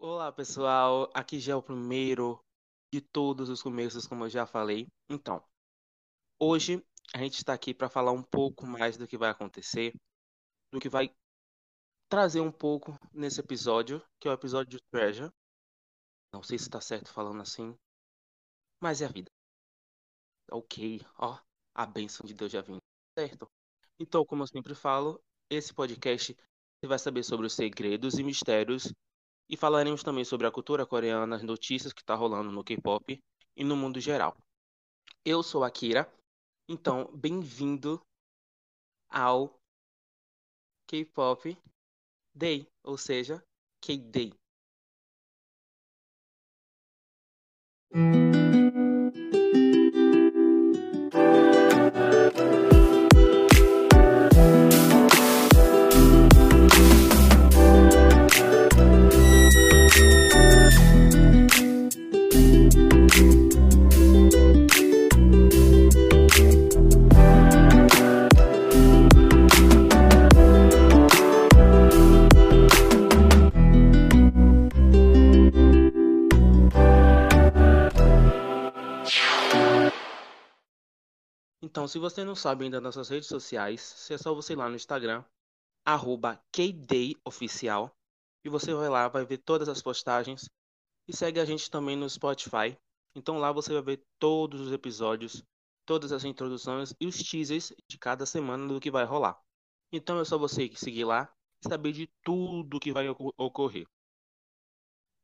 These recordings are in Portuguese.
Olá, pessoal. Aqui já é o primeiro de todos os começos, como eu já falei. Então, hoje a gente está aqui para falar um pouco mais do que vai acontecer, do que vai trazer um pouco nesse episódio, que é o episódio de Treasure. Não sei se está certo falando assim, mas é a vida. Ok, ó, a bênção de Deus já vem, certo? Então, como eu sempre falo, esse podcast você vai saber sobre os segredos e mistérios e falaremos também sobre a cultura coreana, as notícias que está rolando no K-pop e no mundo geral. Eu sou a Kira, então bem-vindo ao K-pop Day, ou seja, K-Day. Então, se você não sabe ainda das nossas redes sociais, é só você ir lá no Instagram, arroba KDayOficial, e você vai lá, vai ver todas as postagens, e segue a gente também no Spotify. Então lá você vai ver todos os episódios, todas as introduções e os teasers de cada semana do que vai rolar. Então é só você seguir lá e saber de tudo que vai ocorrer.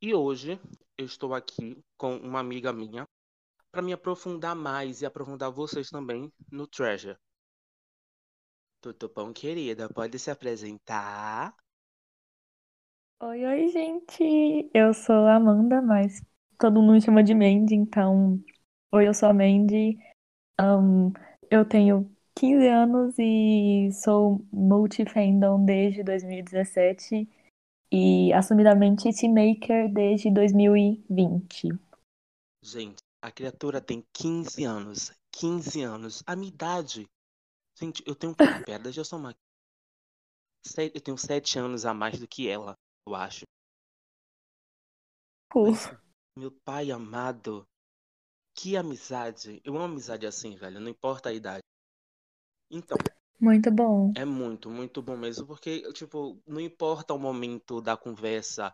E hoje eu estou aqui com uma amiga minha, para me aprofundar mais e aprofundar vocês também no Treasure. Bom, querida? Pode se apresentar? Oi, oi, gente! Eu sou a Amanda, mas todo mundo me chama de Mandy, então. Oi, eu sou a Mandy. Um, eu tenho 15 anos e sou multi-fandom desde 2017 e assumidamente teammaker desde 2020. Gente, a criatura tem 15 anos. 15 anos. A minha idade. Gente, eu tenho perda, já sou uma. Eu tenho 7 anos a mais do que ela, eu acho. Mas, meu pai amado. Que amizade. Eu amo amizade assim, velho. Não importa a idade. Então. Muito bom. É muito, muito bom mesmo. Porque, tipo, não importa o momento da conversa.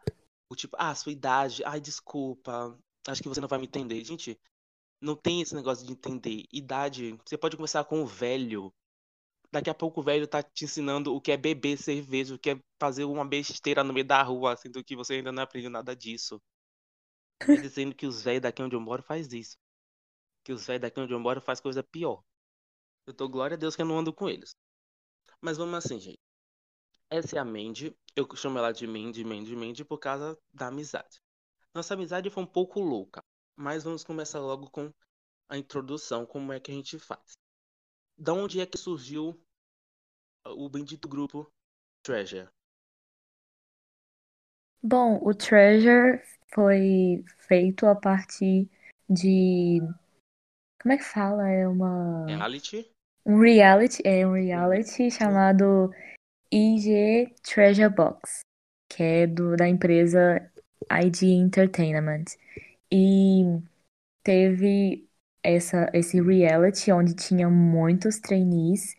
O tipo, ah, sua idade. Ai, desculpa acho que você não vai me entender. Gente, não tem esse negócio de entender. Idade, você pode conversar com o velho. Daqui a pouco o velho tá te ensinando o que é beber cerveja, o que é fazer uma besteira no meio da rua, sendo que você ainda não aprendeu nada disso. Tá dizendo que os velhos daqui onde eu moro faz isso. Que os velhos daqui onde eu moro faz coisa pior. Eu tô glória a Deus que eu não ando com eles. Mas vamos assim, gente. Essa é a Mandy. Eu chamo ela de Mandy, Mandy, Mandy por causa da amizade. Nossa amizade foi um pouco louca, mas vamos começar logo com a introdução, como é que a gente faz. Da onde é que surgiu o bendito grupo Treasure? Bom, o Treasure foi feito a partir de. Como é que fala? É uma. Reality? Um reality, é um reality chamado IG Treasure Box, que é do, da empresa ID Entertainment. E teve essa, esse reality onde tinha muitos trainees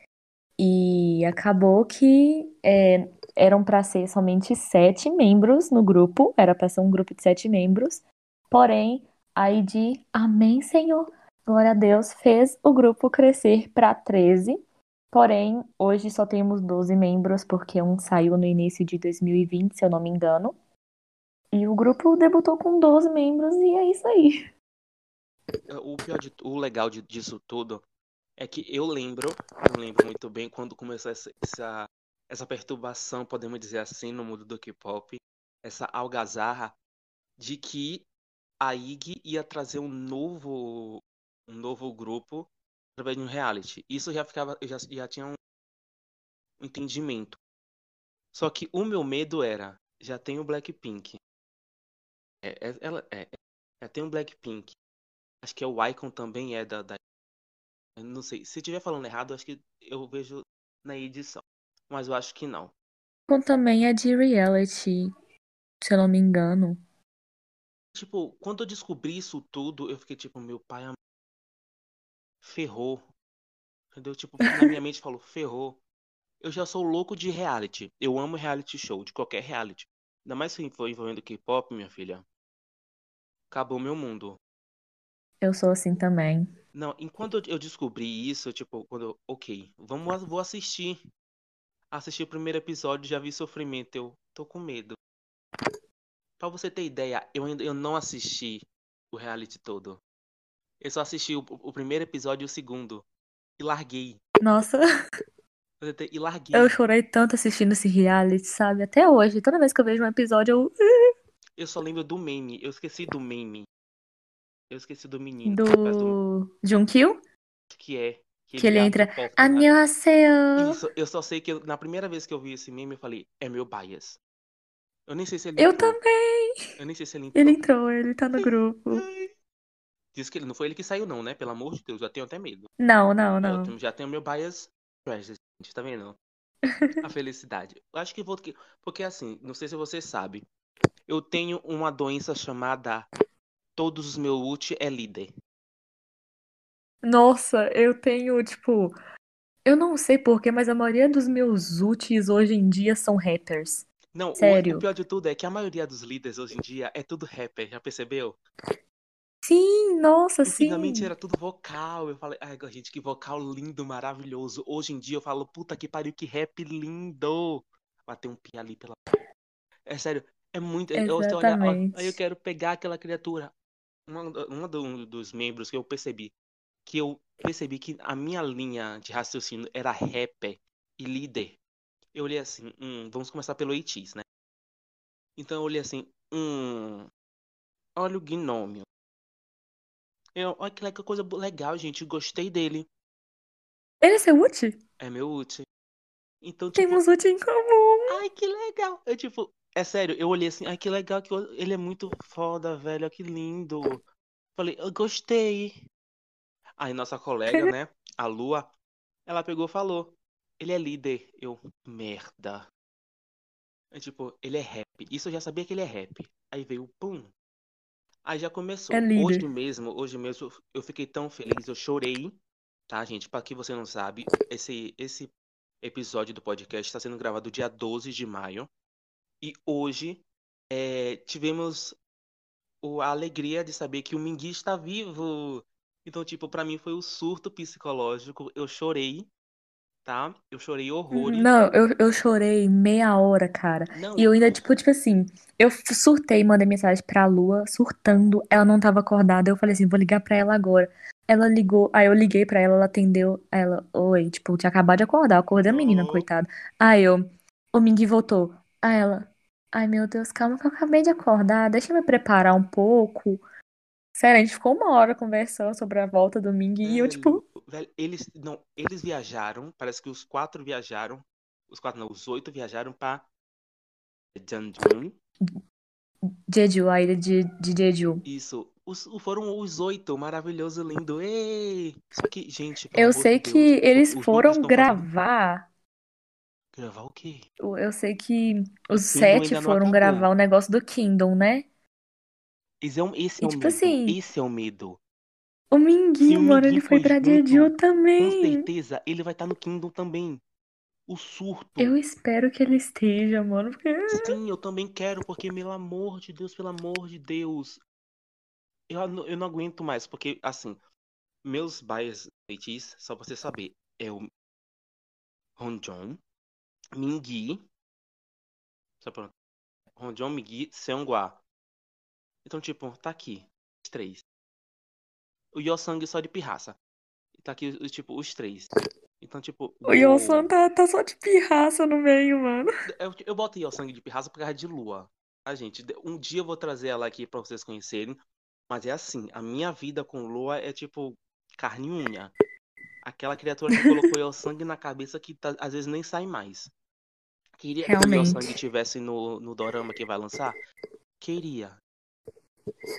e acabou que é, eram para ser somente sete membros no grupo, era para ser um grupo de sete membros, porém a ID, amém Senhor, glória a Deus, fez o grupo crescer para 13, porém hoje só temos 12 membros porque um saiu no início de 2020, se eu não me engano, e o grupo debutou com 12 membros e é isso aí. O pior de, o legal de, disso tudo é que eu lembro, eu lembro muito bem quando começou essa, essa, essa perturbação, podemos dizer assim, no mundo do K-pop, essa algazarra de que a IG ia trazer um novo um novo grupo através de um reality. Isso já ficava, já, já tinha um entendimento. Só que o meu medo era, já tem o Blackpink, é, é, ela é, é, tem um Blackpink. Acho que é o Icon também é da, da. não sei. Se estiver falando errado, acho que eu vejo na edição. Mas eu acho que não. Icon também é de reality, se eu não me engano. Tipo, quando eu descobri isso tudo, eu fiquei tipo, meu pai am- ferrou. Entendeu? Tipo, na minha mente falou, ferrou. Eu já sou louco de reality. Eu amo reality show, de qualquer reality. Ainda mais se for envolvendo K-pop, minha filha. Acabou meu mundo. Eu sou assim também. Não, enquanto eu- descobri isso, tipo, quando eu, ok, vamos, vou assistir. Assisti o primeiro episódio, já vi sofrimento, eu tô com medo. Pra você ter ideia, eu ainda eu não assisti o reality todo. Eu só assisti o, o primeiro episódio e o segundo. E larguei. Nossa, E larguei. eu chorei tanto assistindo esse reality, sabe? Até hoje. Toda vez que eu vejo um episódio, eu. Eu só lembro do meme. Eu esqueci do meme. Eu esqueci do menino. que do- Do Junkil, Que é. que ele abre entra. a porta? Annyeonghaseyo. Isso, eu só sei que eu- na primeira vez que eu vi esse meme, eu falei, é meu bias. Eu nem sei se ele Eu entrou. também. Eu nem sei se ele entrou. Ele entrou, ele tá no grupo. Diz que ele não foi ele que saiu, não, né? Pelo amor de Deus, já tenho até medo. Não, não, não. Ótimo, já tenho meu bias gente, tá vendo? A felicidade. Eu acho que vou. Porque assim, não sei se você sabe. Eu tenho uma doença chamada Todos os meus ult é líder. Nossa, eu tenho, tipo. Eu não sei porquê, mas a maioria dos meus ultis hoje em dia são rappers. Não, o- Sério. O, pior de tudo é que a maioria dos líderes hoje em dia é tudo rapper, já percebeu? Sim, nossa, sim. Antigamente era tudo vocal. Eu falei, ai, gente, que vocal lindo, maravilhoso. Hoje em dia eu falo, puta que pariu, que rap lindo. Bateu um pi ali pela. É sério, é muito. Você olha, Exatamente. aí eu quero pegar aquela criatura. Do- dos membros que eu percebi. Que eu percebi que a minha linha de raciocínio era rapper e líder. Eu olhei assim, hum, vamos começar pelo Eitis, né? Então eu olhei assim, hum. Olha o gnômio. Eu, olha que coisa legal, gente. Gostei dele. Ele é seu ult? É meu ult. Então, tipo, Temos ult em comum. ai, que legal. Eu, tipo, é sério, eu olhei assim, ai, que legal, que o- ele é muito foda, velho, que lindo. Falei, eu gostei. Aí nossa colega, né, a Lua, ela pegou e falou, ele é líder. Eu, merda. É tipo, ele é rap. Isso eu já sabia que ele é rap. Aí veio, pum. Aí já começou. É. Hoje mesmo, hoje mesmo, eu fiquei tão feliz, eu chorei. Tá, gente? Pra quem você não sabe, esse, esse episódio do podcast está sendo gravado dia 12 de maio. E hoje é, tivemos a alegria de saber que o Mingui está vivo. Então, tipo, pra mim foi o surto psicológico. Eu chorei, tá? Eu chorei horrores. Não, eu, eu chorei meia hora, cara. Não, E eu ainda, tipo, tipo assim, eu surtei, mandei mensagem pra Lua, surtando, ela não tava acordada. Eu falei assim, vou ligar pra ela agora. Ela ligou, aí eu liguei pra ela, ela atendeu. Ela, oi, tipo, tinha acabado de acordar, eu acordei a menina, Oh. coitada. Aí eu, o Mingui voltou. Aí ela, ai meu Deus, calma que eu acabei de acordar, deixa eu me preparar um pouco. Sério, a gente ficou uma hora conversando sobre a volta do Mingui e eu, tipo, Velho, eles não, eles viajaram, parece que os quatro viajaram, os quatro não, os oito viajaram pra Jeonju. Jeju, a ilha de, de Jeju. Isso, os, foram os oito, maravilhoso, lindo. Ei! Só que, gente, Eu sei de que Deus, eles foram gravar. Gravar o quê? Eu sei que os sete foram gravar o negócio do Kingdom, né? Esse é, um, esse E é o tipo medo, assim, esse é o medo. o Minguinho, o mano, ele foi foi pra Jeju Com também. certeza, ele vai estar no Kingdom também. O surto. Eu espero que ele esteja, mano, porque Sim, eu também quero, porque, pelo amor de Deus, pelo amor de Deus. Eu, não- eu não aguento mais, porque, assim, meus feitiços, só pra você saber, é o Honjon, Pra... Honjon, Mingyi, Seonghwa. Então, tipo, tá aqui, os três. O Yosang só de pirraça. Tá aqui, tipo, os três. Então, tipo, o Yosan do- tá, tá só de pirraça no meio, mano. Eu, eu boto Yosang de pirraça por causa de lua. Tá, gente? Um dia eu vou trazer ela aqui pra vocês conhecerem. Mas é assim, a minha vida com lua é tipo carne e unha. Aquela criatura que colocou Yosang na cabeça que tá- às vezes nem sai mais. Queria que o Realmente. Yosang tivesse no, no dorama que vai lançar? Queria.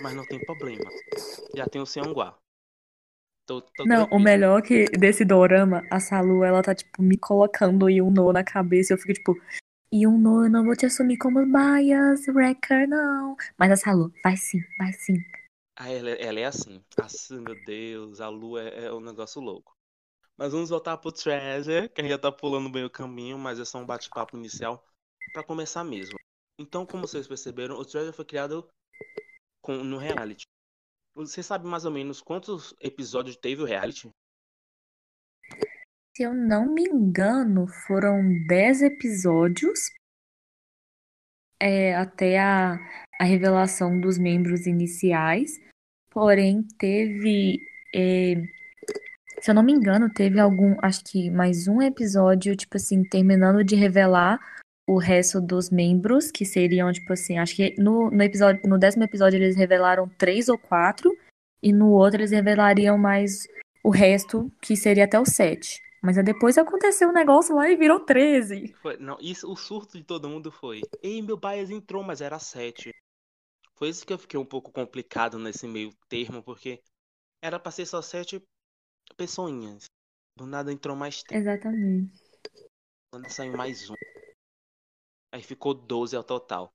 Mas não tem problema. Já tem o Seonghwa. Tô, tô Não, o tranquilo. melhor que desse dorama, a Salu, ela tá, tipo, me colocando o Yuno na cabeça. e Eu fico, tipo, E um não, eu não vou te assumir como bias wrecker, não. Mas a Salu, vai sim, vai sim. Ah, ela, ela é assim. Assim, meu Deus, a Lu é, é um negócio louco. Mas vamos voltar pro Treasure, que a gente já tá pulando bem o caminho, mas é só um bate-papo inicial para começar mesmo. Então, como vocês perceberam, o Treasure foi criado com, no reality. Você sabe mais ou menos quantos episódios teve o reality? Se eu não me engano, foram 10 episódios é, até a, a revelação dos membros iniciais. Porém, teve. É, se eu não me engano, teve algum. Acho que mais um episódio, tipo assim, terminando de revelar o resto dos membros, que seriam, tipo assim, acho que no, no episódio, no décimo episódio eles revelaram três ou quatro, e no outro eles revelariam mais o resto, que seria até o sete. Mas depois aconteceu um negócio lá e virou 13. Foi, não, isso, o surto de todo mundo foi. Ei, meu bias entrou, mas era 7. Foi isso que eu fiquei um pouco complicado nesse meio termo, porque era pra ser só 7 pessoinhas. Do nada entrou mais 3. Exatamente. Quando saiu mais um. Aí ficou 12 ao total.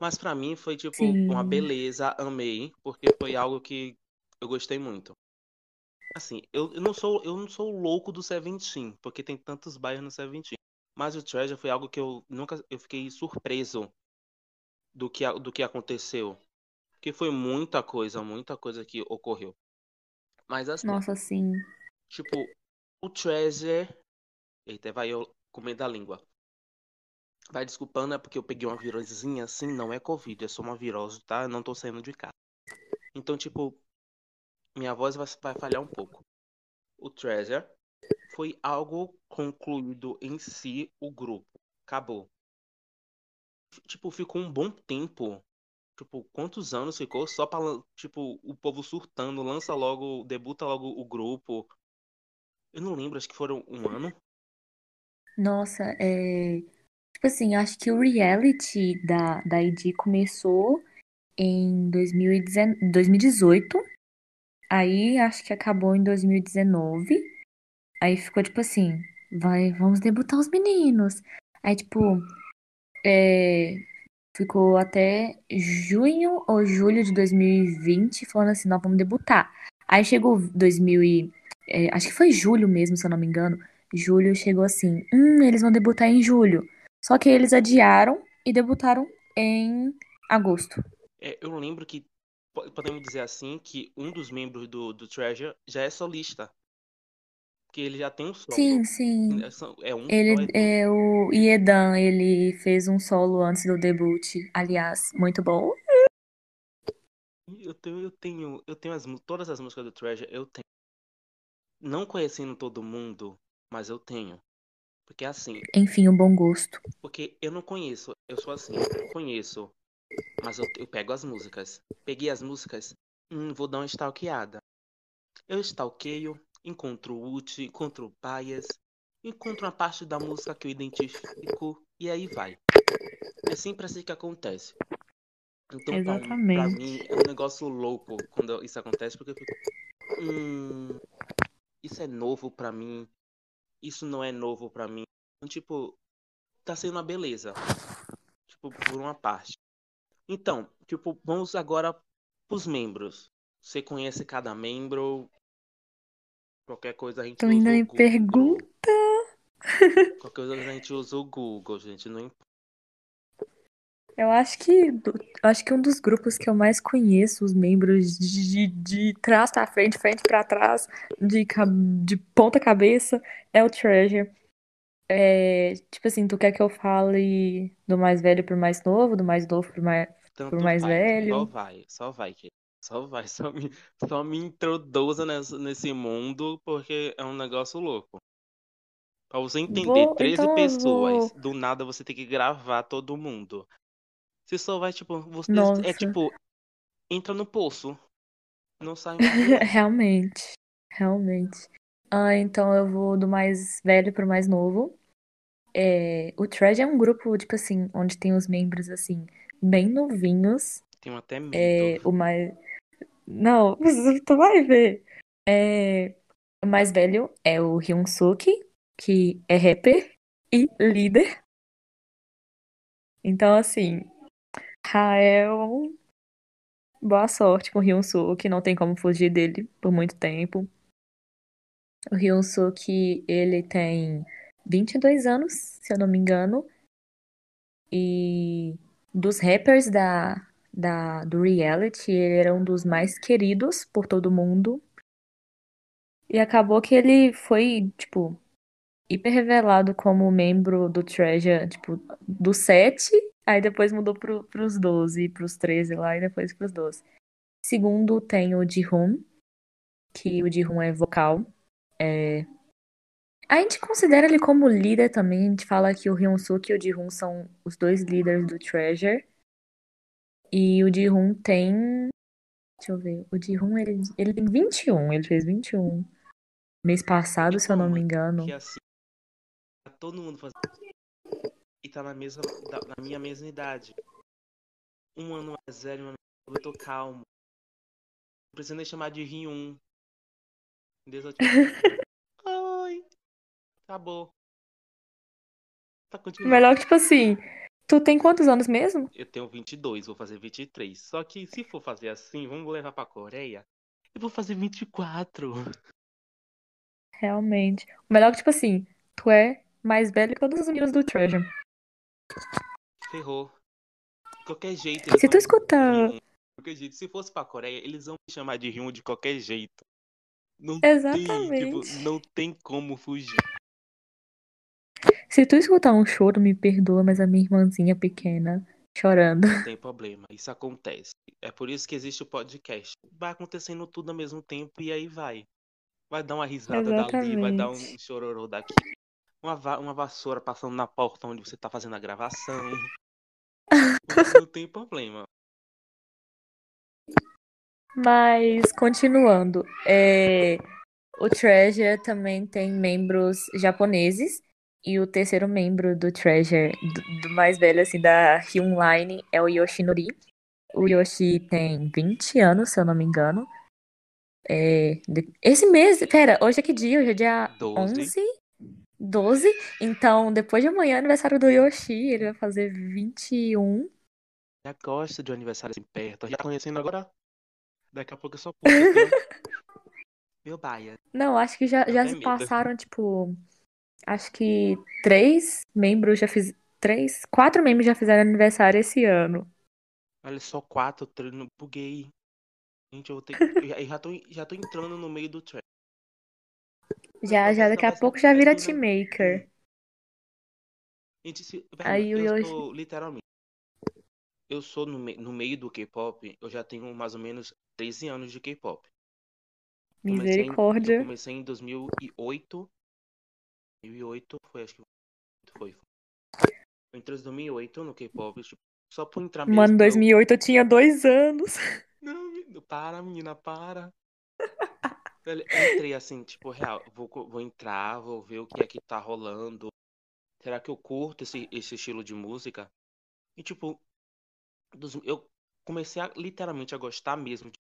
Mas pra mim foi tipo Sim. uma beleza, amei, porque foi algo que eu gostei muito. Assim, eu, eu não sou eu não sou louco do Seventeen, porque tem tantos bairros no Seventeen. Mas o Treasure foi algo que eu nunca eu fiquei surpreso do que do que aconteceu, porque foi muita coisa, muita coisa que ocorreu. Mas assim, Nossa, sim. tipo, o Treasure, eita, vai eu comendo a língua. Vai desculpando, é porque eu peguei uma virosezinha assim, não é Covid, é só uma virose, tá? Eu não tô saindo de casa. Então, tipo, minha voz vai, vai falhar um pouco. O Treasure foi algo concluído em si o grupo. Acabou. Tipo, ficou um bom tempo. Tipo, quantos anos ficou só pra, tipo, o povo surtando, lança logo, debuta logo o grupo. Eu não lembro, acho que foram um ano. Nossa, é. Tipo assim, acho que o reality da, da ID começou em 2019 2018. Aí acho que acabou em 2019. Aí ficou tipo assim, vai, vamos debutar os meninos. Aí, tipo, é, ficou até junho ou julho de 2020 falando assim, nós vamos debutar. Aí chegou 2000 e, é, acho que foi julho mesmo, se eu não me engano. Julho chegou assim, hum, eles vão debutar em julho. Só que eles adiaram e debutaram em agosto. É, eu lembro que po- podemos dizer assim que um dos membros do, do Treasure já é solista. Porque ele já tem um solo. Sim, sim. É É um Ele é é o Iedan, ele fez um solo antes do debut. Aliás, muito bom. Eu tenho, eu tenho, eu tenho as, todas as músicas do Treasure, eu tenho. Não conhecendo todo mundo, mas eu tenho. Porque assim, Enfim, um bom gosto. porque eu não conheço, eu sou assim, eu conheço, mas eu, eu pego as músicas. Peguei as músicas, hum, vou dar uma stalkeada. Eu stalkeio, encontro o Uchi, encontro o Bias, encontro uma parte da música que eu identifico, e aí vai. É sempre assim que acontece. Então, pra, pra Exatamente. mim, é um negócio louco quando isso acontece, porque eu fico. Hum, isso é novo pra mim. Isso não é novo pra mim. Então, tipo, tá sendo uma beleza. Tipo, por uma parte. Então, tipo, vamos agora pros membros. Você conhece cada membro? Qualquer coisa a gente Tu usa ainda me Google. pergunta? Qualquer coisa a gente usa o Google, gente. Não importa. Eu acho que acho que um dos grupos que eu mais conheço, os membros de, de trás pra frente, frente pra trás, de, de ponta cabeça, é o Treasure. É, tipo assim, tu quer que eu fale do mais velho pro mais novo, do mais novo pro mais, Tanto pro mais. Só velho? vai, só vai, querido. Só vai, só me, só me introduza nessa, nesse mundo, porque é um negócio louco. Pra você entender, Vou, 13 então pessoas, do nada você tem que gravar todo mundo. Você só vai, tipo, você é Nossa, tipo, entra no poço, não sai mais. realmente, realmente. Ah, então eu vou do mais velho pro mais novo. É, o Treasure é um grupo, tipo assim, onde tem os membros, assim, bem novinhos. Tenho até medo. É, o mais. Não, tu vai ver. É, o mais velho é o Hyunsuk, que é rapper e líder. Então, assim, Rael, boa sorte com o que não tem como fugir dele por muito tempo. O que ele tem 22 anos, se eu não me engano. E dos rappers da, da, do reality, ele era um dos mais queridos por todo mundo. E acabou que ele foi, tipo, hiper revelado como membro do Treasure, tipo, do 7, aí depois mudou pro, pros 12, pros 13 lá, e depois pros 12. Segundo tem o Jihoon, que o Jihoon é vocal. É... A gente considera ele como líder também, a gente fala que o Hyun-suk e o Jihoon são os dois líderes do Treasure. E o Jihoon tem... Deixa eu ver, o Jihoon, ele, ele tem 21, ele fez 21 mês passado, se eu não me engano. Que assim, tá todo mundo fazendo. E tá na mesma. Na minha mesma idade. Um ano mais velho, um ano mais eu tô calmo. Não precisa nem chamar de Rim 1. Deus eu te... Ai. Acabou. Tá. Melhor que, tipo assim, tu tem quantos anos mesmo? Eu tenho 22, vou fazer 23. Só que se for fazer assim, vamos levar pra Coreia. Eu vou fazer 24. Realmente. O melhor que, tipo assim, tu é mais velho que todos os meninos do Treasure. Ferrou. De qualquer jeito. Se tu escutar. De qualquer jeito. Se fosse pra Coreia, eles vão me chamar de Ryun de qualquer jeito. Não Exatamente. Tem, tipo, não tem como fugir. Se tu escutar um choro, me perdoa, mas a minha irmãzinha pequena chorando. Não tem problema, isso acontece. É por isso que existe o podcast. Vai acontecendo tudo ao mesmo tempo e aí vai. Vai dar uma risada Exatamente. dali, vai dar um chororô daqui. Uma, va uma vassoura passando na porta onde você tá fazendo a gravação. Não tem problema. Mas, continuando, é... o Treasure também tem membros japoneses. E o terceiro membro do Treasure, do, do mais velho, assim, da Hyun Line, é o Yoshinori. O Yoshi tem 20 anos, se eu não me engano. É, esse mês, pera, hoje é que dia? Hoje é dia 12. 11? 12? Então, depois de amanhã é aniversário do Yoshi, ele vai fazer 21. Já gosto de um aniversário assim perto. Já tá conhecendo agora? Daqui a pouco eu só puxo. Meu baia. Não, acho que já, Eu já tenho se medo. passaram, tipo. Acho que três membros já fiz. Três. Quatro membros já fizeram aniversário esse ano. Olha só, quatro, treino, buguei. Gente, eu vou ter que. Eu já, eu tô, já tô entrando no meio do track. Já, já, daqui a pouco já vira teammaker. Gente, se, Aí eu Yoshi- sou literalmente. Eu sou no, me- no meio do K-pop, eu já tenho mais ou menos 13 anos de K-pop. Comecei em- Misericórdia. Eu comecei em 2008. 2008 foi, acho que foi. Eu entrei em 2008 no K-pop, tipo, só por entrar mesmo. Mano, eu- 2008 eu tinha dois anos. Não, menino, para, menina, para. Eu eu entrei assim, tipo, real, vou, vou entrar, vou ver o que é que tá rolando. Será que eu curto esse, esse estilo de música? E, tipo, dos- eu comecei a, literalmente a gostar mesmo de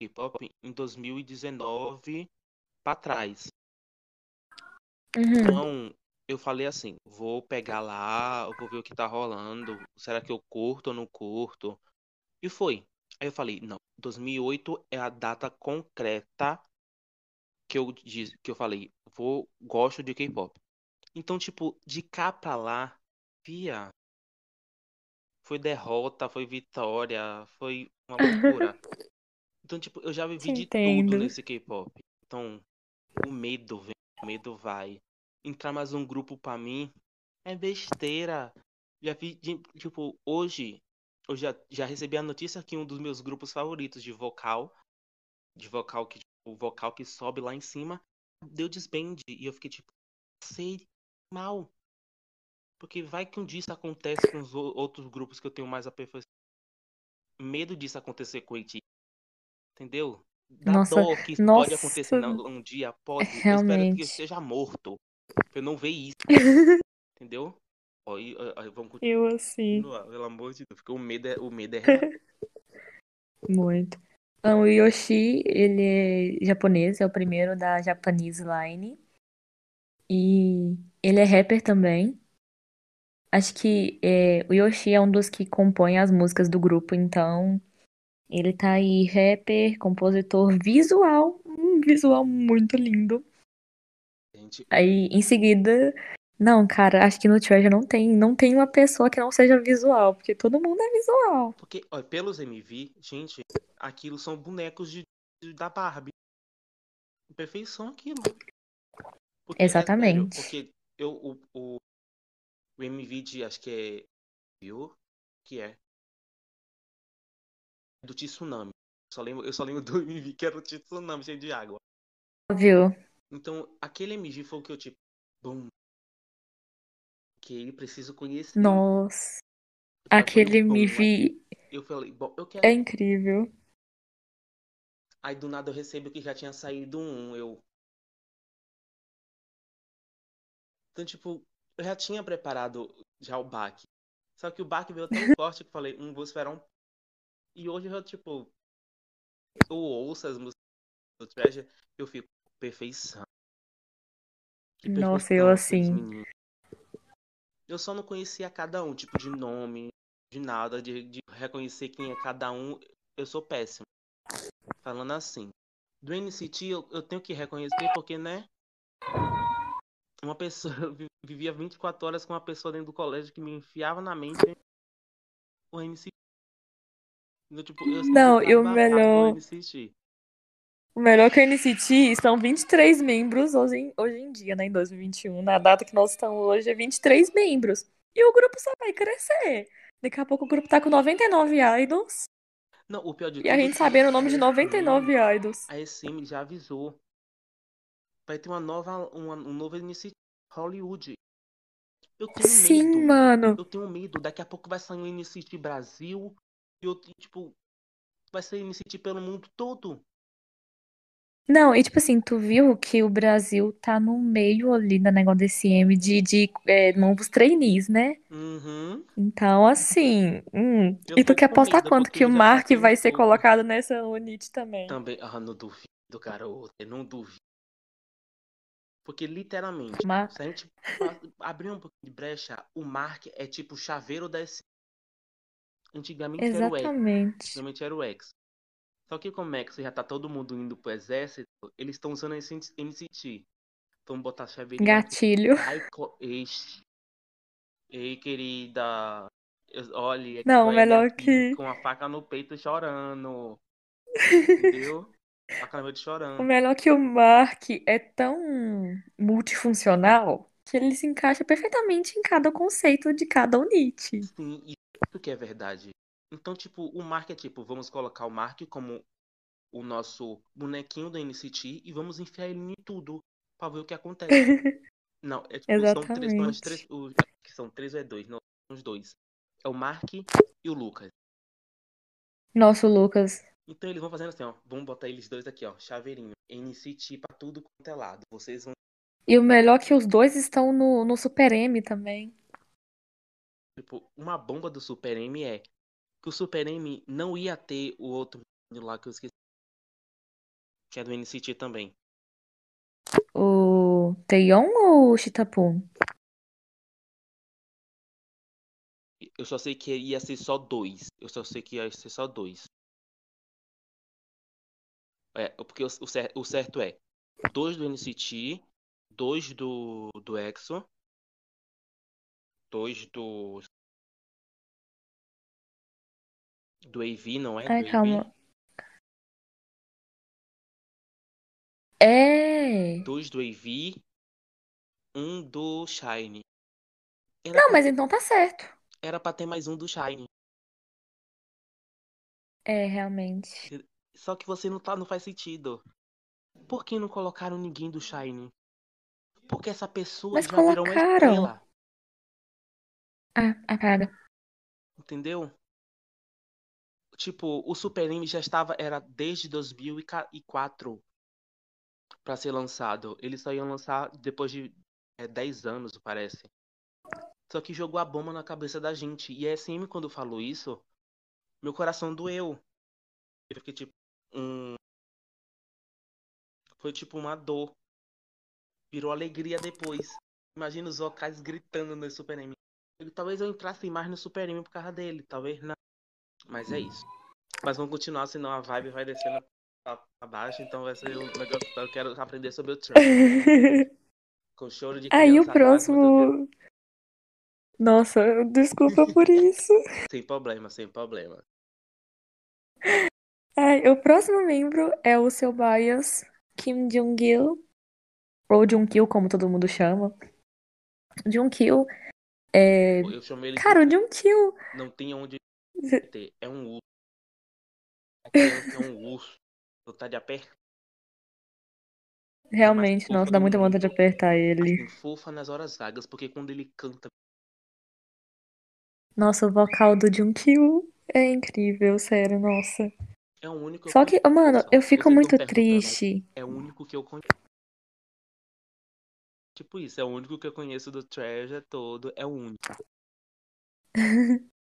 K-pop em 2019 pra trás. Uhum. Então, eu falei assim, vou pegar lá, vou ver o que tá rolando. Será que eu curto ou não curto? E foi. Aí eu falei, não, 2008 é a data concreta que eu diz, que eu falei, vou gosto de K-pop. Então, tipo, de cá pra lá, via foi derrota, foi vitória, foi uma loucura. Então, tipo, eu já vivi Te de entendo. tudo nesse K-pop. Então, o medo vem, medo vai. Entrar mais um grupo pra mim é besteira. Já vi, tipo, hoje eu já, já recebi a notícia que um dos meus grupos favoritos de vocal, de vocal que, tipo, o vocal que sobe lá em cima, deu desband. E eu fiquei tipo, sei mal. Porque vai que um dia isso acontece com os outros grupos que eu tenho mais aperfeiçoado. Medo disso acontecer com o. Entendeu? Da Nossa, dor que nossa. pode acontecer um dia, pode. Eu espero que Realmente. eu esteja morto. Pra eu não ver isso. Entendeu? Ó, e, ó, vamos Eu assim. continuar, pelo amor de Deus. Porque o medo é, o medo é real. Muito. Então, o Yoshi, ele é japonês, é o primeiro da Japanese Line. E ele é rapper também. Acho que é, o Yoshi é um dos que compõe as músicas do grupo, então ele tá aí, rapper, compositor, visual, um visual muito lindo. Gente, Aí, em seguida, não, cara, acho que no Treasure não tem, não tem uma pessoa que não seja visual, porque todo mundo é visual. porque, ó, pelos MV, gente, aquilo são bonecos de, de- da Barbie. Perfeição aquilo. Porque, é sério, Exatamente. porque eu, o, o, o MV de, acho que é. Viu? Que é? Do Tsunami. Só lembro, eu só lembro do MV que era o Tsunami cheio de água. Viu? Então, aquele MG foi o que eu, tipo, bum. Que ele preciso conhecer. Nossa, Eu aquele MV Eu falei, bom, eu é quero. incrível. Aí do nada eu recebo que já tinha saído um. Eu. Então, tipo, eu já tinha preparado já o baque. Só que o baque veio tão forte que eu falei, hum, vou esperar um. E hoje eu, tipo. Eu ouço as músicas do Treasure eu fico, perfeição. Que Nossa, eu perfeição assim. Eu só não conhecia cada um, tipo, de nome, de nada, de, de reconhecer quem é cada um. Eu sou péssimo. Falando assim. Do NCT eu, eu tenho que reconhecer porque, né? Uma pessoa vivia 24 horas com uma pessoa dentro do colégio que me enfiava na mente o NCT. Então, tipo, eu Não, e o melhor, o melhor que o NCT são 23 membros hoje em, hoje em dia, né, em 2021. Na data que nós estamos hoje é 23 membros. E o grupo só vai crescer. Daqui a pouco o grupo tá com 99 idols. Não, o pior de E a tudo é gente que sabendo o nome a de SM 99 idols. A SM já avisou. Vai ter uma nova, uma, um novo NCT Hollywood. Eu tenho Sim, medo. mano. Eu tenho medo. Daqui a pouco vai sair um NCT Brasil. E eu, tipo, vai ser NCT pelo mundo todo. Não, e tipo assim, tu viu que o Brasil tá no meio ali da negócio desse M de, de é, novos trainees, né? Uhum. Então, assim, hum. E tu quer apostar quanto que o Mark vai ser colocado nessa unit também? Também. Ah, não duvido, garoto. Eu não duvido. Porque, literalmente, Ma- se a gente abrir um pouquinho de brecha, o Mark é tipo o chaveiro da. Antigamente era o X. Exatamente. Antigamente era o X. Só que como é que já tá todo mundo indo pro exército, eles estão usando esse NCT. Vamos botar chaveirinho aqui. Gatilho. Ai, co... Eixe. Ei, querida. Olha, é Não, melhor que. com a faca no peito chorando. Entendeu? Faca no peito O chorando. melhor que o Mark é tão multifuncional ele se encaixa perfeitamente em cada conceito de cada unit. Sim, isso que é verdade. Então, tipo, o Mark é tipo, vamos colocar o Mark como o nosso bonequinho do NCT e vamos enfiar ele em tudo pra ver o que acontece. Não, é tipo, são três, são três, Exatamente. o- que são três ou é dois? Não, são os dois. É o Mark e o Lucas. Nosso Lucas. Então eles vão fazendo assim, ó. Vamos botar eles dois aqui, ó. Chaveirinho. NCT pra tudo quanto é lado. Vocês vão, E o melhor é que os dois estão no, no Super M também. tipo, uma bomba do Super M é que o Super M não ia ter o outro lá que eu esqueci. Que é do NCT também. O Taeyeon ou o Chitapum? Eu só sei que ia ser só dois. Eu só sei que ia ser só dois. É, porque o, o certo é dois do NCT, dois do, do EXO, dois do. Do AV, não é? Ai, calma. É. Dois do AV, um do Shine. Era Não, pra, mas então tá certo. era pra ter mais um do Shine. É, realmente. Só que você não tá, não faz sentido. Por que não colocaram ninguém do Shine? Porque essa pessoa Mas já virou uma colocaram. estrela. Ah, apaga. Entendeu? Tipo, o Super M já estava, era desde 2004 pra ser lançado. Eles só iam lançar depois de é, 10 anos, parece. Só que jogou a bomba na cabeça da gente. E a SM, quando falou isso, meu coração doeu. Eu fiquei tipo, um... Foi tipo uma dor. Virou alegria depois. Imagina os vocais gritando no Super M. Talvez eu entrasse mais no Super M por causa dele, talvez não. Mas é isso. Mas vamos continuar, senão a vibe vai descendo pra baixo, então vai ser um negócio. Eu quero aprender sobre o Trump. Com choro de Aí o próximo. Nossa, desculpa por isso. Sem problema, sem problema. Ai, o próximo membro é o seu bias, Kim Jong-il. Ou Jong-il, como todo mundo chama. Jong-il é. Eu chamei ele Cara, o de Jong-il. não tem onde ter. É um urso. A criança é um urso. Vontade de apertar. Realmente, fofa nossa, dá muita vontade de apertar ele. Assim, fofa nas horas vagas, porque quando ele canta. Nossa, o vocal do Jung-il é incrível, sério, nossa. É o único Só que, mano, eu fico muito triste. É o único que eu conheço. Tipo isso, é o único que eu conheço do Treasure todo. É o único.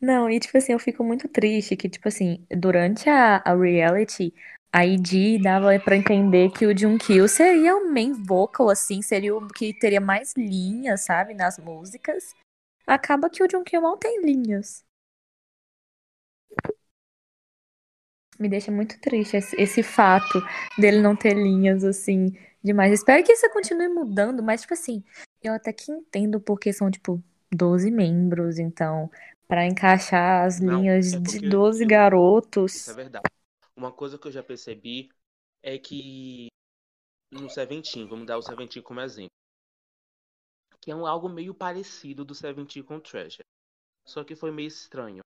Não, e tipo assim, eu fico muito triste que, tipo assim, durante a, a reality, a ID dava pra entender que o Jungkook seria o main vocal, assim, seria o que teria mais linhas, sabe, nas músicas. Acaba que o Jungkook mal tem linhas. Me deixa muito triste esse, esse fato dele não ter linhas, assim, demais. Espero que isso continue mudando, mas, tipo assim, eu até que entendo porque são, tipo, 12 membros, então, pra encaixar as Não, linhas é de porque 12 eu- garotos. Isso é verdade. Uma coisa que eu já percebi é que no Seventeen, vamos dar o Seventeen como exemplo, que é um, algo meio parecido do Seventeen com o Treasure. Só que foi meio estranho.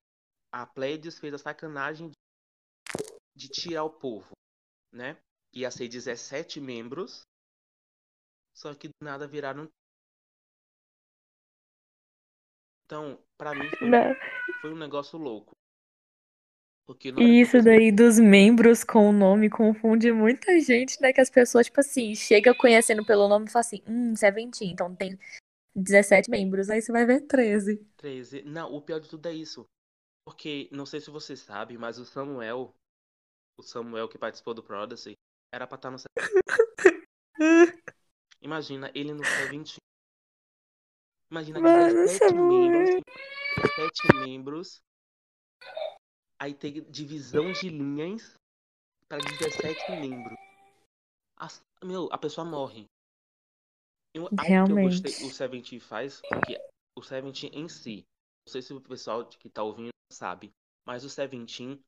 A Pleiades fez a sacanagem de, de tirar o povo, né? Ia ser 17 membros, só que do nada viraram. Então, pra mim foi, Né? foi um negócio louco. Porque E isso daí dos membros com o nome confunde muita gente, né? Que as pessoas, tipo assim, chega conhecendo pelo nome e fala assim, hum, Seventeen, então tem 17 membros, aí você vai ver 13. 13. Não, o pior de tudo é isso. Porque, não sei se você sabe, mas o Samuel, o Samuel que participou do Prodigy, era pra estar no. Imagina ele no Seventeen. Imagina Mano, 17 Samuel. membros. 17 membros. Aí tem divisão de linhas para 17 membros. As- meu, a pessoa morre. Eu, algo que eu Realmente. gostei, o Seventeen faz, porque o Seventeen em si, não sei se o pessoal que tá ouvindo sabe, mas o Seventeen,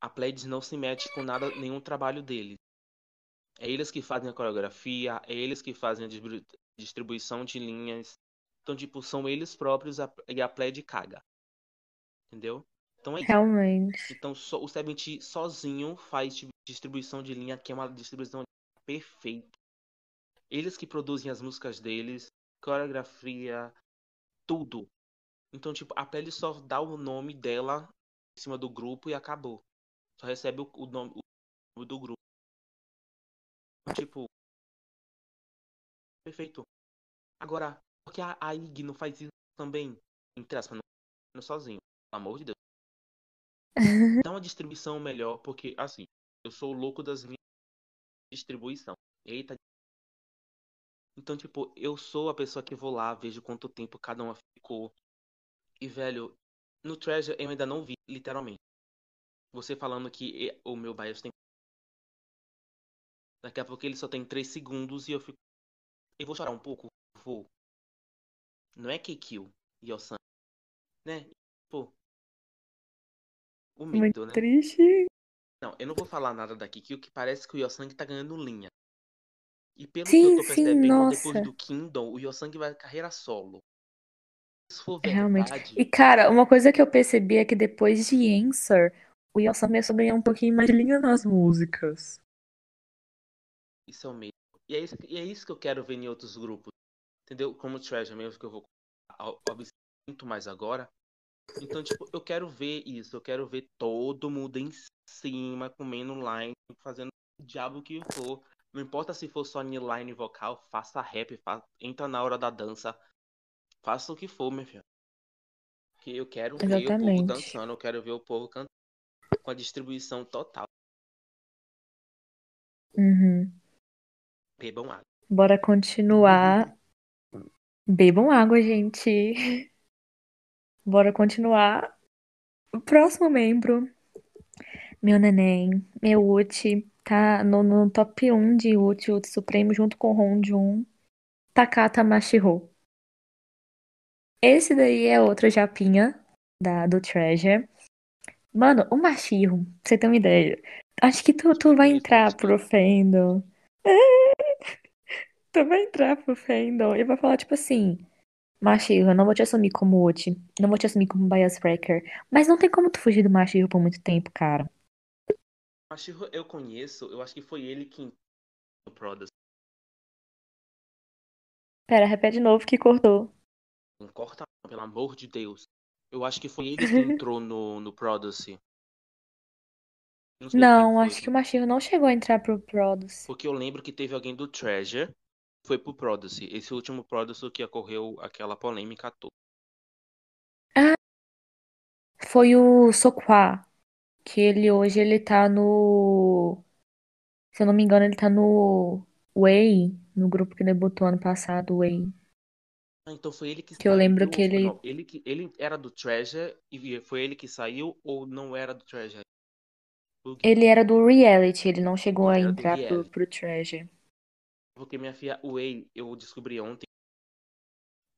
a Pledis não se mete com nada, nenhum trabalho deles. É eles que fazem a coreografia, é eles que fazem a distribu- distribuição de linhas. Então, tipo, são eles próprios a- e a Pled caga. Entendeu? Então é. Realmente. Então só, o Seventeen sozinho faz tipo, distribuição de linha, que é uma distribuição perfeita. Eles que produzem as músicas deles, coreografia, tudo. Então, tipo, a Pele só dá o nome dela em cima do grupo e acabou. Só recebe o, o nome, o nome do grupo. Tipo, perfeito. Agora, porque a, a IG não faz isso também? Entre aspas, não, não sozinho. Pelo amor de Deus. Dá uma distribuição melhor, porque, assim, eu sou o louco das linhas de distribuição. Eita. Então, tipo, eu sou a pessoa que vou lá, vejo quanto tempo cada uma ficou. E, velho, no Treasure eu ainda não vi, literalmente. Você falando que o meu bias tem. Daqui a pouco ele só tem 3 segundos e eu fico. Eu vou chorar um pouco? Vou. Não é KQ e Yosan. Né? Pô. O Muito medo, né? triste. Não, eu não vou falar nada da Kikyo, que parece que o Yosang tá ganhando linha. E pelo que Sim, eu tô sim, percebendo, depois nossa. do Kingdom, o Yosang vai carreira solo. Se for Realmente. verdade, E, cara, uma coisa que eu percebi é que depois de Answer, o Yosan começou a ganhar um pouquinho mais de linha nas músicas. Isso é o medo. E é isso, e é isso que eu quero ver em outros grupos. Entendeu? Como o Treasure mesmo, que eu vou observar muito mais agora. Então, tipo, eu quero ver isso. Eu quero ver todo mundo em cima, comendo line, fazendo o diabo que for. Não importa se for só line vocal, faça rap, fa- entra na hora da dança. Faça o que for, meu filho. Que eu quero ver o povo Exatamente. dançando, eu quero ver o povo cantando com a distribuição total. Uhum. Bebam água. Bora continuar. Bebam água, gente. Bora continuar. O próximo membro, meu neném, meu Uchi, tá no, no top 1 de Uchi, Uchi Supremo, junto com o Honjun, Takata Mashiro. Esse daí é outro japinha da, do Treasure. Mano, o Mashiro, pra você ter uma ideia. Acho que tu, tu vai entrar pro fandom. tu vai entrar pro fandom e vai falar, tipo assim. Mashiro, eu não vou te assumir como Uchi. Não vou te assumir como Bias Wrecker. Mas não tem como tu fugir do Mashiro por muito tempo, cara. Mashiro eu conheço, eu acho que foi ele que no Prodas. Pera, repete de novo que cortou. Não corta, pelo amor de Deus. Eu acho que foi ele que entrou no, no Não, não acho que o Mashiro não chegou a entrar pro Produce. Porque eu lembro que teve alguém do Treasure foi pro Produce. Esse último Produce que ocorreu aquela polêmica toda. Ah, foi o Sokwa. Que ele hoje ele tá no. Se eu não me engano, ele tá no Way, no grupo que debutou ano passado, Way. Ah, então foi ele que, que eu lembro que ele... Não, ele que ele era do Treasure e foi ele que saiu ou não era do Treasure? Ele era do reality, ele não chegou a entrar pro, pro Treasure. Porque minha filha Way, eu descobri ontem.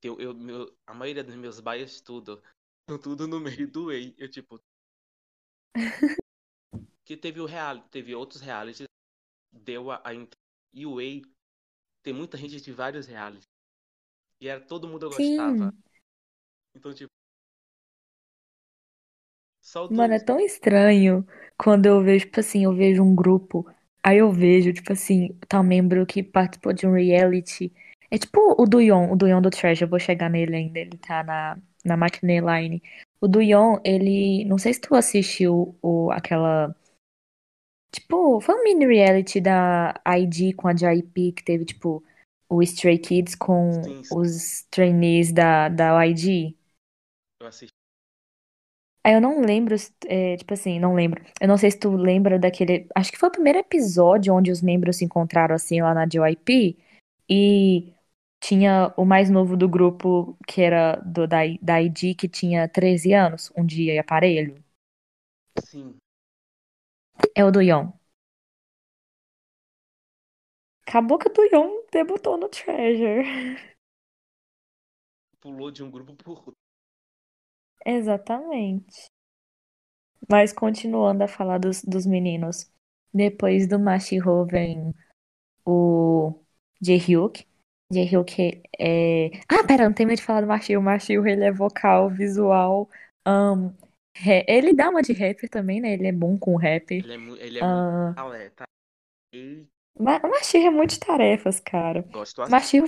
Eu, eu, meu, a maioria dos meus bias, tudo. Tudo no meio do Way. Eu, tipo. que teve o reality, teve outros realities. Deu a, a. E o Way tem muita gente de vários realities. E era todo mundo eu gostava. Sim. Então, tipo. Mano, é tão estranho quando eu vejo, tipo assim, eu vejo um grupo, aí eu vejo, tipo assim, tal membro que participou de um reality. É tipo o Duyon, o Duyon do Treasure, eu vou chegar nele ainda, ele tá na, na Matinee Line. O Duyon, ele. Não sei se tu assistiu o, aquela. Tipo, foi um mini reality da ID com a JYP que teve, tipo, o Stray Kids com sim, sim. os trainees da, da ID. Eu assisti. Aí eu não lembro, é, tipo assim, não lembro. Eu não sei se tu lembra daquele. Acho que foi o primeiro episódio onde os membros se encontraram assim lá na JYP. E tinha o mais novo do grupo, que era do, da, da ID, que tinha 13 anos, um dia e aparelho. Sim. É o do Yon. Acabou que o Duyon debutou no Treasure. Pulou de um grupo pro outro. Exatamente. Mas continuando a falar dos, dos meninos. Depois do Mashiro vem o Jaehyuk. Jaehyuk é... Ah, pera, não tem medo de falar do Mashiro. O Mashiro, ele é vocal, visual. Um, ele dá uma de rapper também, né? Ele é bom com rap. Ele é, ele é uh... muito... Tá? Machir é muitas tarefas, cara. Gosto assim, Machir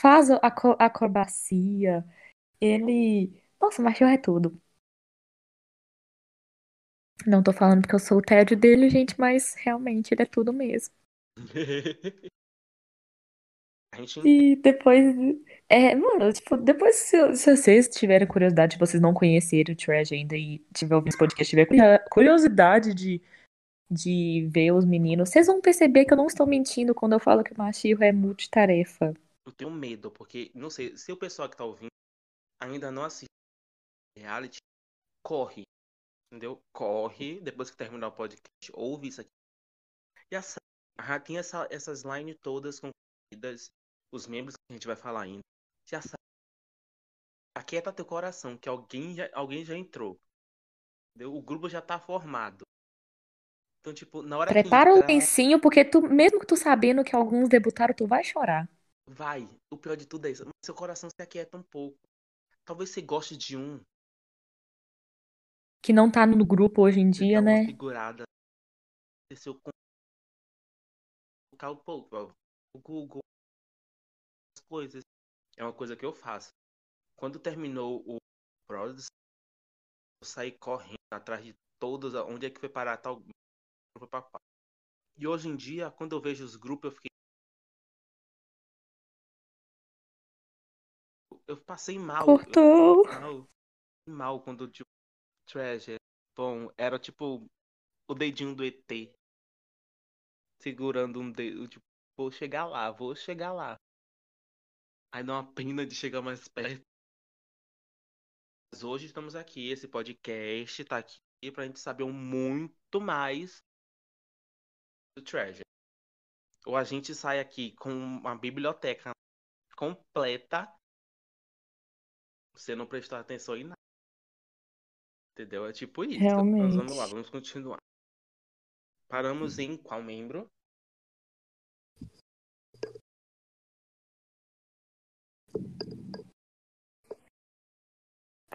faz a acrobacia. Ele. Nossa, Machir é tudo. Não tô falando porque eu sou o tédio dele, gente, mas realmente ele é tudo mesmo. gente... E depois. É, mano, tipo, depois, se, se, vocês tiverem curiosidade, vocês não conhecerem o Trash ainda e tiver ouvido esse podcast, tiver curiosidade de de ver os meninos, vocês vão perceber que eu não estou mentindo quando eu falo que o Machiro é multitarefa. Eu tenho medo, porque, não sei, se o pessoal que tá ouvindo ainda não assiste reality, corre. Entendeu? Corre, depois que terminar o podcast, ouve isso aqui. E essa, tem essa, essas lines todas concluídas, os membros que a gente vai falar ainda. Já sabe. Aquieta teu coração, que alguém já, alguém já entrou. Entendeu? O grupo já tá formado. Então, tipo, na hora Prepara que entrar... o lencinho, porque tu, mesmo que tu sabendo que alguns debutaram, tu vai chorar. Vai. O pior de tudo é isso. Mas seu coração se aquieta um pouco. Talvez você goste de um. Que não tá no grupo hoje em dia, né? Figurada. Um pouco, o Google, as coisas. É uma coisa que eu faço. Quando terminou o Produce, eu saí correndo atrás de todos, onde é que foi parar tal e hoje em dia, quando eu vejo os grupos, eu fiquei. Eu passei mal. Cortou. Eu mal, mal quando, tipo, Treasure. Bom, era tipo o dedinho do ET. Segurando um dedo. Tipo, vou chegar lá, vou chegar lá. Aí dá uma pena de chegar mais perto. Mas hoje estamos aqui, esse podcast tá aqui pra gente saber muito mais do Treasure. Ou a gente sai aqui com uma biblioteca completa. Você não prestou atenção em nada. Entendeu? É tipo isso. Realmente. Mas vamos lá, vamos continuar. Paramos em qual membro?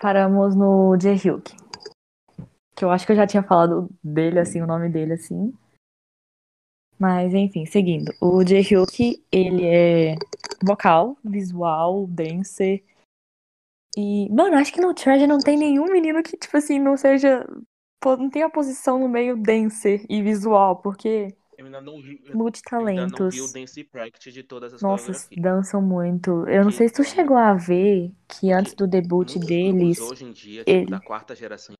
Paramos no Jae-hyuk. Que eu acho que eu já tinha falado dele, assim, o nome dele, assim. Mas, enfim, seguindo. O Jae-hyuk, ele é vocal, visual, dancer. E, mano, acho que no Treasure não tem nenhum menino que, tipo assim, não seja. Não tem a posição no meio dancer e visual, porque Eu ainda não vi, eu ainda não multitalentos. vi o Dance Practice de todas as Nossa, dançam muito. Eu não Que, sei se tu chegou a ver que antes do debut deles, hoje em dia, tipo, ele- da quarta geração,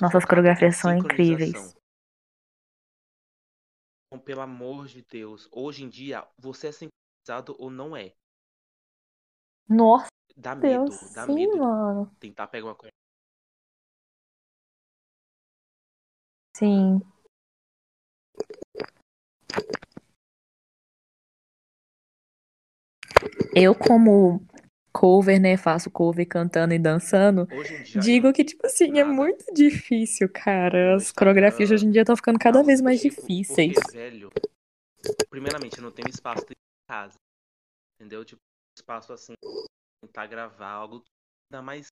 nossas coreografias são incríveis. Então, pelo amor de Deus, hoje em dia, você é sincronizado ou não é? Nossa, Dá medo, Deus, dá sim, medo mano. tentar pegar uma coisa. Sim. Eu, como cover, né, faço cover cantando e dançando, em dia, digo não que, tipo assim, é nada muito difícil, cara. As coreografias de hoje em dia estão ficando cada tal, vez mais difíceis. porque, velho, primeiramente, eu não tenho espaço de casa, entendeu? Tipo, espaço assim, tentar gravar algo, ainda mais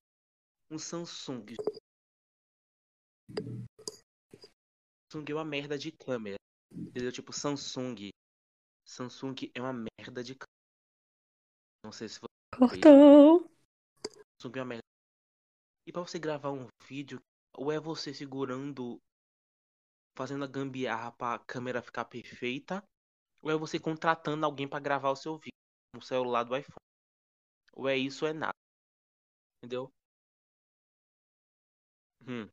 um Samsung. Samsung é uma merda de câmera, entendeu? Tipo, Samsung. Samsung é uma merda de câmera. Não sei se você Cortou. Samsung é uma merda. E pra você gravar um vídeo, ou é você segurando, fazendo a gambiarra pra câmera ficar perfeita, ou é você contratando alguém pra gravar o seu vídeo no celular do iPhone. Ou é isso ou é nada. Entendeu? Hum.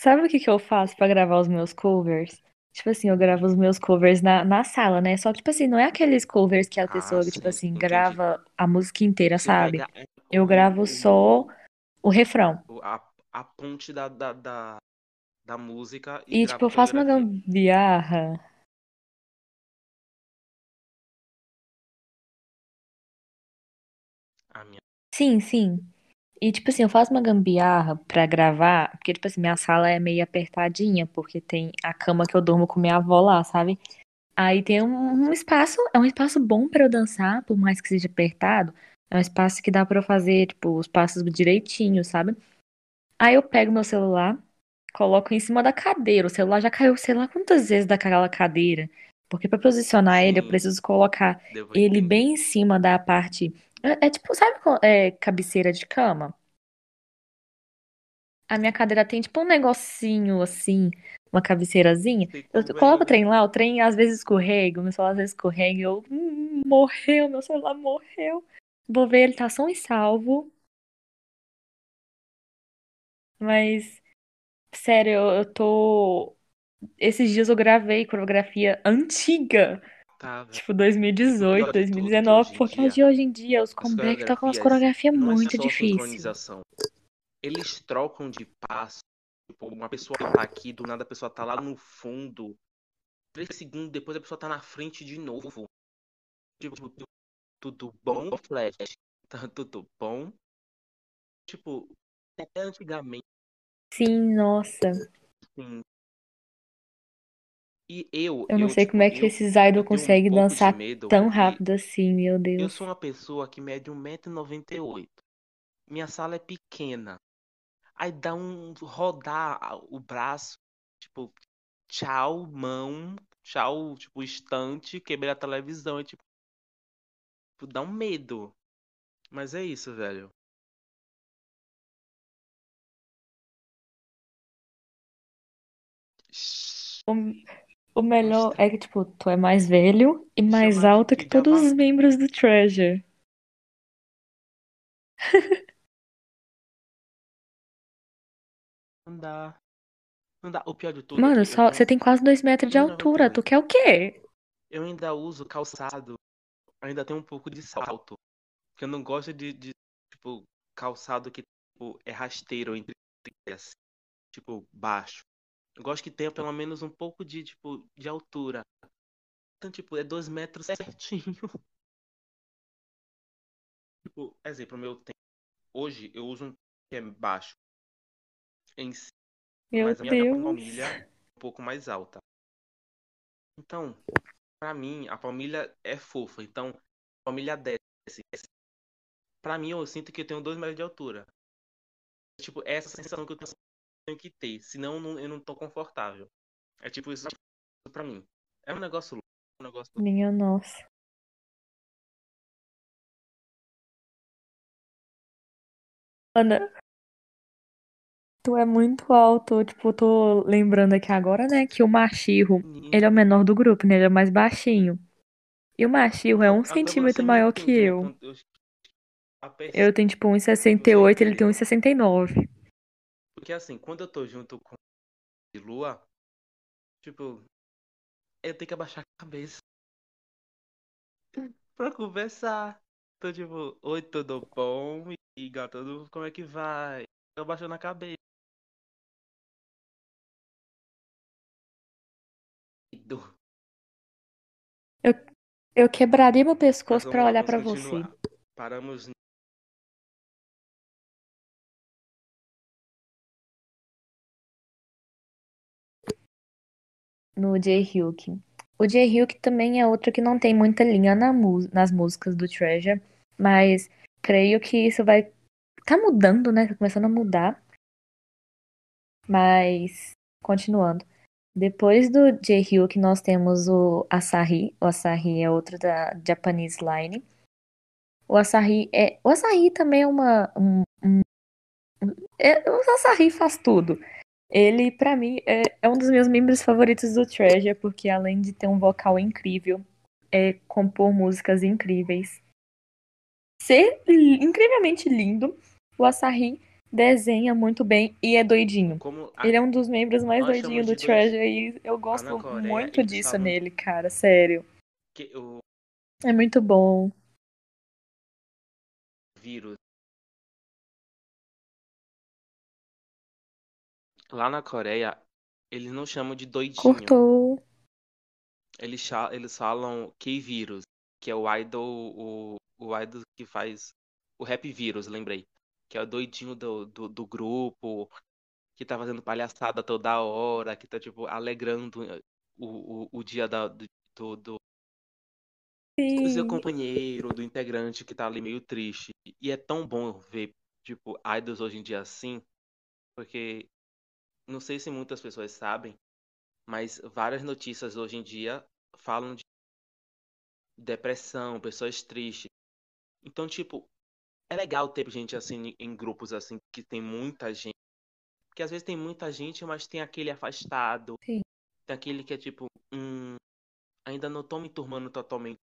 Sabe o que que eu faço pra gravar os meus covers? Tipo assim, eu gravo os meus covers na, na sala, né? Só que, tipo assim, não é aqueles covers que a Ah, pessoa, tipo sim, assim, entendi. grava a música inteira, Você sabe? pega é, Eu gravo só o refrão. o- a, a ponte da, da, da, da música e E, grava tipo, eu faço uma coreografia. gambiarra. Sim, sim. E, tipo assim, eu faço uma gambiarra pra gravar, porque, tipo assim, minha sala é meio apertadinha, porque tem a cama que eu durmo com minha avó lá, sabe? Aí tem um, um espaço, é um espaço bom pra eu dançar, por mais que seja apertado. É um espaço que dá pra eu fazer, tipo, os passos direitinho, sabe? Aí eu pego meu celular, coloco em cima da cadeira. O celular já caiu, sei lá quantas vezes daquela cadeira. Porque pra posicionar ele, eu preciso colocar ele bem em cima da parte. É, é tipo, sabe qual- é, cabeceira de cama? A minha cadeira tem tipo um negocinho assim, uma cabeceirazinha. Sei Eu coloco o é. trem lá, o trem às vezes escorrega, o meu celular às vezes escorrega, e eu hum, morreu, meu celular morreu. Vou ver, ele tá só em salvo, mas sério, eu, eu tô. Esses dias eu gravei coreografia antiga, Tá, tipo E o 2018, pior de tudo, que 2019, hoje em porque de hoje em dia os as comeback estão com umas coreografias é muito difíceis. Eles trocam de passo. Tipo, uma pessoa tá aqui, do nada a pessoa tá lá no fundo. Três segundos depois a pessoa tá na frente de novo. Tipo, tu- tudo bom, Flash? Tá tudo bom? Tipo, até antigamente, Sim, nossa. assim. E eu, Eu não eu, sei como tipo, é que eu, esses idols eu tenho um conseguem pouco de dançar medo tão porque rápido assim, meu eu Deus. sou uma pessoa que mede 1,98m. Minha sala é pequena. Aí dá um rodar a- o braço, tipo, tchau, mão, tchau, tipo, estante, quebrei a televisão, é tipo, dá um medo. Mas é isso, velho. Shhh, o melhor é que, tipo, tu é mais velho e Me mais alto que que todos os membros do Treasure. Não dá. Não dá. O pior de tudo é Mano, eu só, você tem quase dois metros de altura. Tu 1,98m. quer o quê? Eu ainda uso calçado, ainda tenho um pouco de salto. Porque eu não gosto de, de tipo, calçado que tipo, é rasteiro entre assim, tipo, baixo. Eu gosto que tenha pelo menos um pouco de, tipo, de altura. Então, tipo, é dois metros certinho. tipo, exemplo, meu tempo. Hoje eu uso um que é baixo em si. Meu mas a minha Deus. palmilha é um pouco mais alta. Então, pra mim, a palmilha é fofa. Então, a palmilha desce. Pra mim, eu sinto que eu tenho dois metros de altura. Tipo, essa sensação que eu tenho que ter. Senão, eu não, eu não tô confortável. É tipo isso pra mim. É um negócio louco. Um negócio Minha nossa. Ana, tu é muito alto. Tipo, tô lembrando aqui agora, né, que o Machirro, ele é o menor do grupo, né? Ele é o mais baixinho. E o Machirro é um Agora centímetro maior que eu. Eu tenho, tipo, 1,68, ele tem entendeu? 1,69. Porque assim, quando eu tô junto com de lua, tipo, eu tenho que abaixar a cabeça pra conversar. Então, tipo, oi, tudo bom? E gato, como é que vai? Eu abaixando a cabeça. Eu quebraria meu pescoço pra olhar pra você. Paramos no J-Hyuk. O J-Hyuk também é outro que não tem muita linha na nas músicas do Treasure, mas creio que isso vai tá mudando, né? Tá começando a mudar. Mas continuando. Depois do J-Hyuk nós temos o Asahi. O Asahi é outro da Japanese Line. O Asahi é, o Asahi também é uma um, um- é- o Asahi faz tudo. Ele, pra mim, é, é um dos meus membros favoritos do Treasure, porque além de ter um vocal incrível, é compor músicas incríveis, ser incrivelmente lindo, o Asahi desenha muito bem e é doidinho. como a- Ele é um dos membros mais Nós doidinhos do. Treasure e eu gosto muito disso falam- nele, cara, sério. o É muito bom. vírus lá na Coreia, eles não chamam de doidinho. Cortou. Eles, eles falam K-Vírus, que é o idol, o, o idol que faz o Rap Vírus, lembrei. Que é o doidinho do, do, do grupo, que tá fazendo palhaçada toda hora, que tá, tipo, alegrando eh, o, o, o dia da, do, do, do do seu Sim. companheiro, do integrante que tá ali meio triste. E é tão bom ver, tipo, idols hoje em dia assim, porque não sei se muitas pessoas sabem, mas várias notícias hoje em dia falam de depressão, pessoas tristes. Então, tipo, é legal ter gente assim em grupos assim que tem muita gente. Porque às vezes tem muita gente, mas tem aquele afastado. Sim. Tem aquele que é tipo, hum, ainda não tô me turmando totalmente.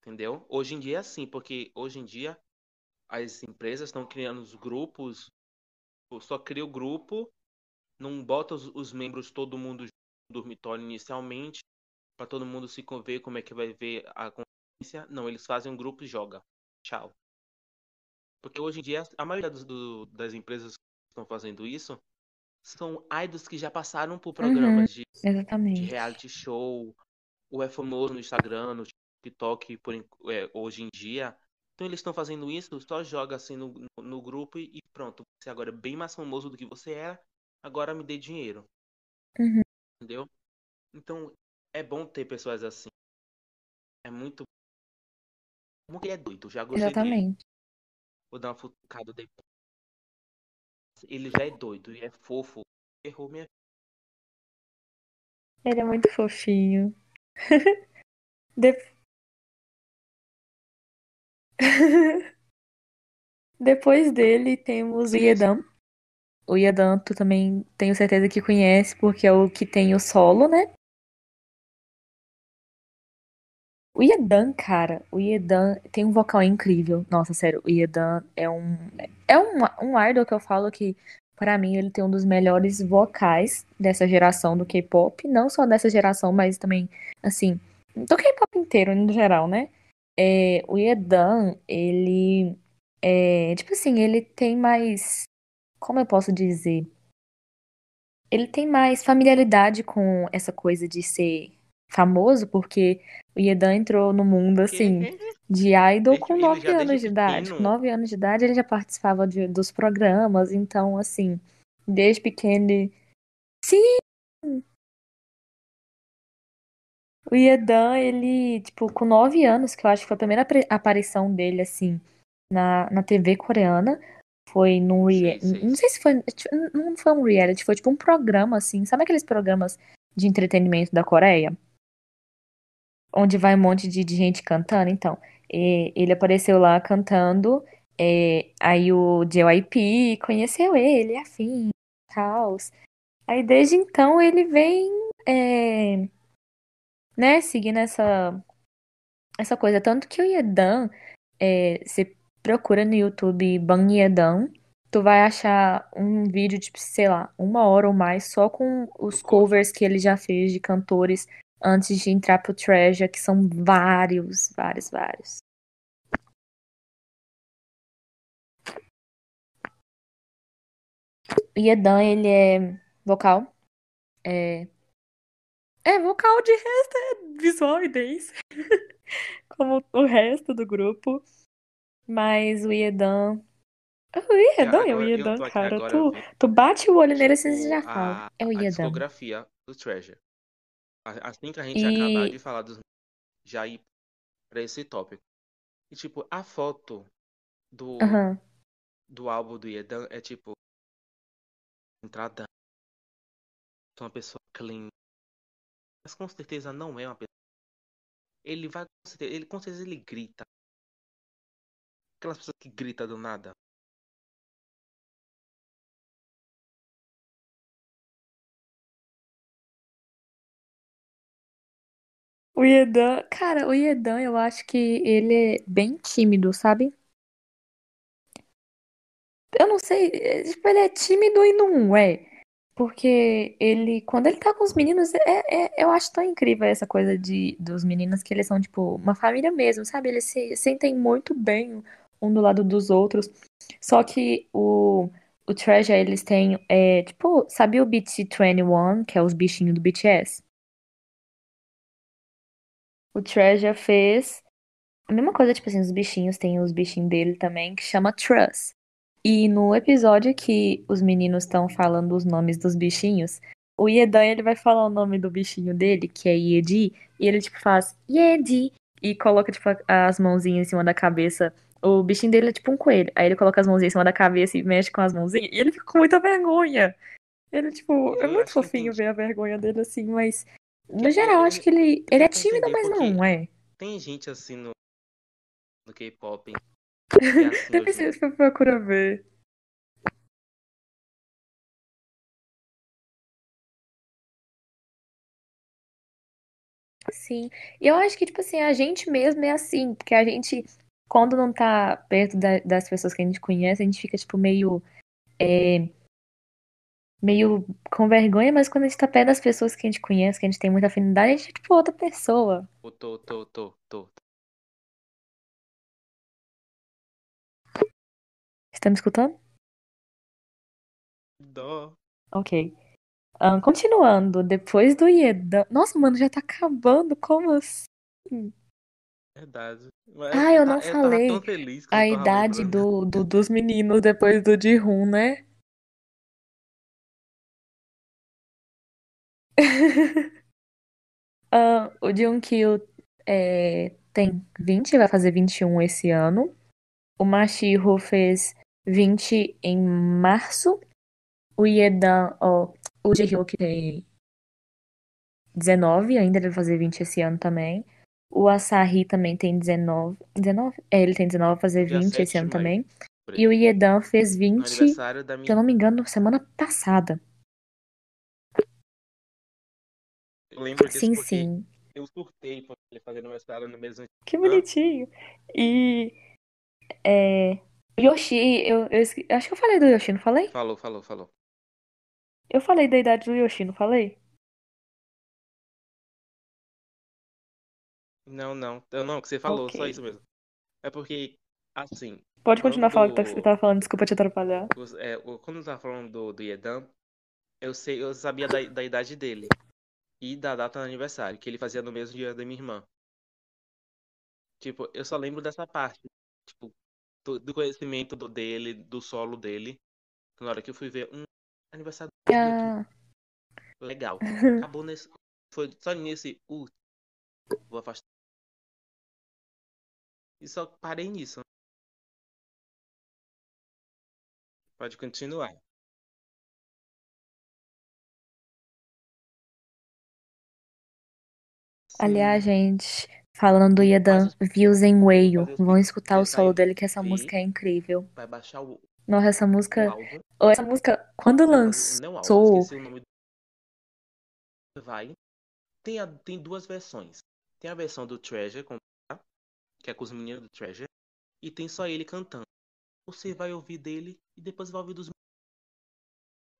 Entendeu? Hoje em dia é assim, porque hoje em dia as empresas estão criando os grupos, só cria o grupo, não bota os, os membros todo mundo junto no dormitório inicialmente, para todo mundo se ver como é que vai ver a convivência. Não, eles fazem um grupo e joga. Tchau. Porque hoje em dia a maioria dos- do- das empresas que estão fazendo isso são idols que já passaram por programas de de Exatamente. reality show, ou é famoso no Instagram, no TikTok por, é, hoje em dia. Então eles estão fazendo isso, só joga assim no, no, no grupo e, e pronto. Você agora é bem mais famoso do que você era, agora me dê dinheiro. Uhum. Entendeu? Então é bom ter pessoas assim. É muito. Como que é doido, já gostei dele. Exatamente. Vou dar uma futucada depois. Ele já é doido e é fofo. Errou minha Ele é muito fofinho. De- Depois dele temos o Yedan. O Yedan tu também tenho certeza que conhece, porque é o que tem o solo, né? O Yedan, cara, o Yedan tem um vocal incrível. Nossa, sério, o Yedan é um. É um, um idol que eu falo que, pra mim, ele tem um dos melhores vocais dessa geração do K-pop. Não só dessa geração, mas também, assim, do K-pop inteiro, no geral, né? É, o Yedan, ele é, tipo assim, ele tem mais, como eu posso dizer? Ele tem mais familiaridade com essa coisa de ser famoso, porque o Yedan entrou no mundo, assim, de idol com ele 9 já desde anos de idade. Com 9 anos de idade ele já participava de- dos programas, então, assim, desde pequeno ele... Sim! O Yedan, ele, tipo, com 9 anos, que eu acho que foi a primeira aparição dele, assim, na, na TV coreana, foi num reality. Não sei se foi. tipo, Não foi um reality, foi tipo um programa, assim. Sabe aqueles programas de entretenimento da Coreia? Onde vai um monte de, de gente cantando? Então, e- ele apareceu lá cantando, é, aí o JYP conheceu ele, afim, tal. Aí desde então ele vem, é, né, seguindo essa, essa coisa. Tanto que o Yedan, é, você procura no YouTube Bang Yedan, tu vai achar um vídeo de, sei lá, uma hora ou mais só com os covers que ele já fez de cantores antes de entrar pro Treasure, que são vários, vários, vários. O Yedan, ele é vocal. É, é vocal de resto, é visual e dance. Como o resto do grupo. Mas o Yedan. O Yedan é o aqui cara. agora Tu, tu bate o olho nele assim tipo, e já a- fala. É o a Yedan. discografia do Treasure. A- Assim que a gente E- acabar de falar dos já ir pra esse tópico. E tipo, a foto do, Aham. do álbum do Yedan é tipo entrada uma pessoa clean. Mas com certeza não é uma pessoa. Ele vai com certeza, ele com certeza ele grita. Aquelas pessoas que gritam do nada. O Yedan, cara, o Yedan, eu acho que ele é bem tímido, sabe? Eu não sei, é, tipo, ele é tímido e não é. Porque ele, quando ele tá com os meninos, é, é- eu acho tão incrível essa coisa de, dos meninos que eles são, tipo, uma família mesmo, sabe? Eles se sentem muito bem um do lado dos outros. Só que o, o Treasure, eles têm, é, tipo, sabe o BT21, que é os bichinhos do BTS? O Treasure fez a mesma coisa, tipo assim, os bichinhos, tem os bichinhos dele também, que chama Trust. E no episódio que os meninos estão falando os nomes dos bichinhos, o Yedan, ele vai falar o nome do bichinho dele, que é Yedi, e ele, tipo, faz Yedi, e coloca, tipo, as mãozinhas em cima da cabeça. O bichinho dele é tipo um coelho. Aí ele coloca as mãozinhas em cima da cabeça e mexe com as mãozinhas, e ele fica com muita vergonha. Ele, tipo, é muito que fofinho ver a vergonha dele assim, mas. No geral, acho que ele, ele é tímido, mas não é. Tem gente assim no, no K-pop. Depois você procura ver. Sim. E eu acho que, tipo assim, a gente mesmo é assim, porque a gente, quando não tá perto da- das pessoas que a gente conhece, a gente fica, tipo, meio. é, meio com vergonha, mas quando a gente tá perto das pessoas que a gente conhece, que a gente tem muita afinidade, a gente é, tipo, outra pessoa. Tô, tô, tô, tô. Você tá me escutando? Dó. Ok. Ahn, continuando, depois do Ieda. Nossa, mano, já tá acabando, como assim? Verdade. Mas Ah, eu ta- não falei A eu tava idade do, do- dos meninos depois do Jihun, né? Ah, o Jungkook é, tem 20, vai fazer 21 esse ano. O Mashiro fez 20 em março. O Yedan, ó, o Jaehyuk tem 19, ainda vai fazer 20 esse ano também. O Asahi também tem 19. 19? É, ele tem 19, vai fazer No dia 20 esse 7 ano também. E o aí. Yedan fez No 20, aniversário da se eu não me engano, semana passada. Eu lembro disso Sim, sim. eu surtei pra ele fazer aniversário no mesmo Que bonitinho. E é, Yoshi, eu, eu esque- acho que eu falei do Yoshi, não falei? Falou, falou, falou. Eu falei da idade do Yoshi, não falei? Não, não. Eu não, o que você falou, Ok. só isso mesmo. É porque, assim, Pode continuar falando o que você tava falando, desculpa te atrapalhar. os- é, quando eu tava falando do, do Yedan, eu sei, eu sabia da, da idade dele. E da data do aniversário, que ele fazia no mesmo dia da minha irmã. Tipo, eu só lembro dessa parte. Tipo, do, conhecimento do dele, do solo dele. Na hora que eu fui ver, um aniversário. Ah, Legal. Acabou nesse. Foi só nesse. Uh, vou afastar. E só parei nisso. Pode continuar. aliás, gente, falando os- Views em Whale, fazer o vão escutar o solo dele que essa música é incrível. vai baixar o, Nossa, essa música, ou essa música, quando lançou, Vai. Tem, a- tem duas versões. Tem a versão do Treasure, com- que é com os meninos do Treasure, e tem só ele cantando. Você vai ouvir dele e depois vai ouvir dos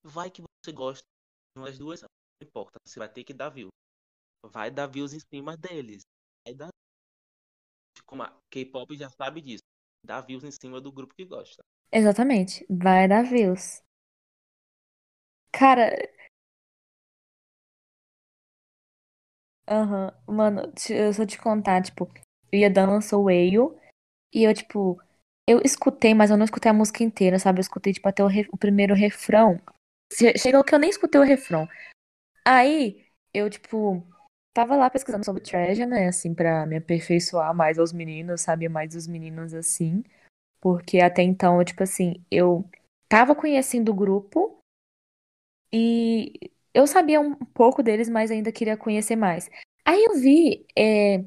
Vai que você gosta de uma das duas, não importa. Você vai ter que dar views. Vai dar views em cima deles. Como a K-pop já sabe disso. Dá views em cima do grupo que gosta. exatamente, vai dar views. Cara, aham, mano, te- eu só te contar, tipo, o Yedan lançou Whale, e eu, tipo, eu escutei, mas eu não escutei a música inteira, sabe? Eu escutei, tipo, até o, re- o primeiro refrão. Che- Chegou que eu nem escutei o refrão. Aí, eu, tipo, tava lá pesquisando sobre Treasure, né? Assim, pra me aperfeiçoar mais aos meninos, saber mais dos meninos assim. Porque até então, tipo assim, eu tava conhecendo o grupo e eu sabia um pouco deles, mas ainda queria conhecer mais. Aí eu vi é,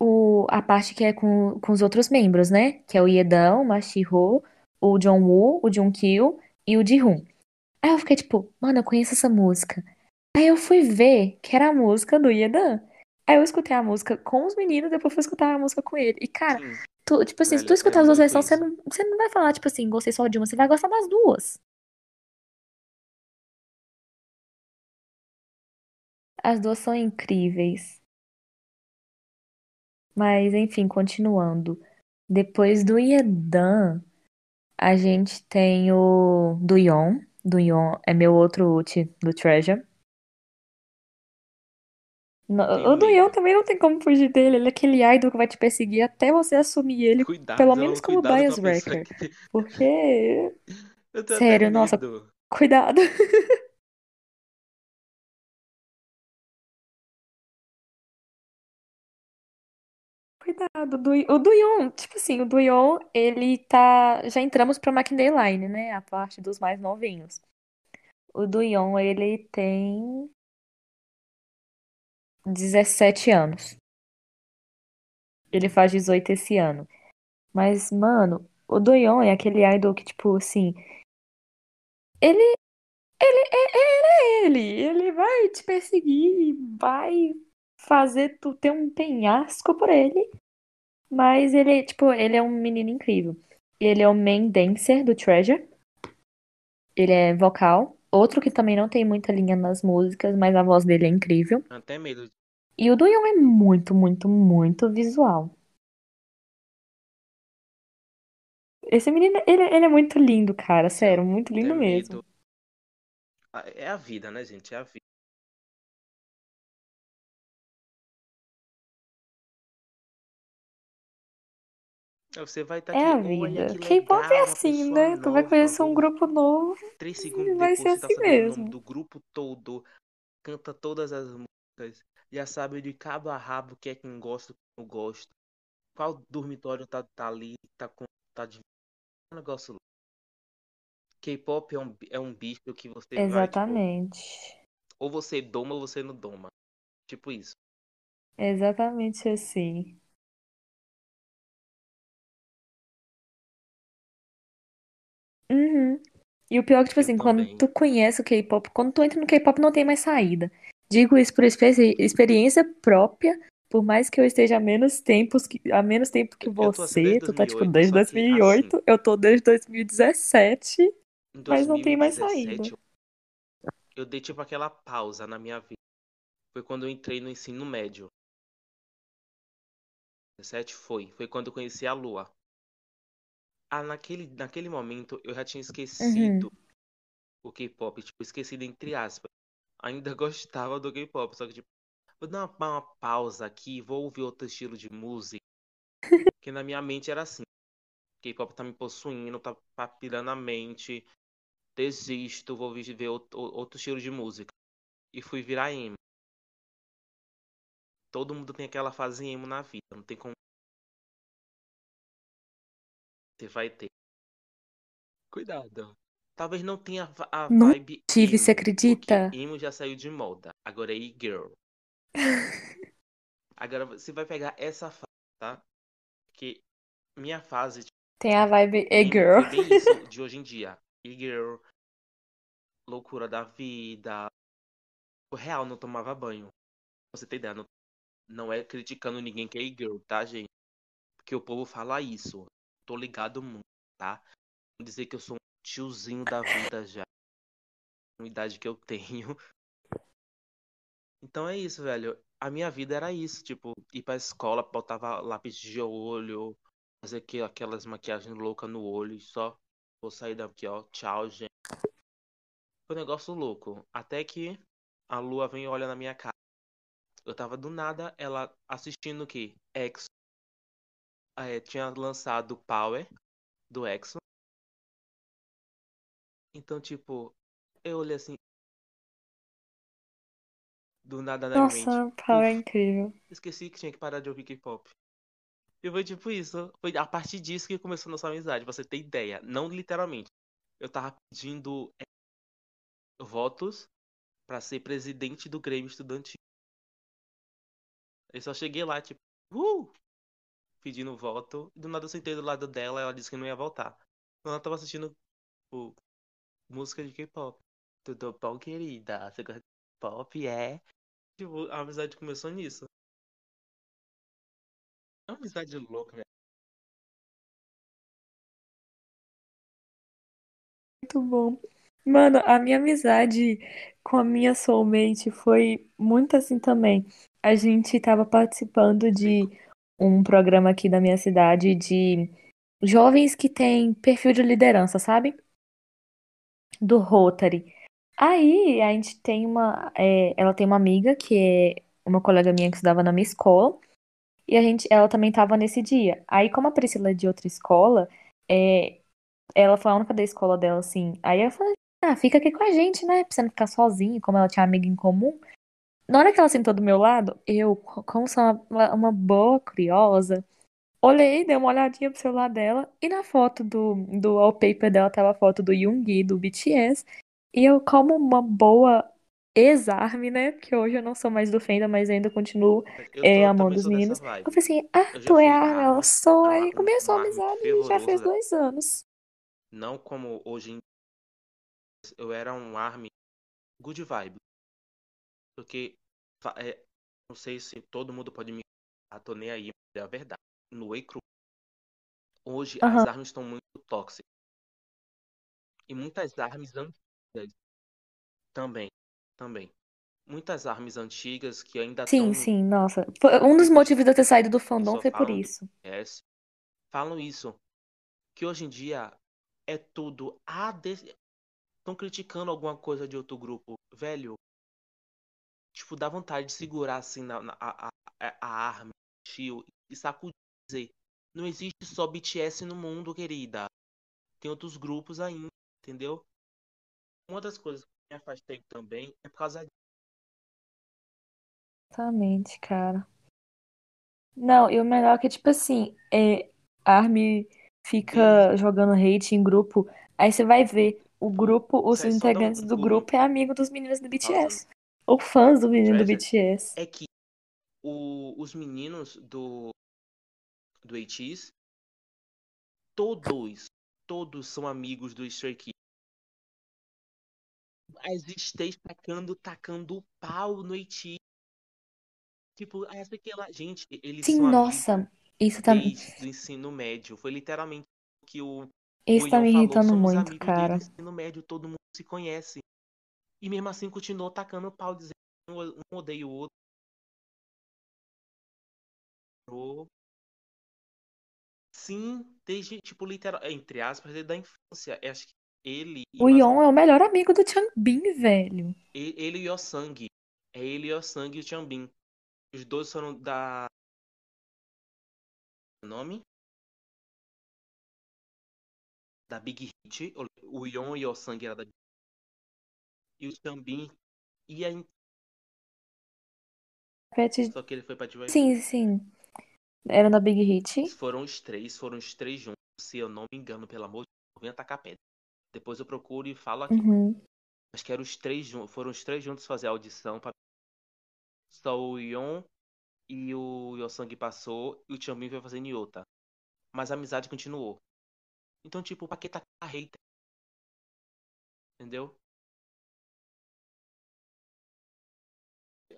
o, a parte que é com, com os outros membros, né? Que é o Yedan, o Mashiro, o Jongwoo, o Jungkook e o Jihoon. Aí eu fiquei tipo, mano, eu conheço essa música. Aí eu fui ver que era a música do Yedan. Aí eu escutei a música com os meninos, depois fui escutar a música com ele. E, cara, Sim, tu, tipo assim, se tu velho, escutar as duas versões, você não, você não vai falar, tipo assim, gostei só de uma, você vai gostar das duas. As duas são incríveis. Mas, enfim, continuando. Depois do Yedan, a gente tem o Duyon. Duyon é meu outro ult do Treasure. No- O Duyon também não tem como fugir dele. Ele é aquele idol que vai te perseguir até você assumir ele, pelo Cuidado, menos como cuidado com bias a pessoa wrecker. que. Porque, Eu tenho até sério, nossa, medo. cuidado. Cuidado. Do, o Duyon, tipo assim, o Duyon, ele tá. Já entramos pra McIntyre Line, né? A parte dos mais novinhos. O Duyon, ele tem 17 anos. Ele faz 18 esse ano. Mas, mano, o Doyon é aquele idol que, tipo, assim. Ele, ele, é- ele é ele. Ele vai te perseguir, vai fazer tu ter um penhasco por ele. Mas ele, tipo, ele é um menino incrível. Ele é o main dancer do Treasure. Ele é vocal. Outro que também não tem muita linha nas músicas, mas a voz dele é incrível. Até medo. E o Doyon é muito, muito, muito visual. Esse menino, ele, ele é muito lindo, cara. Sério, muito lindo mesmo. Ah, É a vida, né, gente? É a vida. Você vai estar É a aqui, olha vida. que K-pop é assim, né? Tu vai conhecer um grupo novo três segundos vai depois ser você tá assim sabendo o nome mesmo. do grupo todo, canta todas as músicas, já sabe de cabo a rabo o que é quem gosta, não gosta, qual dormitório tá, tá ali, tá com tá de um negócio. louco. K-pop é um, é um bicho que você vai, tipo, Exatamente. ou você doma ou você não doma. Tipo isso. Exatamente assim. Uhum. E o pior é que, tipo Eu assim, quando também. tu conhece o K-pop, quando tu entra no K-pop não tem mais saída. Digo isso por experi- experiência própria, por mais que eu esteja há menos tempos que, há menos tempo que assim você, tu tá tipo 2008, desde só que assim, 2008, eu tô desde 2017, em mas não tem mais saída. 2017 eu dei tipo aquela pausa na minha vida. Foi quando eu entrei no ensino médio. 2017 foi. Foi quando eu conheci a Lua. Ah, naquele, naquele momento eu já tinha esquecido Uhum. o K-pop, tipo, esquecido entre aspas. Ainda gostava do K-pop, só que tipo, vou dar uma, uma pausa aqui, vou ouvir outro estilo de música. Que na minha mente era assim. K-pop tá me possuindo, tá, tá pirando a mente. Desisto, vou ver outro, outro estilo de música. E fui virar emo. Todo mundo tem aquela fase emo na vida, não tem como. Você vai ter. Cuidado. Talvez não tenha a Não vibe tive, emo, você acredita? Emo já saiu de moda. Agora é e-girl. Agora você vai pegar essa fase, tá? Porque minha fase de Tem a vibe e-girl. de hoje em dia. E-girl, loucura da vida. O real não tomava banho. Você ter ideia, não, não é criticando ninguém que é e-girl, tá, gente? Porque o povo fala isso. Tô ligado muito, tá? Vou dizer que eu sou um tiozinho da vida já. Com a idade que eu tenho. Então é isso, velho. A minha vida era isso, tipo, ir pra escola, botava lápis de olho, fazer aquelas maquiagens loucas no olho e só vou sair daqui, ó. Tchau, gente. Foi um negócio louco. Até que a lua vem e olha na minha cara. Eu tava do nada, ela assistindo o quê? Exo. É, tinha lançado Power do Exo. Então, tipo, eu olhei assim. Do nada na minha mente. Nossa, Power é incrível. esqueci que tinha que parar de ouvir K-pop. E foi tipo isso. Foi a partir disso que começou nossa amizade, pra você ter ideia. Não literalmente. Eu tava pedindo é, votos pra ser presidente do Grêmio Estudantil. Eu só cheguei lá, tipo, uh! Pedindo voto. E do nada eu sentei do lado dela ela disse que não ia voltar. Então ela tava assistindo tipo, música de K-pop. Tudo bom, querida? Você gosta de pop? É. Tipo, a amizade começou nisso. É uma amizade louca, né? Muito bom. Mano, a minha amizade com a minha soulmate foi muito assim também. A gente tava participando de um programa aqui da minha cidade de jovens que têm perfil de liderança, sabe? Do Rotary. Aí a gente tem uma. é, ela tem uma amiga que é uma colega minha que estudava na minha escola. E a gente, ela também tava nesse dia. Aí, como a Priscila é de outra escola, é, ela foi a única da escola dela, assim. Aí eu falei, ah, fica aqui com a gente, né? Pra você não ficar sozinha, como ela tinha amiga em comum. Na hora que ela sentou do meu lado, eu, como sou uma, uma boa curiosa, olhei, dei uma olhadinha pro celular dela, e na foto do, do wallpaper dela tava a foto do Yoongi, do BTS. E eu, como uma boa ex-ARMY, né? Porque hoje eu não sou mais do Fenda, mas ainda continuo Eu é, tô, amando também os sou dessa meninos. Eu vibe. falei assim, ah, Eu já tu é fui ARMY? Ela ARMY, sou. ah, Aí um, começou a um ARMY amizade e já fez fervoroso. dois anos. Não como hoje em eu era um ARMY good vibe. Porque, fa- é, não sei se todo mundo pode me ah, tô nem aí, mas é a verdade. No Crew, hoje as Aham. armas estão muito tóxicas. E muitas armas antigas também. Também. Muitas armas antigas que ainda Sim, estão sim, nossa. Um dos motivos de eu ter saído do fandom foi por isso. BTS, falam isso. Que hoje em dia é tudo. Ah, estão criticando alguma coisa de outro grupo. Velho, tipo, dá vontade de segurar assim na, na- a, a, a a arma, o tio, e sacudir. Não existe só BTS no mundo, querida. Tem outros grupos ainda, entendeu? Uma das coisas que me afastei também é por causa disso. Exatamente, cara. Não, e o melhor é que, tipo assim, é, a ARMY fica jogando hate em grupo, aí você vai ver o grupo, os um, integrantes do grupo é amigo dos meninos do BTS. Ou fãs do no menino do. BTS. É que o, os meninos do, do ATEEZ, todos, todos são amigos do Stray Kids. As stays tacando, tacando pau no ATEEZ. Tipo, essa que ela. Gente, eles Sim, são nossa, isso tá, desde o ensino médio. Foi literalmente o que o isso tá me irritando muito, o cara. ensino médio, todo mundo se conhece. E mesmo assim continuou tacando pau, dizendo um odeia o outro. Sim, desde, tipo, literal, entre aspas, desde a infância. Eu acho que ele e O Yon é o melhor amigo do Changbin, velho. E- Ele e o Sangue. É ele e o Sangue e o Chambin. Os dois foram da. Nome? Da Big Hit. O Yon e o Sangue era da Big Hit. E o Chambin ia em. Pet- Só que ele foi pra. Sim, sim. Era na Big Hit. Foram os três, foram os três juntos. Se eu não me engano, pelo amor de Deus, venha tacar pedra. Depois eu procuro e falo aqui. Uhum. Acho que eram os três juntos. Foram os três juntos fazer a audição. Pra... Só o Yon e o Yosang passou e o Chambin foi fazer Nyota. Mas a amizade continuou. Então, tipo, pra que tacar hater? Entendeu?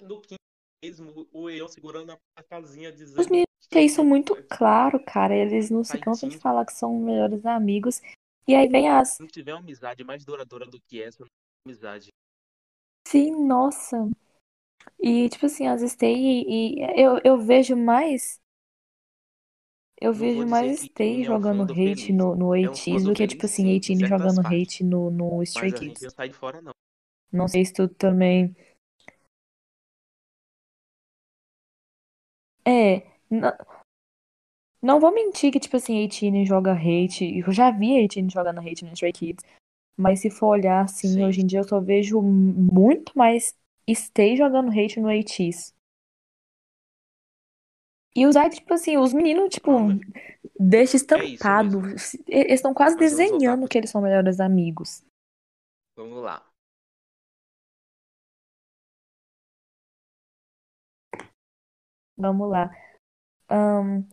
No quinto mesmo, o Eon segurando a casinha dizendo. Os meninos têm isso muito claro, cara. Eles não se cansam de falar que são melhores amigos. E aí vem as. Se não tiver uma amizade mais duradoura do que essa, amizade. Sim, nossa. E, tipo assim, as Stay e, e eu, eu vejo mais. Eu Não vejo mais Stay é um jogando fandom hate feliz. no, no É um 8 do que, tipo assim, sim, em 18 certas jogando partes. hate no, no Stray Kids. não. Não sei se tu também. É. Não, não vou mentir que, tipo assim, 18 joga hate. Eu já vi 18 jogando hate no Stray Kids. Mas se for olhar assim, Sim. hoje em dia eu só vejo muito mais Stay jogando hate no 8 E os idols, tipo assim, os meninos, tipo, Ah, deixa É isso estampado. Eles estão quase Mas vamos voltar desenhando que eles são melhores amigos. Vamos lá. Vamos lá. Ahn,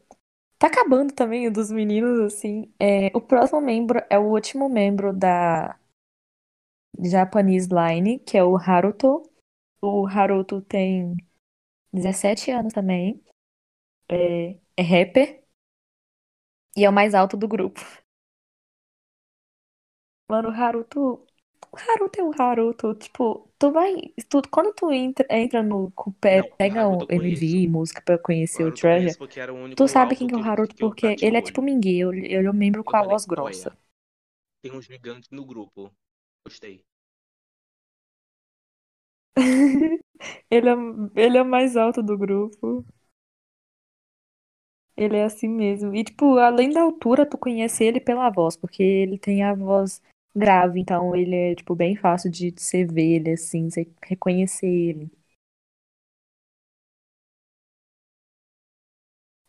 tá acabando também o dos meninos, assim. É, o próximo membro é o último membro da Japanese Line, que é o Haruto. O Haruto tem 17 anos também. É, é rapper. E é o mais alto do grupo. Mano, o Haruto. O Haruto é o Haruto. Tipo, tu vai. Tu, quando tu entra, entra no. com o pé- Não, o pega o eu MV, música pra conhecer o eu Treasure. o único Tu sabe quem que é o eu- Haruto, que eu porque ele o é tipo olho. Mingue, é um membro Eu com a voz olha, grossa. Tem um gigante no grupo. Gostei. Ele é, ele é o mais alto do grupo. Ele é assim mesmo. E, tipo, além da altura, tu conhece ele pela voz, porque ele tem a voz grave, então ele é, tipo, bem fácil de você ver ele, assim, você reconhecer ele.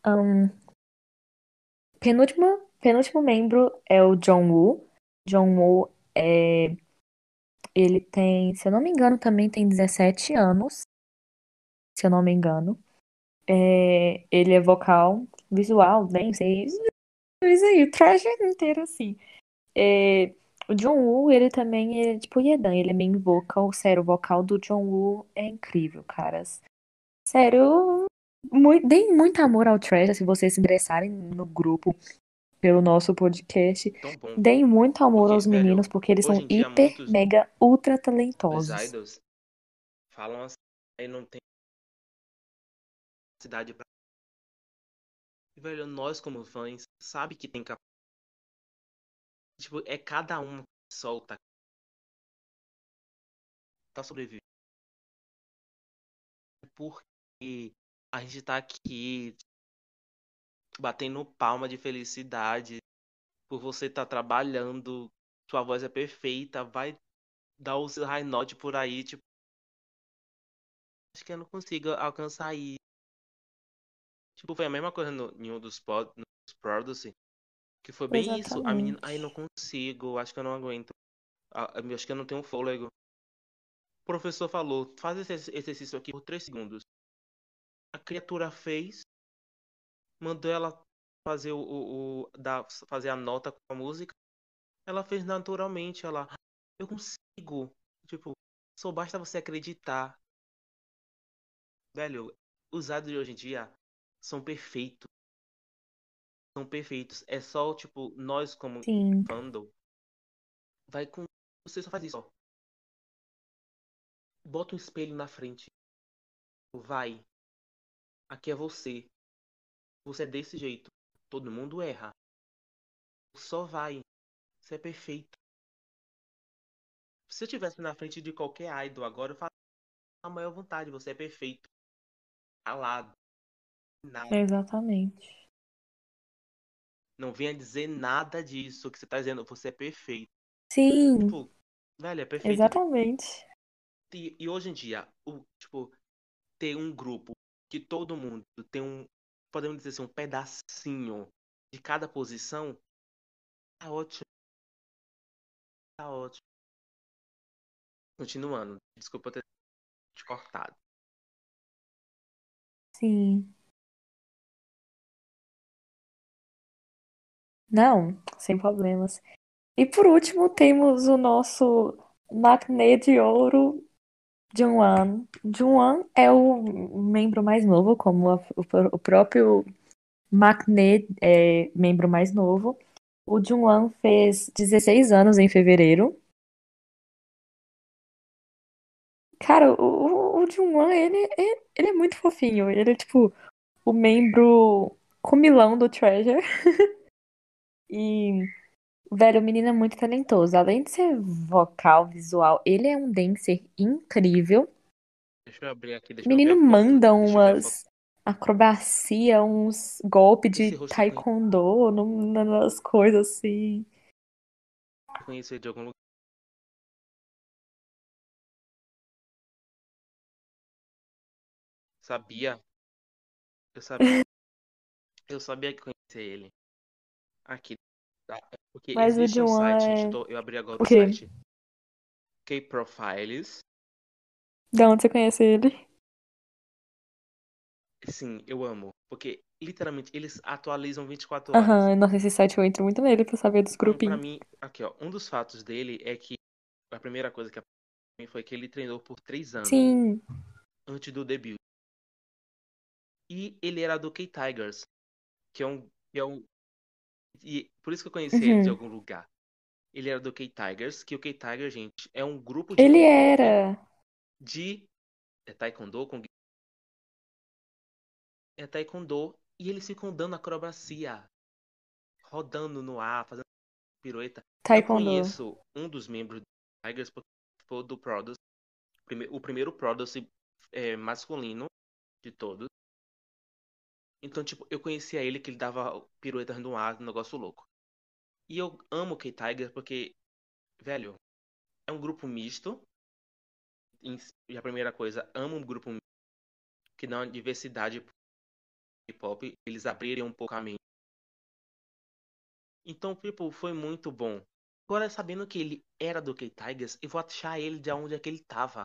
Ahn, penúltimo, penúltimo membro é o John Woo. John Woo é. Ele tem, se eu não me engano, também tem 17 anos. Se eu não me engano. É, ele é vocal, visual, nem sei. Isso aí, o traje inteiro assim. É, o John Woo, ele também é tipo Yedan, ele é main vocal. Sério, o vocal do John Woo é incrível, caras. Sério, muito, deem muito amor ao Treasure se vocês se interessarem no grupo pelo nosso podcast. Deem muito amor Porque, aos velho, meninos, porque eles são dia hiper, muitos- mega, ultra Os talentosos. idols falam assim, aí não tem capacidade pra. Velho, nós como fãs sabe que tem capacidade. Tipo, é cada um que solta. Tá sobrevivendo. Porque a gente tá aqui batendo palma de felicidade por você estar trabalhando, sua voz é perfeita, vai dar o seu high note por aí, tipo. Acho que eu não consigo alcançar aí. Tipo, foi a mesma coisa no, em um dos, pod, nos Produce. Que foi bem isso. A menina, ai, não consigo, acho que eu não aguento. Ah, acho que eu não tenho fôlego. O professor falou, faz esse exercício aqui por 3 segundos. A criatura fez, mandou ela fazer o, o, o dar, fazer a nota com a música. Ela fez naturalmente, ela, eu consigo. Tipo, só basta você acreditar. Velho, os de hoje em dia são perfeitos. São perfeitos. É só, tipo, nós como Sim. fandom. Vai com. Você só faz isso, ó. Bota um espelho na frente. Vai. Aqui é você. Você é desse jeito. Todo mundo erra. só vai. Você é perfeito. Se eu estivesse na frente de qualquer idol agora, eu falo a maior vontade, você é perfeito. Calado. Nada. Exatamente. Não venha dizer nada disso que você tá dizendo, você é perfeito. Sim, Tipo, velho, é perfeito. exatamente. E, e hoje em dia, o, tipo, ter um grupo que todo mundo tem um, podemos dizer assim, um pedacinho de cada posição, tá ótimo. Tá ótimo. Continuando, desculpa ter te cortado. Sim. Não, sem problemas. E por último, temos o nosso Matinê de Ouro, Jungwon. Jungwon é o membro mais novo, como a- o, o próprio Maknae é membro mais novo. O Jungwon fez 16 anos em fevereiro. Cara, o, o, o Jungwon, ele, é- ele é muito fofinho. Ele é, tipo, o membro comilão do Treasure. E, velho, o menino é muito talentoso. Além de ser vocal, visual, ele é um dancer incrível. Deixa eu abrir aqui, O deixa ver menino manda umas acrobacia, uns golpes de conheço, taekwondo, nas coisas assim. ele de algum lugar. Sabia? Eu sabia. Eu sabia que conhecia ele. Aqui. tá? Porque Mas o existe um Jungwon site, deixa eu, é. tô- eu abri agora O o quê? site. K-Profiles. De onde você conhece ele? Sim, eu amo. Porque, literalmente, eles atualizam 24 horas. Aham, nossa, esse site eu entro muito nele pra saber dos Então, pra grupinhos. mim, aqui, ó. Um dos fatos dele é que a primeira coisa que apareceu pra mim foi que ele treinou por três anos Sim, antes do debut. E ele era do K-Tigers, que é um. Que é um e por isso que eu conheci ele de uhum. algum lugar. Ele era do K-Tigers, que o K-Tiger, gente, é um grupo de Ele era. de é taekwondo com é taekwondo e eles ficam dando acrobacia, rodando no ar, fazendo pirueta. Eu Taekwondo. conheço um dos membros do Tigers porque foi do Produce, o primeiro Produce é, masculino de todos. Então, tipo, eu conhecia ele que ele dava piruetas no ar, um negócio louco. E eu amo o K-Tiger porque, velho, é um grupo misto. E a primeira coisa, amo um grupo misto que dá uma diversidade pro hip-hop. Eles abriram um pouco a mente. Então, tipo, foi muito bom. Agora, sabendo que ele era do K-Tigers, eu vou achar ele de onde é que ele tava.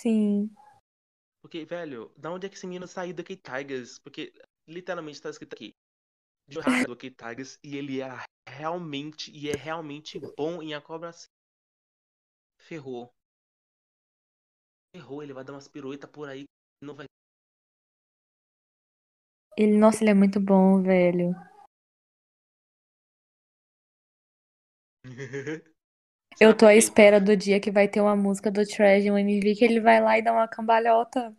Sim. Porque, velho, da onde é que esse menino saiu do K-Tigers? Porque, literalmente, tá escrito aqui. Johan do K-Tigers e ele era realmente, e é realmente bom em acrobacia. Ferrou. Ferrou, ele vai dar umas piruetas por aí. Não vai. Ele, nossa, ele é muito bom, velho. Eu tô à espera do dia que vai ter uma música do Treasure, um MV, que ele vai lá e dá uma cambalhota.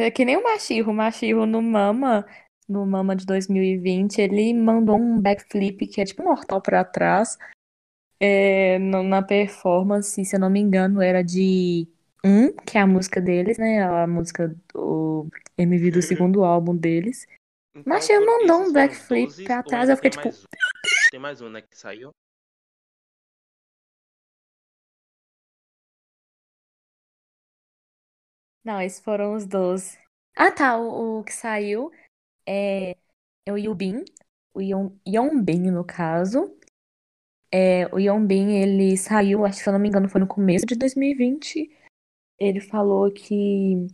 É que nem o Machirro. O Machirro no Mama, no Mama de 2020, ele mandou um backflip que é tipo mortal pra trás. É, na performance, se eu não me engano, era de um, que é a música deles, né? A música do MV do segundo álbum deles. Então, Machirro mandou um backflip 12, pra trás. Eu fiquei tipo, mais um? Tem mais um, né, que saiu. Não, esses foram os 12. Ah, tá. O, o que saiu é, é o Yubin. O Yon, Yonbin, no caso. É, o Yonbin, ele saiu, acho que se eu não me engano, foi no começo de 2020. Ele falou que,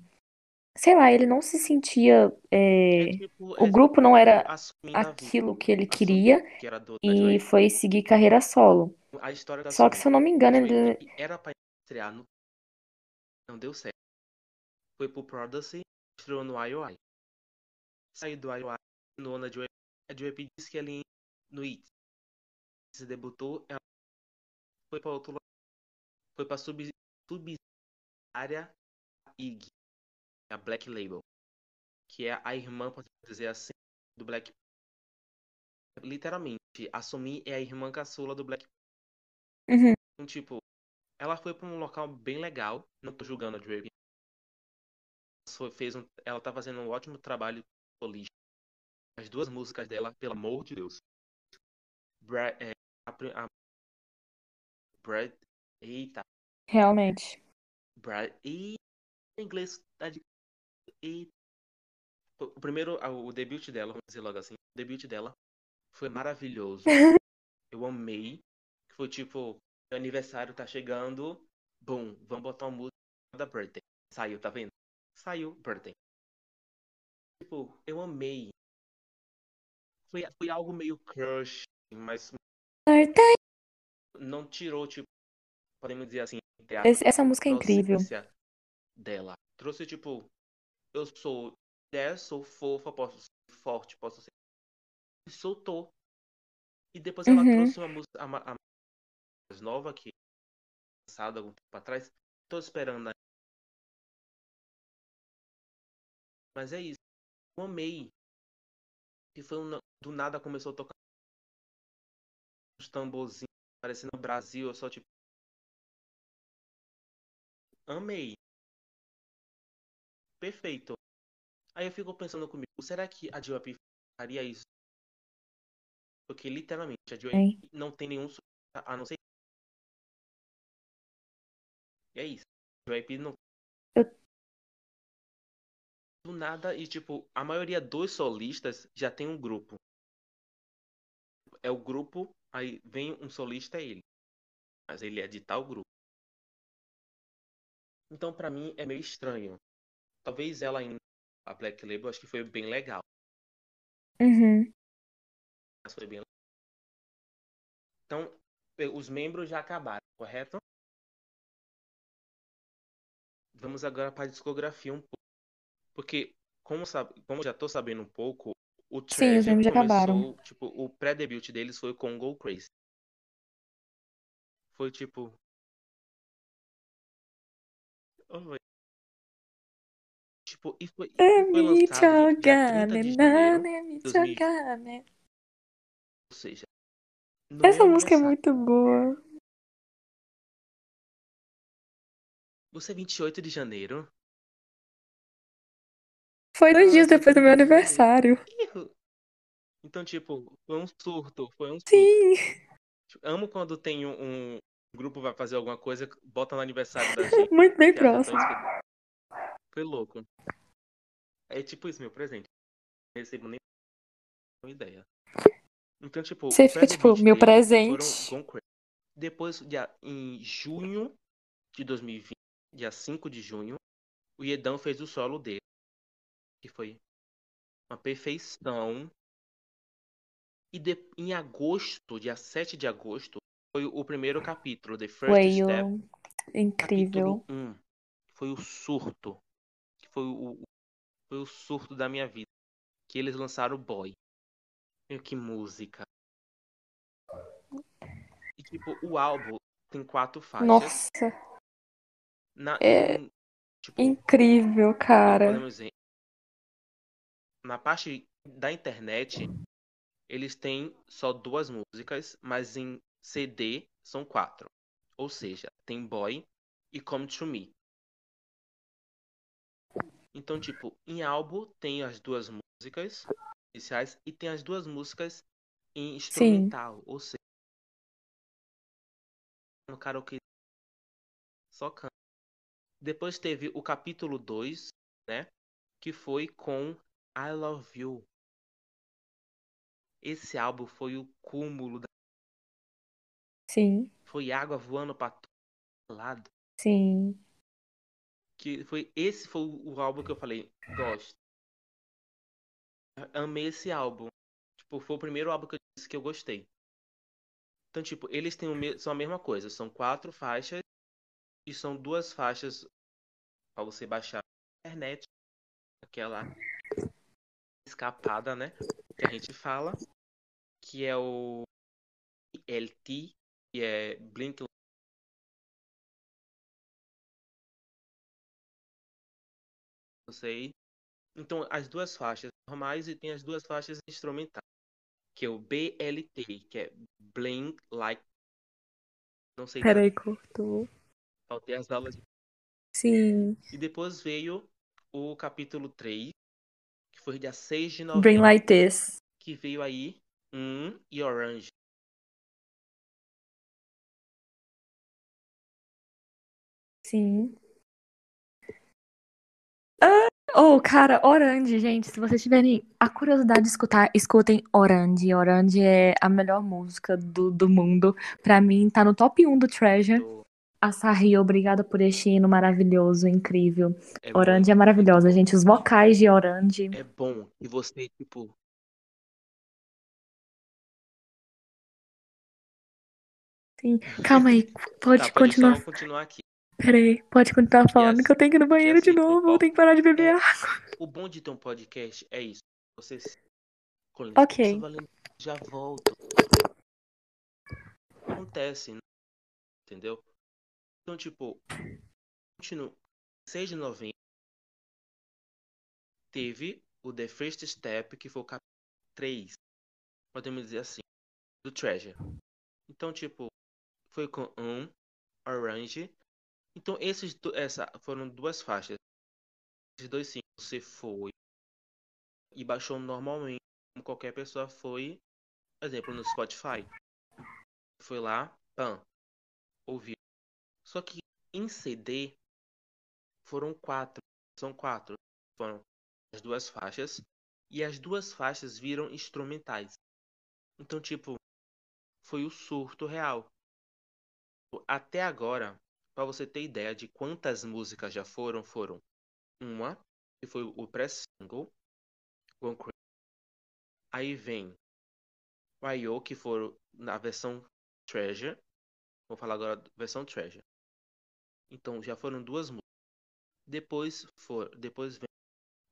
sei lá, ele não se sentia. É é, tipo, o é grupo não era assumindo a vida. aquilo que ele queria que era do e foi seguir carreira solo. A história da Só que, se eu não me engano, ele. era pra estrear no. Não deu certo. Foi pro Prodigy, estreou no IOI. Saiu do IOI, no na Joe. A Joe disse que ali no IT. Se debutou, ela foi pra outro lugar. Foi pra sub, subsidiária IG, a Black Label. Que é a irmã, pode dizer assim, do Black literalmente, a Sumi é a irmã caçula do Black Uhum. Então, tipo, ela foi pra um local bem legal, não tô julgando a Drake. Fez um, ela tá fazendo um ótimo trabalho solista. As duas músicas dela, pelo amor de Deus. Bra é, a, a, Brad, eita, Realmente. Brad, e em inglês tá de, o primeiro, o debut dela, vamos dizer logo assim, o debut dela foi maravilhoso. Eu amei. Foi tipo, meu aniversário tá chegando, bum, vamos botar uma música da Birthday. Saiu, tá vendo? Saiu, Birthday. Tipo, eu amei. Foi, foi algo meio crush, mas não tirou, tipo, podemos dizer assim, Essa música é incrível. dela. Trouxe, tipo, eu sou mulher, sou fofa, posso ser forte, posso ser. E soltou. E depois ela Uhum. trouxe uma música a ma- a mais nova que lançada algum tempo atrás. Tô esperando. Mas é isso. Eu amei. E foi um, do nada começou a tocar uns tamborzinhos parecendo Brasil, eu só tipo amei. Perfeito. Aí eu fico pensando comigo, será que a J.Y.P faria isso? Porque literalmente a J.Y.P não tem nenhum a não ser E é isso. A não Eu- do nada e tipo, a maioria dos solistas já tem um grupo. É o grupo, aí vem um solista é ele. Mas ele é de tal grupo. Então pra mim é meio estranho. Talvez ela em a Black Label acho que foi bem legal. Uhum. Foi bem Então, os membros já acabaram, correto? Vamos agora para a discografia um pouco. Porque, como, sabe, como já tô sabendo um pouco, o Sim, os membros já acabaram. tipo, o pré-debut deles foi com Go Crazy. Foi tipo. Oh, tipo, e foi, É foi me lançado gente, dia 30 jogane, de janeiro, nane, me 2020. jogane. ou seja, Essa meu música é muito boa. Você é 28 de janeiro? Foi dois dias depois do meu 30 de janeiro. aniversário. Então, tipo, foi um surto, foi um surto. Sim. Tipo, Amo quando tem um, um grupo vai fazer alguma coisa, bota no aniversário da gente. Muito bem próximo. Foi louco. É tipo isso, meu presente. Não recebo nem ideia. Então, tipo, Você fica tipo, meu presente. Depois, dia, em junho de 2020, dia 5 de junho, o Iedão fez o solo dele. Que foi uma perfeição. E de- em agosto, dia 7 de agosto, foi o primeiro capítulo, The First Step. Whale. Incrível. Capítulo 1. Foi o surto. Foi o, foi o surto da minha vida. Que eles lançaram o Boy. Meu, que música. E tipo, o álbum tem quatro faixas. Nossa, Na, É tipo, incrível, cara. podemos dizer, na parte da internet, eles têm só duas músicas, mas em CD são quatro. Ou seja, tem Boy e Come to Me. Então, tipo, em álbum tem as duas músicas iniciais e tem as duas músicas em instrumental. Ou seja, no karaokê só canta. Depois teve o capítulo 2, né? Que foi com I Love You. Esse álbum foi o cúmulo da... Sim, Foi água voando pra todo lado. sim. Que foi... Esse foi o álbum que eu falei, gosto. Amei esse álbum. Tipo, foi o primeiro álbum que eu disse que eu gostei. Então, tipo, eles têm o são a mesma coisa. São quatro faixas e são duas faixas pra você baixar na internet. Aquela escapada, né? Que a gente fala. Que é o LT, que é Blink. Não sei. Então, as duas faixas normais e tem as duas faixas instrumentais, que é o BLT, que é Blink Like. Não sei. Peraí, cortou. Faltei as aulas. Sim. E depois veio o capítulo 3, que foi dia 6 de novembro. Bring Like This. Que veio aí um e Orange. Sim. Ah, oh, cara, Orange, gente, se vocês tiverem a curiosidade de escutar, escutem Orange. Orange é a melhor música do, do mundo. Pra mim, tá no top 1 do Treasure. do- Açaí, obrigada por este hino maravilhoso, incrível. É Orange é muito, maravilhosa, gente. Os vocais de Orange. bom. É bom. E você, tipo, Sim. Calma aí, pode tá, pode continuar. só continuar aqui. Peraí, pode continuar falando Yes. que eu tenho que ir no banheiro de assim, novo. ó, Eu tenho que parar de beber é- água. O bom de ter um podcast é isso. Você se- com licença, Ok. Já volto. Acontece, né? entendeu? Então, tipo, continua. 6 de novembro teve o The First Step, que foi o capítulo 3, podemos dizer assim, do Treasure. Então, tipo, foi com um, Orange. Então, esses essa foram duas faixas. Esses dois sim, você foi e baixou normalmente, como qualquer pessoa foi, por exemplo, no Spotify. Foi lá, pam, ouviu. Só que em CD foram quatro, são quatro, foram as duas faixas e as duas faixas viram instrumentais. Então, tipo, foi o surto real. Até agora, para você ter ideia de quantas músicas já foram, foram uma, que foi o pré-single, Gone Crazy. Aí vem Wayo, que foram na versão Treasure. Vou falar agora da versão Treasure. Então já foram duas músicas. Depois for, depois vem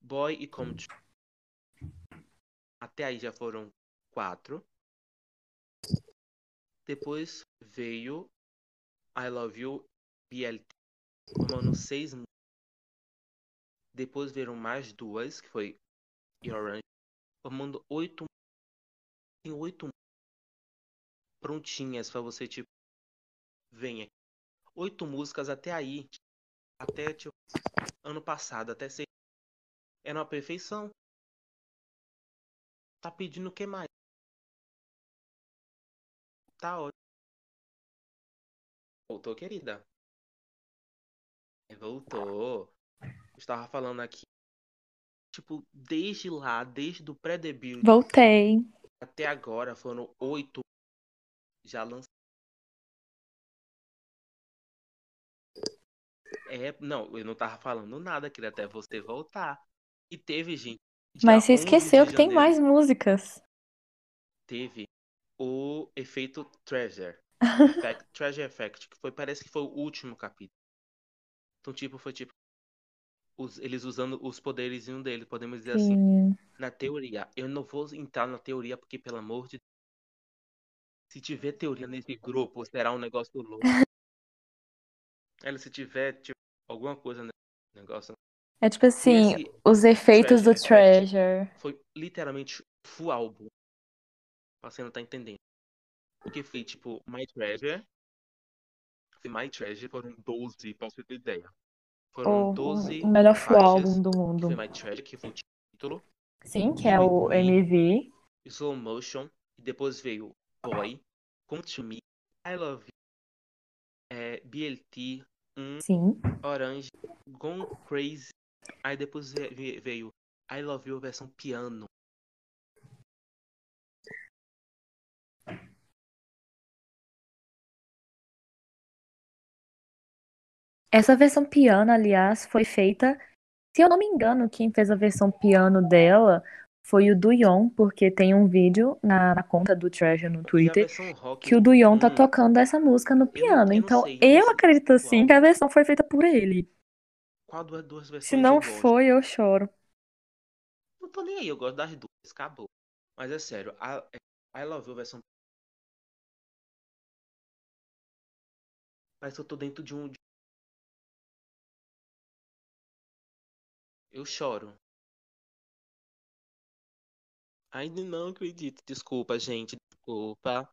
Boy e Come True. Até aí já foram quatro. Depois veio I Love You BLT, formando seis músicas. Depois vieram mais duas, que foi Orange, formando oito. Tem oito prontinhas pra você, tipo, venha. Oito músicas até aí, até tipo, ano passado, até ser. Era uma perfeição. Tá pedindo o que mais? Tá ótimo. Voltou, querida. Voltou. Estava falando aqui. Tipo, desde lá, desde o pré-debut Voltei. até agora, foram oito já lançados. É, não, eu não tava falando nada, queria até você voltar. E teve, gente. Mas você 11 de esqueceu que tem janeiro, mais músicas. Teve o efeito Treasure. Effect, Treasure Effect, que foi, parece que foi o último capítulo. Então, tipo, foi tipo. os- eles usando os poderes dele, podemos dizer assim. Sim. Na teoria. Eu não vou entrar na teoria, porque, pelo amor de Se tiver teoria nesse grupo, será um negócio louco. Ela, se tiver, tipo, alguma coisa nesse negócio. É tipo assim, Esse os efeitos do Treasure Effect Treasure. foi literalmente full álbum. Você não tá entendendo. Porque foi tipo My Treasure. Foi My Treasure, foram 12, pra você ter ideia. Foram O, 12 o melhor full álbum do mundo. foi My Treasure, que foi o título. Sim, que é o MV. Slow Motion. E depois veio Boy, Come to Me, I Love You, é, BLT, um, Sim. Orange, Gone Crazy. Aí depois ve- ve- veio I Love You versão piano. Essa versão piano, aliás, foi feita. Se eu não me engano, quem fez a versão piano dela foi o Duyon, porque tem um vídeo na, na conta do Treasure no a Twitter rock. que o Duyon tá hum, tocando essa música no piano. eu não Então, sei eu acredito assim qual. que a versão foi feita por ele. Qual duas, duas versões Se não eu foi, eu choro. Não tô nem aí, eu gosto das duas, acabou. Mas é sério, a, I Love You versão. Parece que eu tô dentro de um. Eu choro. Ainda não acredito. Desculpa, gente. Desculpa.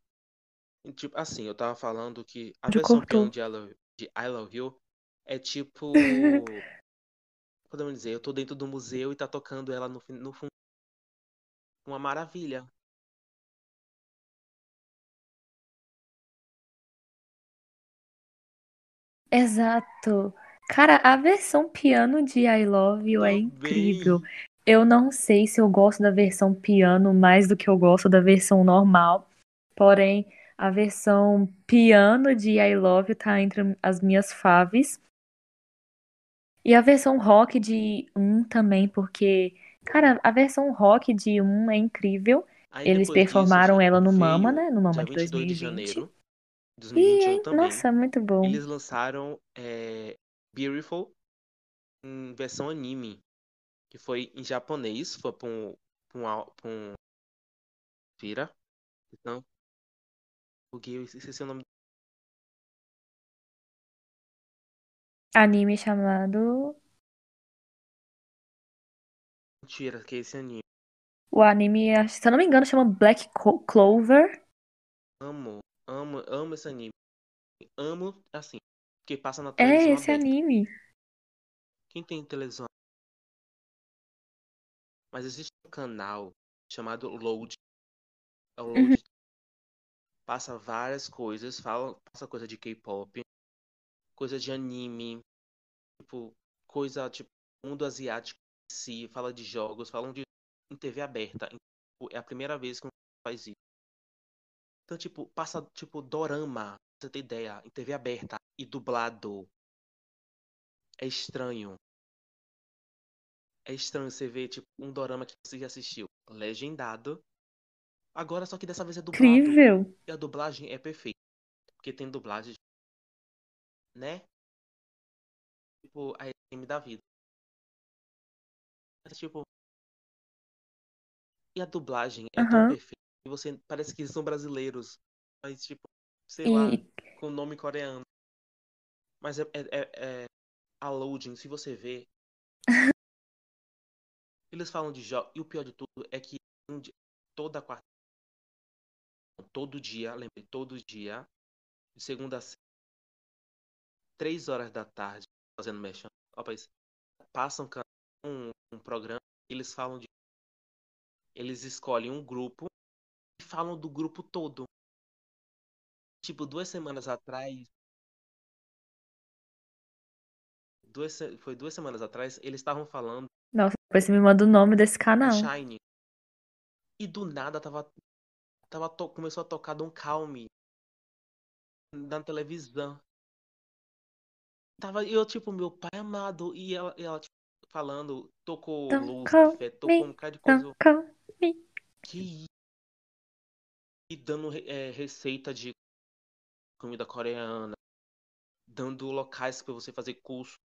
Tipo, assim, eu tava falando que a versão piano cortou. de I Love, de I Love You é tipo. Podemos dizer, eu tô dentro do museu e tá tocando ela no, no fundo. Uma maravilha. Exato. Cara, a versão piano de I Love You é incrível. Eu não sei se eu gosto da versão piano mais do que eu gosto da versão normal. Porém, a versão piano de I Love You tá entre as minhas faves. E a versão rock de 1 também, porque, cara, a versão rock de 1 é incrível. Aí Eles disso, performaram ela no Mama, veio né? No Mama de 22 de 2020. janeiro de E, 2021 hein? também. Nossa, muito bom. Eles lançaram é, Beautiful em versão anime, que foi em japonês, foi pra um, pra um, pra um Vira. Então, porque eu esqueci o nome. Anime chamado. Mentira, que é esse anime. O anime, se eu não me engano, chama Black Clover. Amo, amo, amo esse anime. Amo, assim, porque passa na É televisão esse aberta. anime. Quem tem televisão? Mas existe um canal chamado Load. É o Uhum. Load. Passa várias coisas, fala, passa coisa de K-pop, coisa de anime, tipo, coisa tipo mundo asiático em si, fala de jogos, falam de em TV aberta. Então, É a primeira vez que um faz isso. Então, tipo, passa tipo dorama, pra você ter ideia, em TV aberta e dublado. É estranho. É estranho você ver tipo um dorama que você já assistiu legendado. Agora só que dessa vez é dublado. Incrível. E a dublagem é perfeita. Porque tem dublagem, né? Tipo, a SM da vida. Mas, tipo. E a dublagem é tão Aham. perfeita que você parece que eles são brasileiros. Mas, tipo, sei E lá, com nome coreano. Mas é, é, é- é- a loading, se você vê. Eles falam de jogos. E o pior de tudo é que toda quarta. Todo dia, lembrei, todo dia. De segunda a sexta. Três horas da tarde, fazendo. Ó, país, passam um, um programa. Eles falam de. Eles escolhem um grupo e falam do grupo todo. Tipo, duas semanas atrás. Duas, foi duas semanas atrás, eles estavam falando Nossa, depois você me manda o nome desse canal. Shine. E do nada tava. tava to- começou a tocar Don't Calm na televisão. Tava eu, tipo, meu pai amado. E ela, e ela tipo, falando, tocou Don't call Lucifer, tocou um me, bocado de coisa. Que isso? E dando é, receita de comida coreana. Dando locais pra você fazer curso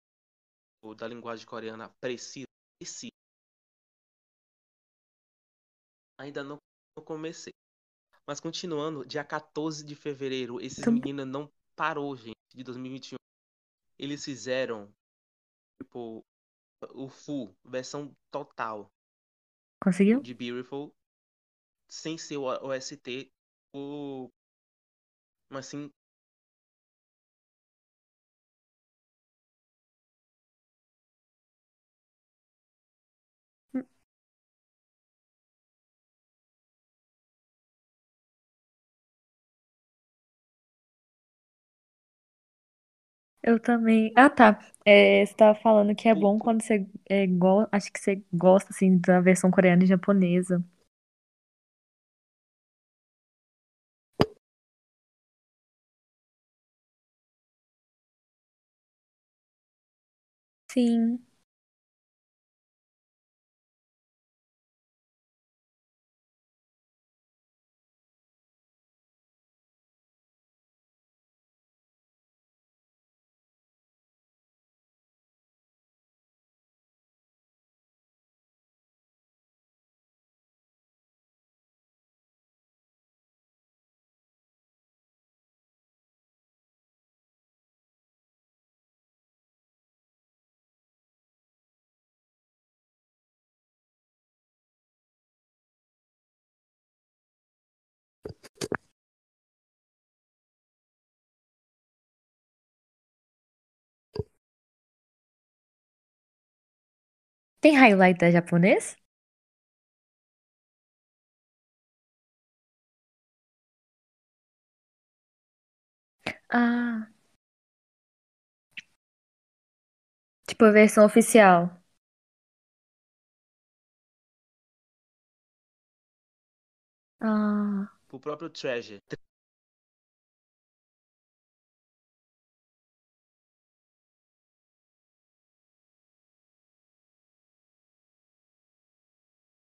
da linguagem coreana. Precisa. Ainda não comecei. Mas continuando, dia 14 de fevereiro, esses Muito- meninos não parou, gente, de 2021. Eles fizeram, tipo, o full, versão total Conseguiu? de Beautiful, sem ser o OST, o... mas sim Eu também. Ah, tá. É, você tava falando que é bom quando você é, go... acho que você gosta assim da versão coreana e japonesa. Sim. Tem highlight da japonês? Ah. Tipo a versão oficial. Ah. O próprio Treasure.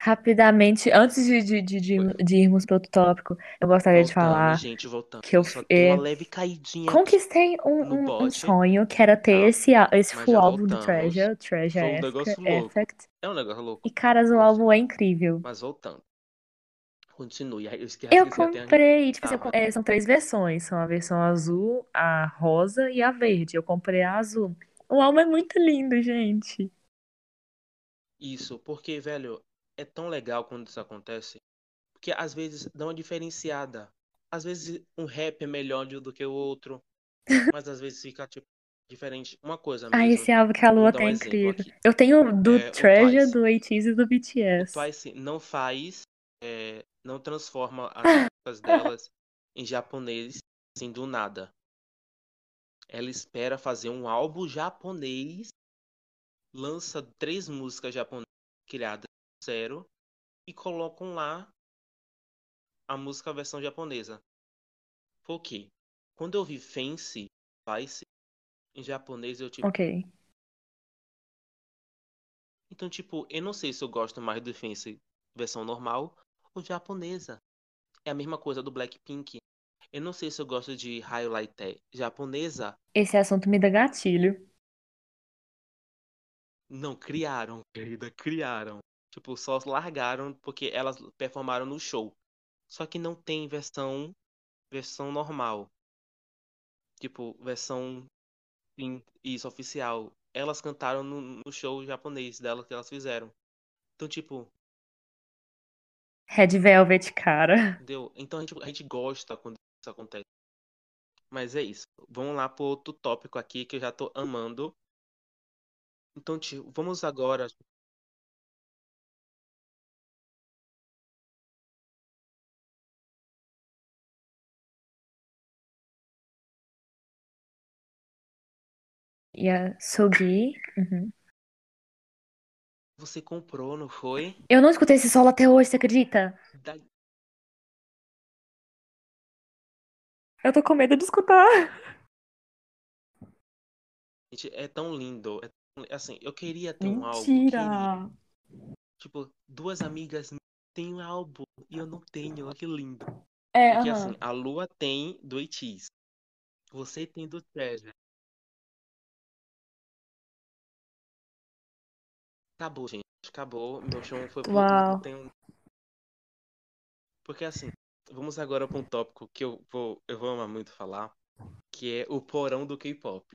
Rapidamente, antes de, de, de, de, de irmos para outro tópico, eu gostaria de Voltando, falar gente, voltando. que eu tem é, conquistei um, um, um sonho que era ter tá? esse, esse full álbum do. Treasure, Treasure um Effect. Effect. É um negócio louco. E, caras, o álbum é incrível. Mas voltando. Continue. Eu esqueci, Eu comprei, tipo assim, eu tava. com- é, são três versões. São a versão azul, a rosa e a verde. Eu comprei a azul. O álbum é muito lindo, gente. Isso, porque, velho, é tão legal quando isso acontece. Porque às vezes dá uma diferenciada. Às vezes um rap é melhor do que o outro. Mas às vezes fica, tipo, diferente. Uma coisa Ah, mesmo. esse álbum que a Lua tá um incrível. aqui. Eu tenho do É, o Treasure, do ATEEZ e do O BTS. Twice não faz, é, não transforma as músicas delas em japonês assim do nada. Ela espera fazer um álbum japonês, lança três músicas japonesas criadas zero e colocam lá a música versão japonesa. Por quê? Quando eu vi Fancy, Twice, em japonês eu tipo, Ok. então tipo, eu não sei se eu gosto mais do Fancy versão normal ou japonesa. É a mesma coisa do Blackpink. Eu não sei se eu gosto de Highlight japonesa. Esse assunto me dá gatilho. Não, criaram, querida, criaram. Tipo, só largaram porque elas performaram no show. Só que não tem versão versão normal. Tipo, versão sim, isso oficial. Elas cantaram no, no show japonês delas que elas fizeram. Então, tipo, Red Velvet, cara. entendeu? Então a gente, a gente gosta quando isso acontece. Mas é isso. Vamos lá pro outro tópico aqui que eu já tô amando. Então, tio, vamos agora. E a Sugi. Uhum. Você comprou, não foi? Eu não escutei esse solo até hoje, você acredita? Da- Eu tô com medo de escutar. Gente, é tão lindo. É tão- Assim, eu queria ter um álbum. Mentira. Tipo, duas amigas têm um álbum e eu não tenho. Olha que lindo. É, Porque aham. assim, a Lua tem do ITZY. Você tem do Treasure. Acabou, gente. Acabou. Meu show foi pro. Uau. Tenho... Porque assim, vamos agora para um tópico que eu vou, eu vou amar muito falar, que é o porão do K-pop.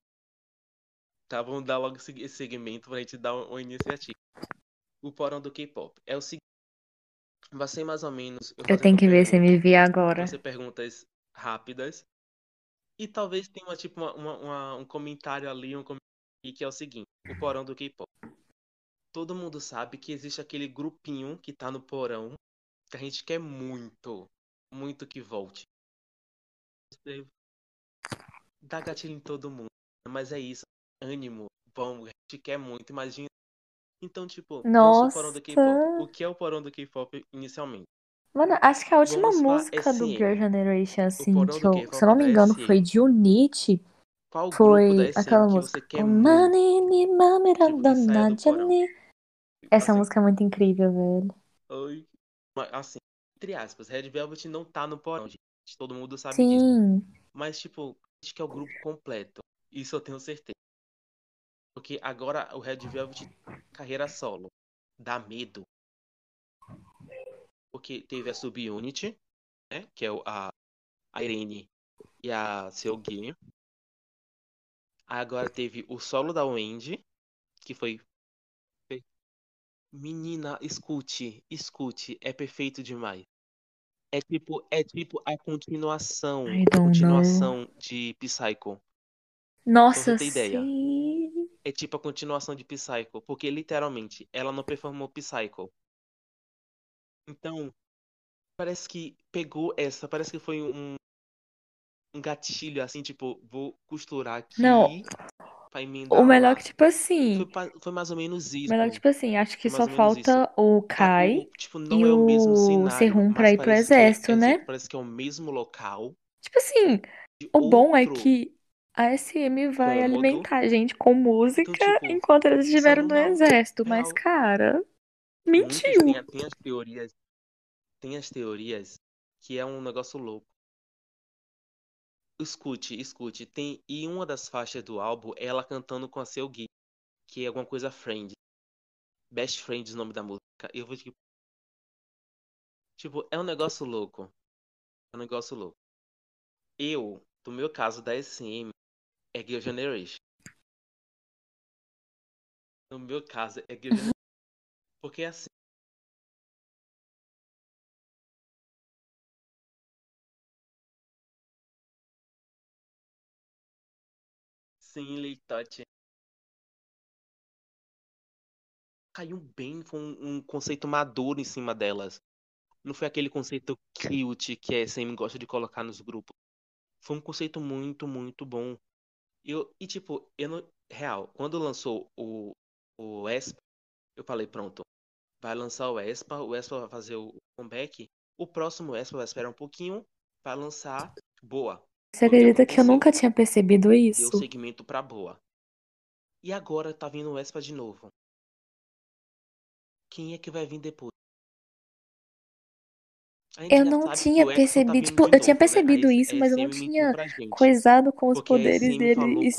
Tá, vamos dar logo esse segmento pra gente dar uma iniciativa. O porão do K-pop. É o seguinte. Vai ser mais ou menos. Eu fazendo tenho que ver se me vi agora. Ser perguntas rápidas. E talvez tenha uma, tipo, uma- uma- um comentário ali, um comentário aqui, que é o seguinte: o porão do K-pop. Todo mundo sabe que existe aquele grupinho que tá no porão que a gente quer muito, muito que volte. Dá gatilho em todo mundo. Mas é isso. Ânimo, vamos, a gente quer muito, imagina. Então, tipo, nosso porão do K-pop. Nossa. O que é o porão do K-pop inicialmente? Mano, acho que a última Vamos música do. Girl Generation, assim, que eu, K-pop se eu não é me da engano, SM. foi de Unity. Qual grupo Foi aquela que música. você quer muito Mani ni mamira que você Essa Assim, música é muito incrível, velho. oi. Assim, entre aspas, Red Velvet não tá no porão, gente. Todo mundo sabe disso. Sim. Mas, tipo, acho que é o grupo completo. Isso eu tenho certeza. Porque agora o Red Velvet carreira solo. Dá medo. Porque teve a Subunity, né? Que é a, a Irene e a Seogi. Agora teve o solo da Wendy, que foi. Menina, escute, escute, é perfeito demais. É tipo, é tipo a continuação, I don't know. continuação de Psycho. Nossa, ter ideia. sim. é tipo a continuação de Psycho, porque literalmente ela não performou Psycho. Então, parece que pegou essa, parece que foi um, um gatilho assim, tipo, vou costurar aqui Não. Pra emendar O melhor lá. que, tipo assim. Foi, pa- foi mais ou menos O isso. melhor que, tipo assim, acho que Foi mais só ou menos isso. falta o Kai o- tipo, não e é o mesmo o cenário, Serrum pra mas ir pro parece que é- exército, é- né? Parece que é o mesmo local. Tipo assim, de o bom é outro que a SM vai cômodo. alimentar a gente com música Então, tipo, enquanto eles isso é estiveram no normal, exército. Mas, real. cara, Muitos mentiu. têm, têm as teorias. Tem as teorias que é um negócio louco. Escute, escute. Tem, e uma das faixas do álbum é ela cantando com a seu Gui, que é alguma coisa Friend. Best Friends, o nome da música. Eu vou tipo. Tipo, é um negócio louco. É um negócio louco. Eu, no meu caso da SM, é Girl Generation. No meu caso é Girl Generation. Porque assim. Leitote. Caiu bem, foi um, um conceito maduro em cima delas. Não foi aquele conceito cute que a SM gosta de colocar nos grupos. Foi um conceito muito, muito bom. Eu, e tipo, eu não. Real, quando lançou o, o ESPA, eu falei, pronto, vai lançar o ESPA, o ESPA vai fazer o comeback. O próximo ESPA vai esperar um pouquinho, vai lançar boa. Você acredita que eu nunca tinha percebido Deu isso? segmento pra boa. E agora tá vindo o ESPA de novo. Quem é que vai vir depois? A gente Eu já não sabe que tinha o tá percebido. vindo Tipo, de eu tinha novo, né? A percebido S- isso, mas eu não SM mentiu tinha pra gente. coisado com os Porque a poderes SM falou deles.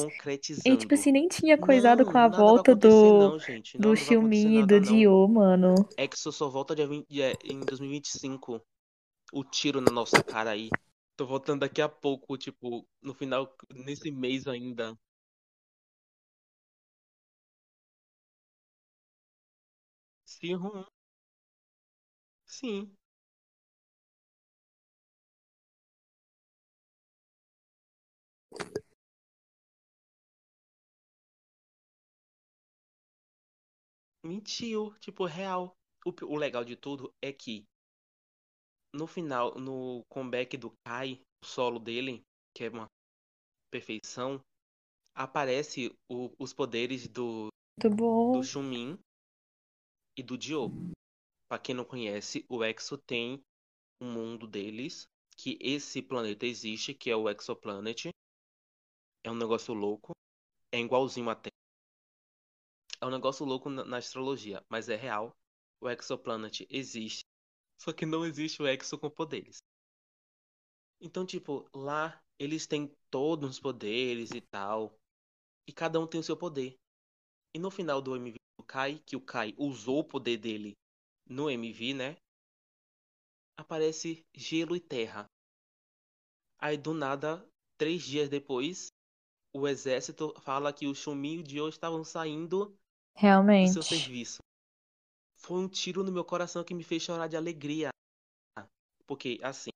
E, tipo concretizando. assim, nem tinha coisado com Não, a nada vai volta acontecer do, não, gente. Não, do não vai acontecer Xiumin e nada do não. Dio, mano. EXO só volta dia 20, dia- em 2025. O tiro na nossa cara aí. Tô voltando daqui a pouco, tipo, no final, nesse mês ainda. Sim, ruim. Sim. Mentiu, tipo, real. O, o legal de tudo é que no final, no comeback do Kai, o solo dele, que é uma perfeição, aparece o- os poderes do, do Xumin e do Dio. Pra quem não conhece, o Exo tem um mundo deles, que esse planeta existe, que é o Exoplanet. É um negócio louco. É igualzinho a Terra. É um negócio louco na, na astrologia, mas é real. O Exoplanet existe. Só que não existe o Exo com poderes. Então, tipo, lá eles têm todos os poderes e tal. E cada um tem o seu poder. E no final do MV do Kai, que o Kai usou o poder dele no MV, né? Aparece gelo e terra. Aí do nada, três dias depois, o exército fala que o Shumi e o Dio estavam saindo do seu Realmente. serviço. Foi um tiro no meu coração que me fez chorar de alegria. Porque, assim,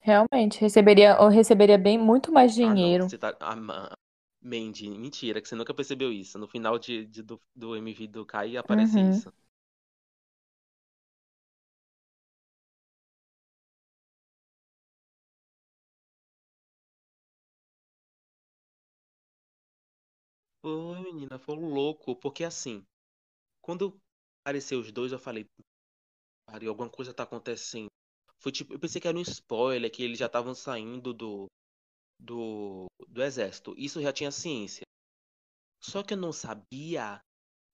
Realmente. Receberia, eu receberia bem muito mais ah não, dinheiro. você tá. Ah, ma- Mandy, mentira, que você nunca percebeu isso. No final de, de- do, do MV do Kai aparece Uhum. isso. Foi, menina, foi louco. Porque assim, quando apareceu os dois, eu falei, pariu, alguma coisa tá acontecendo. Foi tipo, eu pensei que era um spoiler, que eles já estavam saindo do, do, do exército. Isso já tinha ciência. Só que eu não sabia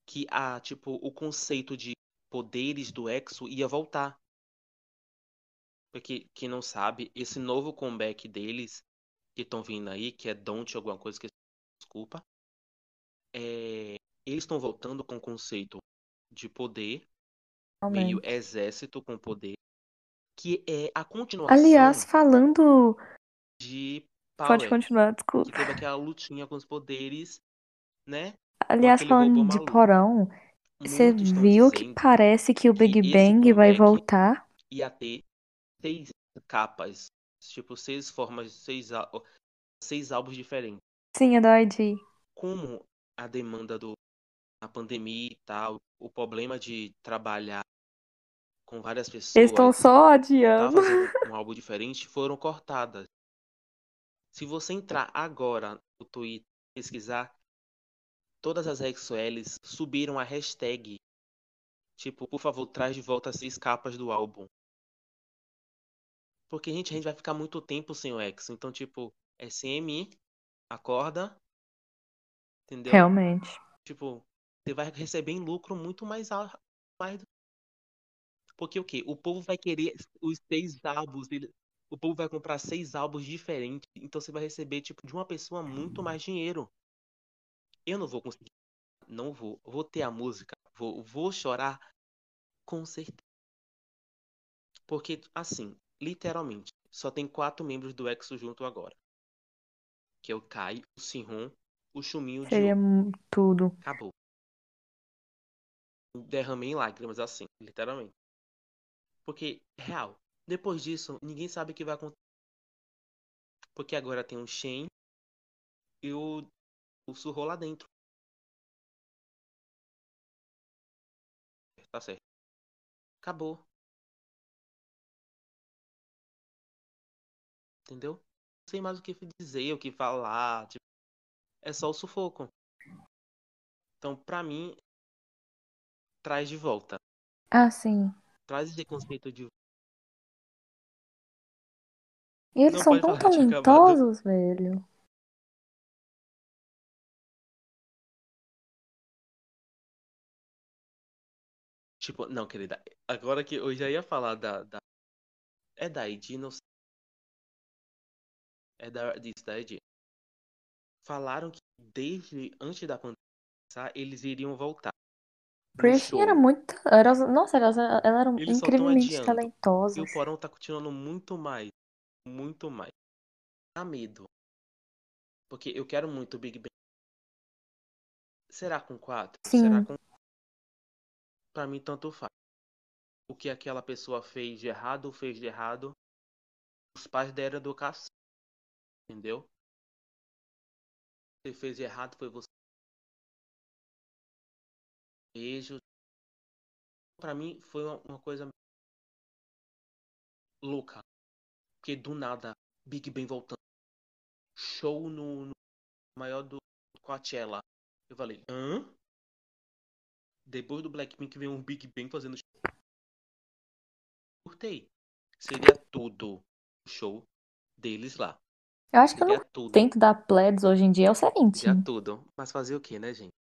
que a, tipo, o conceito de poderes do Exo ia voltar. Porque quem não sabe, esse novo comeback deles que estão vindo aí, que é Don't alguma coisa que desculpa, é, eles estão voltando com o conceito de poder, meio Realmente. exército com poder, que é a continuação Aliás, falando. de Pode Power, continuar, que desculpa. teve aquela lutinha com os poderes, né? Aliás, falando de porão, você viu que parece que o que Big esse Bang vai voltar? ia ter seis capas, tipo seis formas, seis, seis álbuns diferentes. Sim, é do ID. Como a demanda do a pandemia e tal, o problema de trabalhar com várias pessoas. Eles estão só adiando. Tá fazendo um álbum diferente, foram cortadas. Se você entrar agora no Twitter pesquisar, todas as XOLs subiram a hashtag. Tipo, por favor, traz de volta as seis capas do álbum. Porque, gente, a gente vai ficar muito tempo sem o X. Então, tipo, SM, acorda. Entendeu? Realmente. Tipo, você vai receber em lucro muito mais, mais porque o quê? O povo vai querer os seis álbuns. Ele... O povo vai comprar seis álbuns diferentes. Então você vai receber, tipo, de uma pessoa muito mais dinheiro. Eu não vou conseguir. Não vou. Vou ter a música. Vou, vou chorar. Com certeza. Porque, assim, literalmente, só tem quatro membros do EXO junto agora. Que é o Kai, o Sihon, o Chuminho o Seria tudo. Acabou. Derramei em lágrimas, assim, literalmente. Porque, real, depois disso, ninguém sabe o que vai acontecer. Porque agora tem o Shen e o, o Surro lá dentro. Tá certo. Acabou. Entendeu? Não sei mais o que dizer, o que falar. Tipo, é só o sufoco. Então, pra mim, traz de volta. Ah, sim. Traz esse conceito de. E eles Não são tão talentosos, velho. Tipo, não, querida. Agora que eu já ia falar da. da... É da ID, não sei. É da, disso, da ID. Falaram que desde antes da pandemia começar, eles iriam voltar. Priscila era muito. Era, nossa, elas, elas eram Eles incrivelmente adiando. E o Porão tá continuando muito mais. Muito mais. Dá medo. Porque eu quero muito o Big Bang. Será com quatro? Sim. Será com. Pra mim, tanto faz. O que aquela pessoa fez de errado ou fez de errado, os pais deram educação. Entendeu? Você fez de errado, foi você. Beijo. Pra mim, foi uma, uma coisa louca. Porque do nada, Big Bang voltando. Show no, no maior do Coachella. Eu falei, hã? Depois do Blackpink vem um Big Bang fazendo show. Curtei. Seria tudo o show deles lá. Eu acho que eu não tudo. tento dar pleds hoje em dia é o seguinte. Seria tudo. Mas fazer o que, né, gente?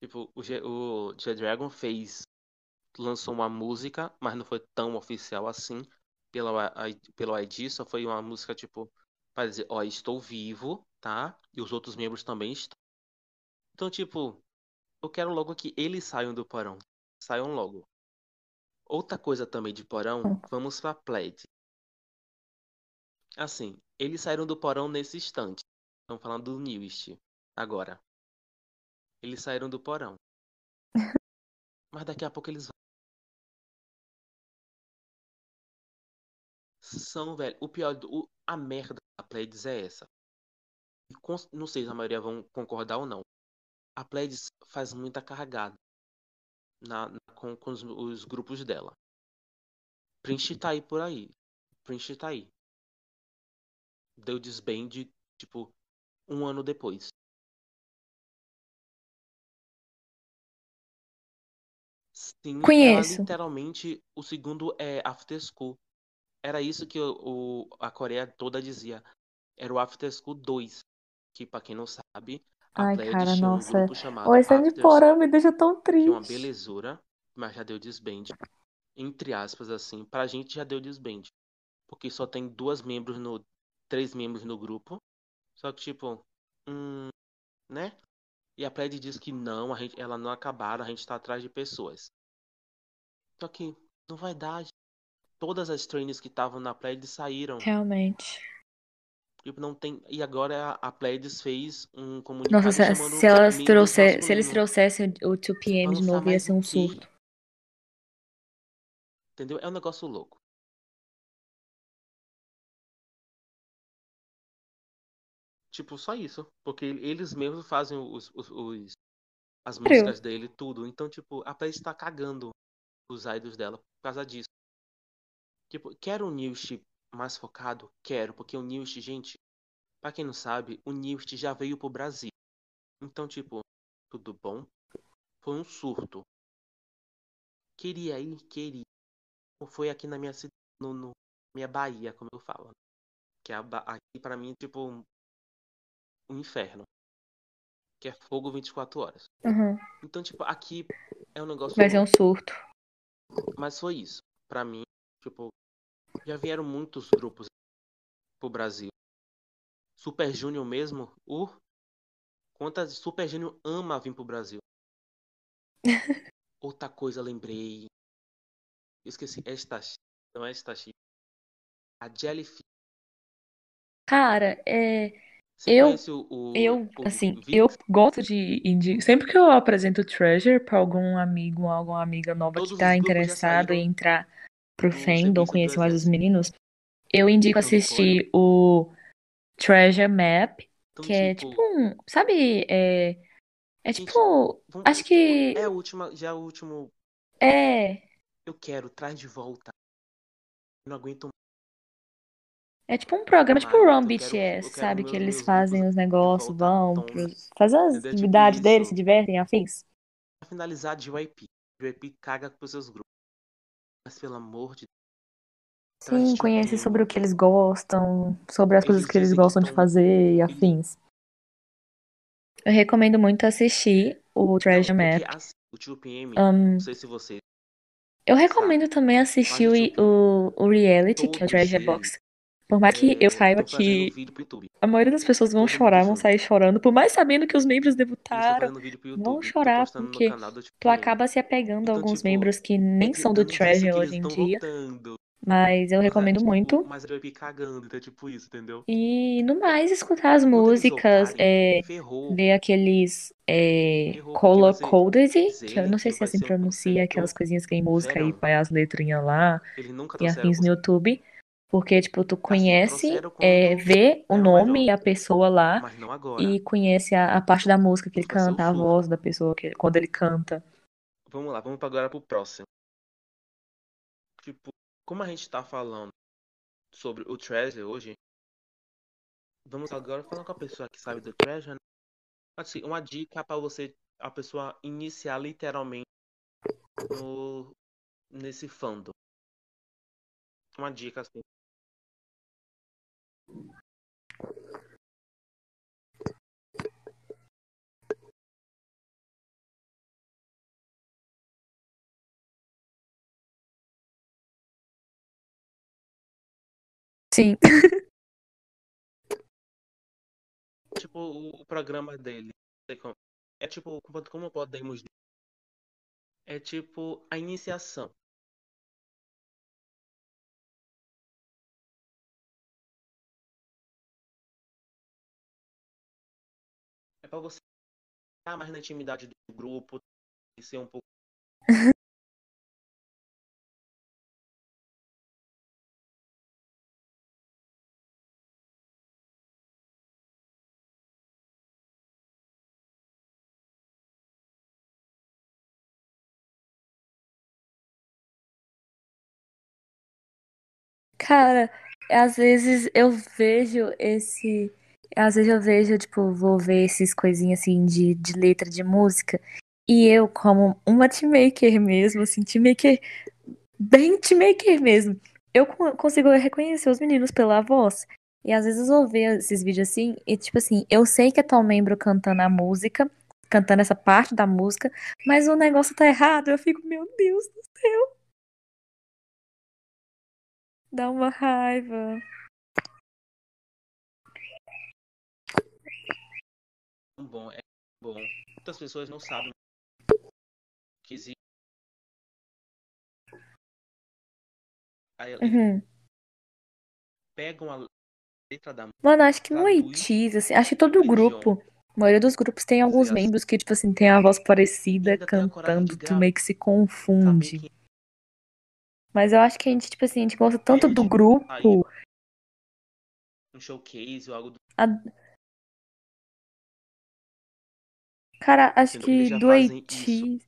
Tipo, o, G, o G-Dragon fez. Lançou uma música, mas não foi tão oficial assim. Pela, pelo ID, só foi uma música, tipo, pra dizer, ó, estou vivo, tá? E os outros membros também estão. Então, tipo, eu quero logo que eles saiam do porão. Saiam logo. Outra coisa também de porão, vamos pra Pledge. Assim, eles saíram do porão nesse instante. Estamos falando do Newest agora. Eles saíram do porão. Mas daqui a pouco eles vão. São, velho. O pior, do- o- a merda da Pledis é essa. E com- não sei se a maioria vão concordar ou não. A Pledis faz muita carregada na, na- com, com os, os grupos dela. Prince tá aí por aí. Prince tá aí. Deu desband, tipo, um ano depois. Sim, ela Conheço. literalmente, o segundo é After School. Era isso que o, a Coreia toda dizia. Era o After School 2. Que, pra quem não sabe, a Ai, Pledis cara, um nossa. grupo chamado Ô, esse de After porão me deixa tão que é uma triste. belezura, mas já deu desband. Entre aspas, assim, pra gente já deu desband. Porque só tem duas membros no. três membros no grupo. Só que, tipo, hum, né? E a Pledge diz que não, a gente, ela não acabaram, a gente tá atrás de pessoas. Só que não vai dar. Todas as trainers que estavam na Pledge saíram. Realmente. Tipo, não tem. E agora a, Pledis fez um comunicado Nossa, se, se elas trouxer, se eles trouxessem o 2PM Vai de novo, ia ser um surto. Entendeu? É um negócio louco. Tipo, só isso. Porque eles mesmos fazem os, os, os as músicas dele, tudo. Então, tipo, a playlist tá cagando os idols dela por causa disso. Tipo, quero um Newst mais focado? Quero, porque o Newst, gente, pra quem não sabe, o Newst já veio pro Brasil. Então, tipo, tudo bom? Foi um surto. Queria ir, queria. Foi aqui na minha cidade, no, no minha Bahia, como eu falo. Que é a, aqui pra mim, tipo, um, um inferno. Que é fogo 24 horas. Uhum. Então, tipo, aqui é um negócio. Vai ser um surto. Mas foi isso. Pra mim, tipo, já vieram muitos grupos pro Brasil. Super Junior mesmo, o quantas Super Junior ama vir pro Brasil. Outra coisa lembrei. Eu esqueci, esta não é A Jellyfish. Cara, é. Você Eu- o, o Eu, o assim, eu gosto de Sempre que eu apresento Treasure pra algum amigo ou alguma amiga nova Todos que tá interessado em entrar pro do fandom, conhecer mais os meninos, eu indico assistir o Treasure Map, Então, que é tipo, tipo um. Sabe? É, é Gente, tipo. vamos- Acho que. é a última, já é o último. É. Eu quero, traz de volta. Eu não aguento É tipo um programa, tipo o. Run BTS, sabe? Que eles fazem os de negócios, vão pros, fazem as Entendeu? Tipo atividades deles, se divertem, afins. Pra finalizar, JYP. JYP caga pros seus grupos. Mas pelo amor de Deus. traz Sim, de conhece sobre o que eles gostam, sobre as coisas que eles gostam de fazer e afins. Eu recomendo muito assistir o Não, Treasure Map. não sei se você eu recomendo também assistir o o, o, reality, que é o Treasure Box. Por mais que eu saiba que a maioria das pessoas vão chorar, vão junto. sair chorando, por mais sabendo que os membros estão debutaram, vão chorar porque Tio tu acaba se apegando a Então, alguns tipo, membros que nem é são do Treasure hoje em dia. Mas eu é, recomendo tipo, muito. Mas cagando, então é tipo isso, entendeu? E no mais, escutar as músicas, é, ver aqueles é, color coded, que eu não sei se assim pronuncia, aquelas coisinhas que tem música e verão. põe as letrinhas lá e afins no YouTube. Porque, tipo, tu Assim, conhece, é, vê o era nome e a pessoa lá Mas não agora. e conhece a, a parte da música que ele canta, a voz da pessoa que, quando ele canta. Vamos lá, vamos agora pro próximo. Tipo, como a gente tá falando sobre o Treasure hoje, vamos agora falar com a pessoa que sabe do Treasure, né? Assim, uma dica pra você, a pessoa iniciar literalmente no, nesse fandom. Uma dica assim. Sim. Tipo, o, programa dele. É tipo, como podemos dizer? É tipo a iniciação. É pra você estar mais na intimidade do grupo ser um pouco. Cara, às vezes eu vejo esse. Às vezes eu vejo, tipo, vou ver esses coisinhas assim de, de letra de música. E eu, como uma teammaker mesmo, assim, teammaker, bem teammaker mesmo, eu co- consigo reconhecer os meninos pela voz. E às vezes eu ver esses vídeos assim, e tipo assim, eu sei que é tal membro cantando a música, cantando essa parte da música, mas o negócio tá errado. Eu fico, meu Deus do céu, dá uma raiva. Bom. É bom. Muitas pessoas não sabem que existe. Aí Uhum. pegam a letra da Mano, acho que no Oitis, assim, acho que todo grupo, a maioria dos grupos tem alguns membros que, tipo assim, tem a voz parecida cantando, tu meio que se confunde. que Mas eu acho que a gente, tipo assim, a gente gosta tanto do saíram grupo. um showcase ou algo do Cara, acho? Eles que já do fazem Haiti.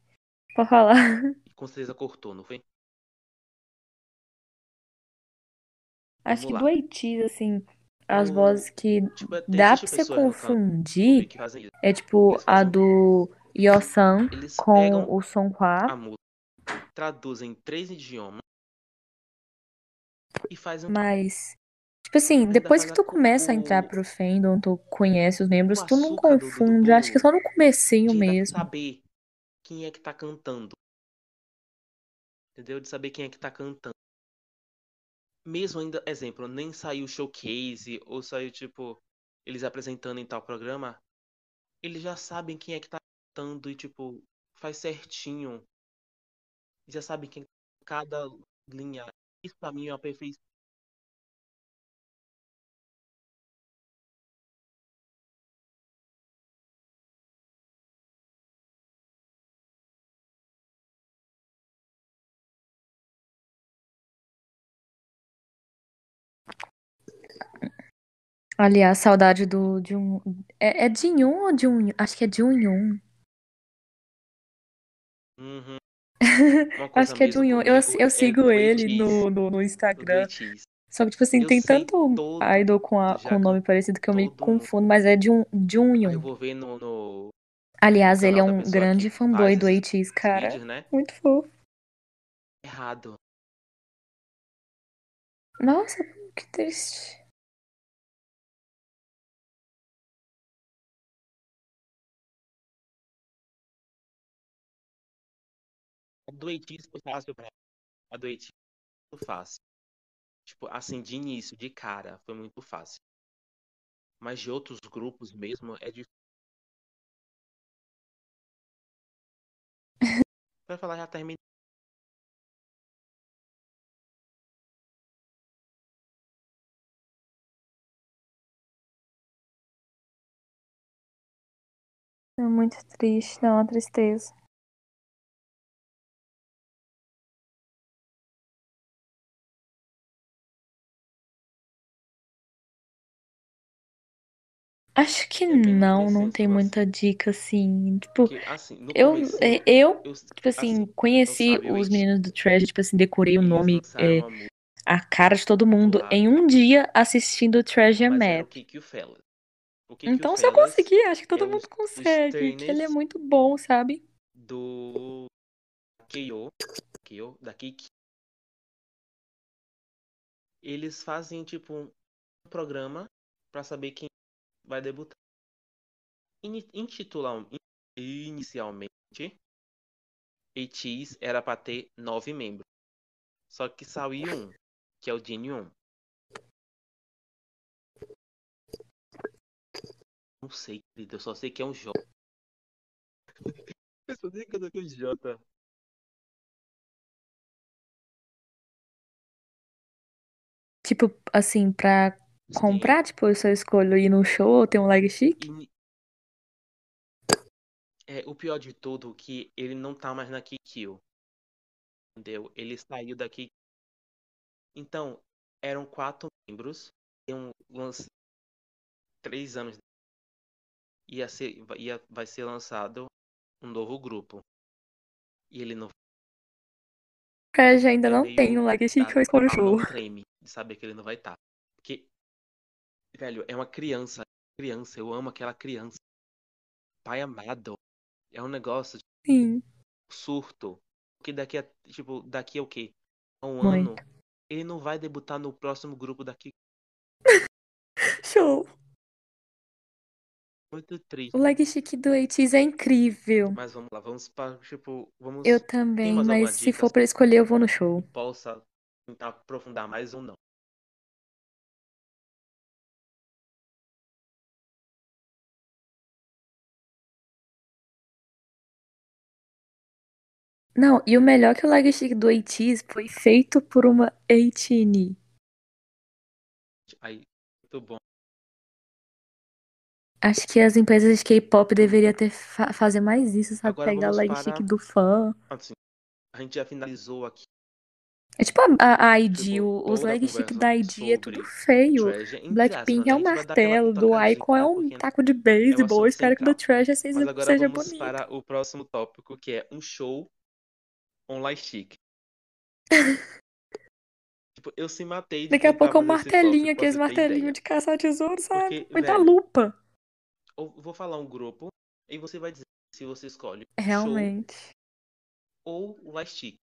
Pode falar. Com certeza cortou, não foi? Acho Vamos que lá. do Haiti, assim, as vozes que Tipo, dá existe pra você pessoas no canto confundir que fazem isso. é tipo Eles a fazem- do Yosan Eles com pegam o Songhua. a música, traduzem em três idiomas e fazem um Mas, tipo assim, depois que tu co- começa a entrar pro fandom, tu conhece os membros, tu não confunde. Acho que é só no comecinho mesmo. saber quem é que tá cantando. Entendeu? De saber quem é que tá cantando. Mesmo ainda, exemplo, nem saiu showcase ou saiu tipo eles apresentando em tal programa, eles já sabem quem é que tá cantando e tipo faz certinho. Já sabem quem cada linha. Isso pra mim é uma perfeição. Aliás, saudade do de um. É, é de um ou de um? Acho que é de um em um. Uhum. Acho que é de um em um. Eu, eu é sigo ele no, no, no Instagram. Só que, tipo assim, Eu tem tanto todo idol com, a, com nome parecido que eu me confundo, mas é de um, de um em Aí eu um. vou ver no, no Aliás, no ele é um grande fanboy do ATEEZ, cara. vídeos, né? Muito fofo. Errado. Nossa, que triste. A do ATEEZ foi fácil pra A do ATEEZ foi muito fácil. Tipo, assim, de início, de cara, foi muito fácil. Mas de outros grupos mesmo é difícil. Pra falar, já terminei. É muito triste, não, uma tristeza. Acho que É não, não tem muita dica assim. Tipo, Porque, assim, no eu, comecinho, é, eu, eu, tipo assim, assim, conheci os ATEEZ? meninos do Trash, tipo assim, decorei o nome, é, a cara de todo mundo em um dia assistindo o Treasure Map. Então, se eu conseguir, acho que é todo os, mundo consegue, que ele é muito bom, sabe? do KO, KO, da Kik. Eles fazem, tipo, um programa pra saber quem vai debutar. Intitulam- inicialmente, ATEEZ era pra ter nove membros. Só que saiu um, que é o Gene 1. Não sei, querido, eu só sei que é um J. Eu só sei que é um J. Tipo, assim, pra comprar, tipo, eu só escolho ir no show ou ter um leg chic. E- É, o pior de tudo é que ele não tá mais na Kikyo. Entendeu? Ele saiu daqui. Então, eram quatro membros. Iam lançar três anos. Ia ser, ia, vai ser lançado um novo grupo. E ele não Cara, já ainda é não meio tem um chic, da- eu escolho o show. mão treme de saber que ele não vai estar. Porque, velho, é uma criança. Criança, eu amo aquela criança. Pai amado. É um negócio de Sim, surto. Porque daqui a, tipo, daqui a o quê? A um muito. ano, ele não vai debutar no próximo grupo daqui. Show! Muito triste. O leg chic do ATEEZ é incrível. Mas vamos lá, vamos para, tipo, vamos. Eu também, mas se dica for pra escolher, eu vou no show. que possa tentar aprofundar mais ou não? Não, e o melhor é que o leg chic do ATEEZ foi feito por uma 18 Aí, muito bom. Acho que as empresas de K-pop deveriam ter fa fazer mais isso, sabe? Agora Pegar o para- chic do fã. Assim, a gente já finalizou aqui É tipo a, a ID, os chic conversa da ID é tudo feio. Trash, Blackpink é um martelo, do Icon é um taco de é beisebol. Assunto espero que do. Trash Mas seja, agora seja vamos bonito. para o próximo tópico, que é um show online chic. Tipo, eu se matei de Daqui a pouco é um martelinho, aqueles martelinhos de caçar tesouro, sabe? Porque, Ou então a velho, lupa. eu vou falar um grupo e você vai dizer se você escolhe Realmente. ou live chic.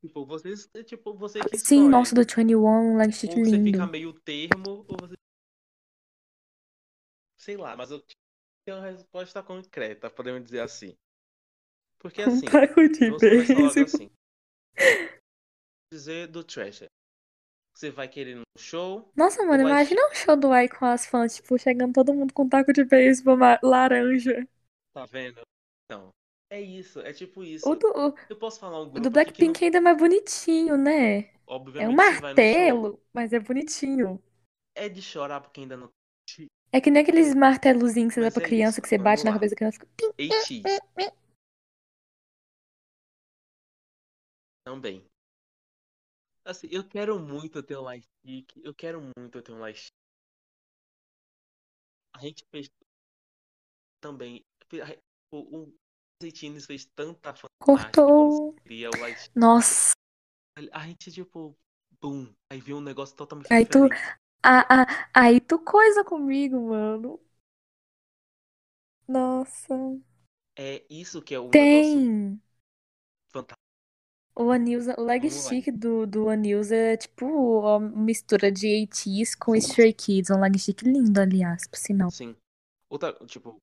Tipo, vocês, tipo, você que Sim, escolhe. nossa, do 21, leg chic Ou você fica lindo. meio termo, ou você. Sei lá, mas eu tenho uma resposta concreta, podemos dizer assim. Porque Um assim, taco de beisebol. assim. Dizer do Trash. Você vai querer no show Nossa, mano, vai imagina um show do Icon com as fãs, tipo, chegando todo mundo com um taco de beisebol ma- laranja. Tá vendo? Então, é isso, é tipo O isso. do, o Eu posso falar um do grupo que não. Blackpink ainda é mais bonitinho, né? É um Obviamente no show. martelo, mas é bonitinho. É de chorar porque ainda não. É que nem aqueles martelozinhos que você dá pra é criança isso, que você vamos bate na lá. cabeça da criança. fica também. Assim, eu quero muito ter um light stick. Eu quero muito ter um light stick. A gente fez também. O o Zetines fez tanta quando Cortou. cria o. Nossa. A gente, tipo, boom. Aí viu um negócio totalmente Aí tu, diferente. Ah, ah, aí tu coisa comigo, mano. Nossa. É isso que é o Tem. fantástico. O Anilza, o leg Vamos lá. chic do, do Anilza é tipo uma mistura de ATEEZ com Stray Kids. Um leg chic lindo, aliás, por sinal. Sim. Outra, tipo,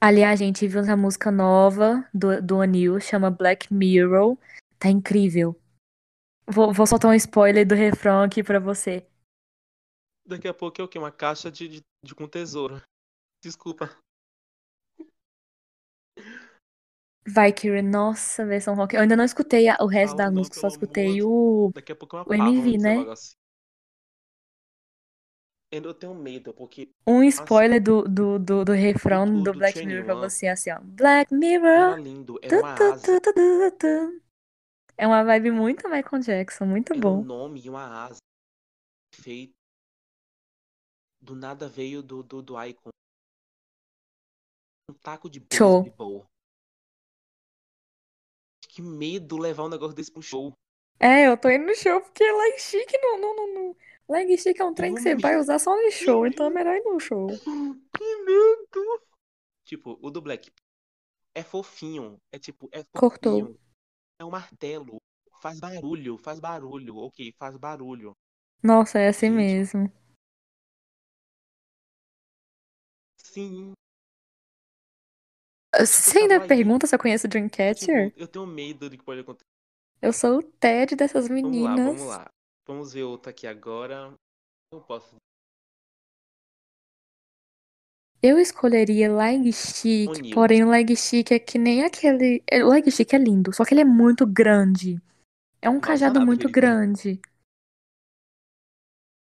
Aliás, a gente viu essa música nova do, do Anil, chama Black Mirror. Tá incrível. Vou, vou soltar um spoiler do refrão aqui pra você. Daqui a pouco é o quê? Uma caixa de, de, de com tesouro. Desculpa. Valkyrie, nossa, versão rock. Eu ainda não escutei a- o resto Ah, da não, música, só escutei amor o, Daqui a pouco é uma o MV, né? assim. Eu tenho medo, porque Um assim, spoiler do, do, do, do refrão do, do do Black Mirror pra 21 você, assim, ó. Black Mirror. lindo, era Tu, uma tu, asa. tu, tu. É uma vibe muito Michael Jackson, muito Era um bom. nome e uma asa feito. Do nada veio do, do, do Icon. Um taco de Show. beisebol. Que medo levar um negócio desse pro show. É, eu tô indo no show porque leg chic não, não, não, não. Leg chic é um trem que você vai usar só no show, então é melhor ir no show. Que medo. Tipo, o do Black é fofinho. É tipo, é Cortou. fofinho. É um martelo. Faz barulho, faz barulho. Ok, faz barulho. Nossa, é assim Gente, mesmo. Sim. Você Eu ainda pergunta se eu conheço Tipo, Dreamcatcher? eu tenho medo de que pode acontecer. Eu sou o Ted dessas Vamos lá, vamos meninas. lá. Vamos ver outra aqui agora. Eu posso. Eu escolheria leg chic, porém o leg chic é que nem aquele. é, O leg chic é lindo, só que ele é muito grande. É um Mal cajado sabe muito ele tem.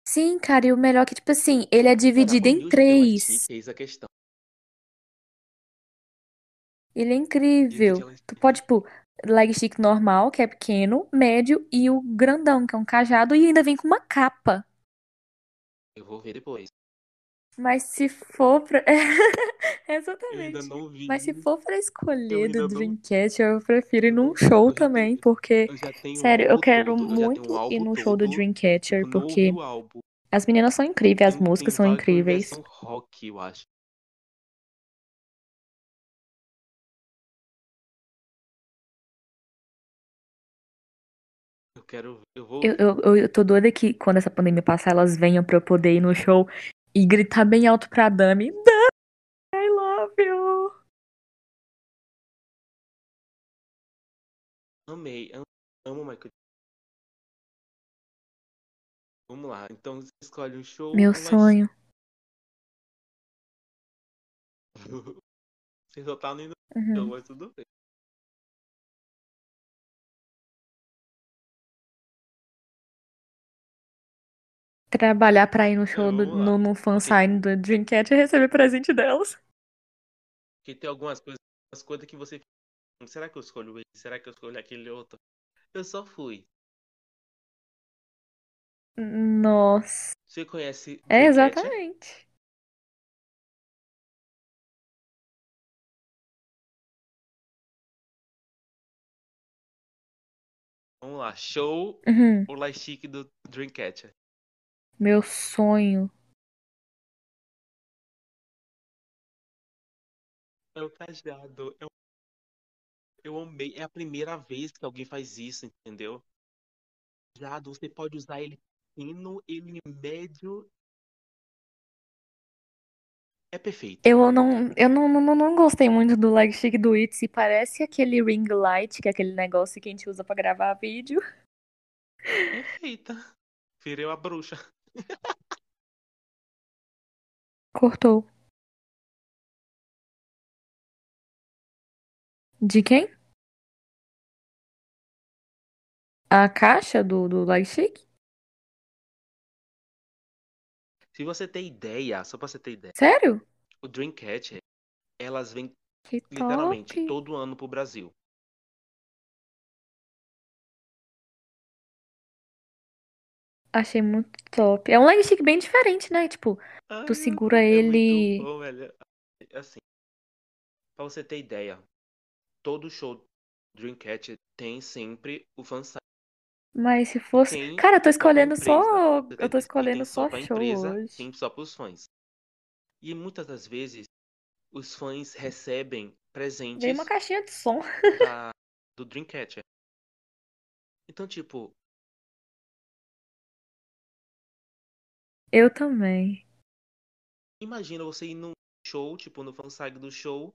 Sim, cara, e o melhor é que, tipo assim, ele é Cara, dividido em três. eis a questão. Ele é incrível. Tu pode, tipo, leg chic normal, que é pequeno, médio, e o grandão, que é um cajado, e ainda vem com uma capa. Eu vou ver depois. Mas se for pra. Eu ainda Exatamente. Mas se for pra Eu escolher do ainda não. Dreamcatcher, eu prefiro ir Eu, num show eu também, tenho. porque, Eu sério, eu álbum quero todo. Eu muito ir álbum no show do. Dreamcatcher, porque as meninas são incríveis, as músicas são incríveis. rock, eu acho. Eu quero. Eu vou. Eu, eu, eu, eu tô doida que quando essa pandemia passar, elas venham pra eu poder ir no show e gritar bem alto pra Dami. Dami, I love you! Amei. am- Amo o Michael. Vamos lá. Então você escolhe um show Meu sonho. Você só tá no show, Uhum. mas tudo bem. Trabalhar pra ir no show do, no, no fansign do Dreamcatcher e receber presente delas. Porque tem algumas coisas, umas coisas que você será que eu escolho esse? Será que eu escolho aquele outro? Eu só fui. Nossa. Você conhece É, exatamente. Vamos lá, show Uhum. o lightstick do Dreamcatcher. Meu sonho. É o cajado. Eu, eu amei. É a primeira vez que alguém faz isso, entendeu? Cajado, você pode usar ele fino, ele médio. É perfeito. Eu não, eu não, não, não gostei muito do leg stick do Itzy. Parece aquele ring light, que é aquele negócio que a gente usa pra gravar vídeo. Perfeita. Virei uma bruxa. Cortou. De quem? A caixa do, do leg stick? Se você ter ideia, só pra você ter ideia, Sério? o Dreamcatcher, elas vêm Que literalmente top. todo ano pro Brasil. Achei muito top. É um leg stick bem diferente, né? Tipo, tu meu segura é muito ele. bom, velho. Assim, pra você ter ideia, todo show Dreamcatcher tem sempre o fansite. Mas se fosse. Tem Cara, eu tô escolhendo só. Eu tô escolhendo só só show empresa, hoje. tem só pros fãs. E muitas das vezes, os fãs recebem presentes uma caixinha de som. da, do Dreamcatcher. Então, tipo, Eu também. imagina você ir num show, tipo, no fansite do show,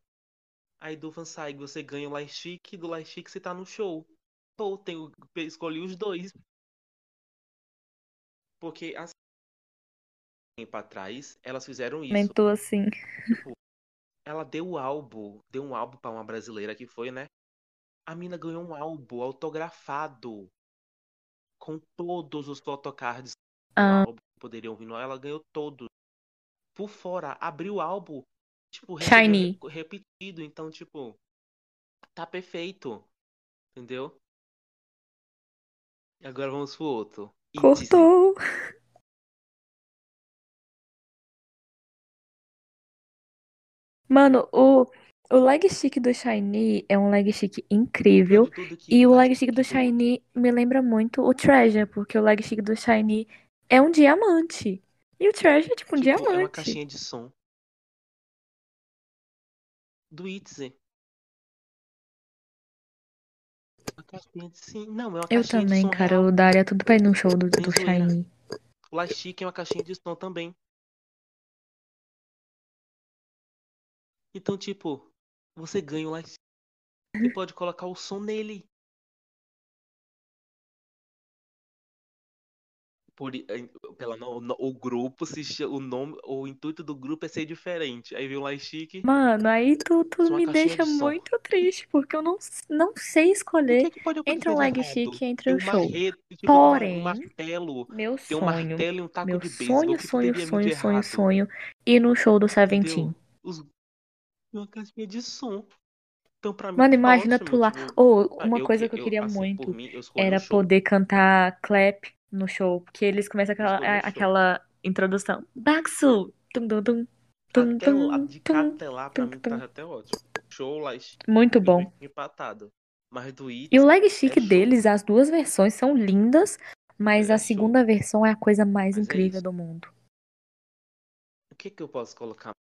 aí do fansite você ganha o lightstick, do lightstick você tá no show. Ou tem o, escolhi os dois. Porque assim, tempo atrás, elas fizeram isso. Mentou assim. Tipo, ela deu o álbum, deu um álbum pra uma brasileira que foi, né? A mina ganhou um álbum autografado com todos os photocards do Ah, álbum poderiam vir. Ela ganhou todos. Por fora, abriu o álbum, tipo, Shiny. re- repetido. Então, tipo, tá perfeito. Entendeu? E agora vamos pro outro. Itzy. Cortou. Mano, o, o leg stick do Shiny é um leg stick incrível. tudo E o leg stick do- Shiny me lembra muito o Treasure, porque o leg stick do Shiny é um diamante. E o Treasure é tipo um Tipo, é uma diamante. caixinha de som. Do Itzy. Uma caixinha de sim. Não, é uma Eu caixinha de também, som cara. real. Eu daria tudo pra ir num show do, do. Shiny. O Lightstick é uma caixinha de som também. Então, tipo, você ganha o Lightstick. Você pode colocar o som nele. Por, pela, no- no- o grupo, se, o nome, o intuito do grupo é ser diferente. Aí vem o Lightstick, Mano, aí tu, tu me deixa de muito triste, porque eu não, não sei O que escolher é que pode entre um de leg stick e entre um um show. marrete, tipo, um, mar- um Porém, martelo. meu um sonho, e um taco meu sonho, O que sonho, sonho, sonho, errado? sonho, ir no show do? Seventeen. Os, uma caixinha de som. Então, pra mim, Mano, tá imagina tu lá. Tipo, Ou ah, uma eu, coisa que- que eu eu, queria muito mim, eu o era poder cantar clap no show, porque eles começam aquela, a- aquela introdução. Baxu! Tum, tum, tum, tum, Até lá, tum, de cá tum, até lá, pra tum, mim, tum. tá até ótimo. Show lá, Muito bom. empatado. Mas do E o leg é stick show. deles, as duas versões são lindas, mas É a show. segunda versão é a coisa mais Mas é incrível isso. do mundo. O que que eu posso colocar?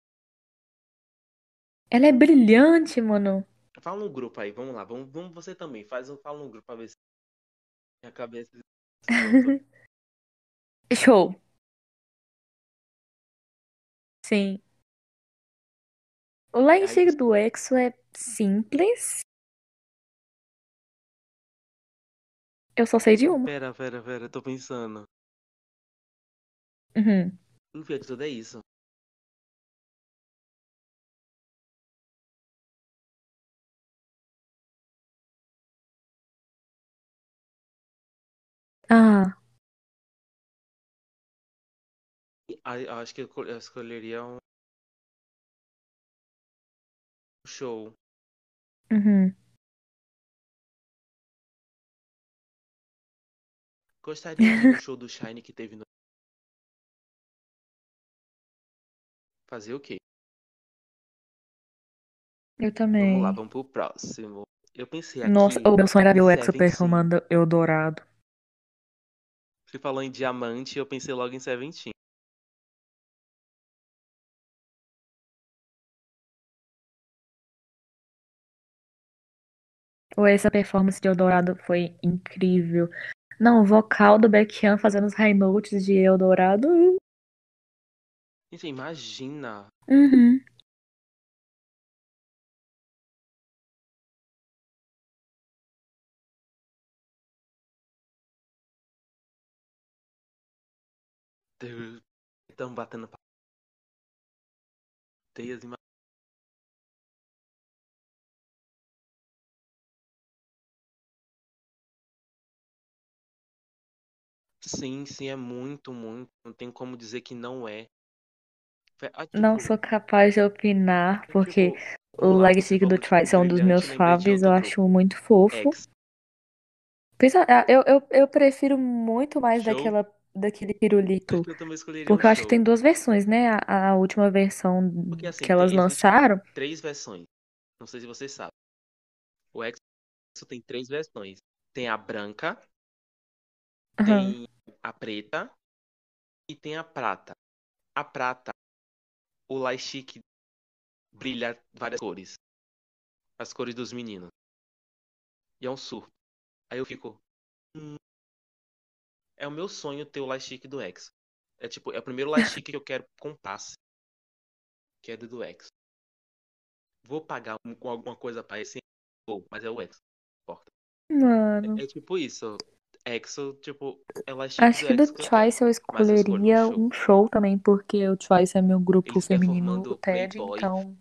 Ela é brilhante, mano. Fala no grupo aí, vamos lá. Vamos, vamos você também. Faz um, fala no grupo pra ver se minha cabeça. Show. Sim. O stick do Exo é simples. Eu só sei de uma. pera, pera, pera, tô pensando. Uhum. No de tudo é isso. Ah, ah Acho que eu escolheria um show. uhum. Gostaria do show do Shine que teve no. Fazer o quê? Eu Vamos lá, também. vamos pro próximo. Eu pensei Nossa, o meu sonho era ver o Seven Exo performando Eldorado. Você falou em diamante, eu pensei logo em Seventeen. Ou essa performance de Eldorado foi incrível. Não, o vocal do Baekhyun fazendo os high notes de Eldorado. Gente, imagina. Uhum. Estão batendo teias. Ima... Sim, sim, é muito, muito. Não tem como dizer que não é. Ah, tipo, Não sou capaz de opinar, porque tipo, o vamos lá, leg você stick do Twice é um dos meus faves, eu acho muito fofo. Pensa, ah, eu, eu, eu prefiro muito mais Show? daquela, daquele pirulito. Eu também escolheria Porque um eu acho que show. tem duas versões, né? A, a última versão Porque assim, que elas tem, lançaram. três versões. Não sei se vocês sabem. O X tem três versões. Tem a branca, Aham. tem a preta e tem a prata. A prata, o lightstick brilha várias cores. As cores dos meninos. E é um surto. Aí eu fico. É o meu sonho ter o lightstick do X. É tipo, é o primeiro lightstick que eu quero comprar. assim, Que é do do X. Vou pagar um- com alguma coisa pra esse. Vou, mas é o X. Importa. Mano. É tipo isso. Exo, tipo, é lightstick Acho do que do. Twice eu Mas eu um escolheria show. um show também, porque o Twice é meu grupo Eles feminino performando TED, Playboy. então.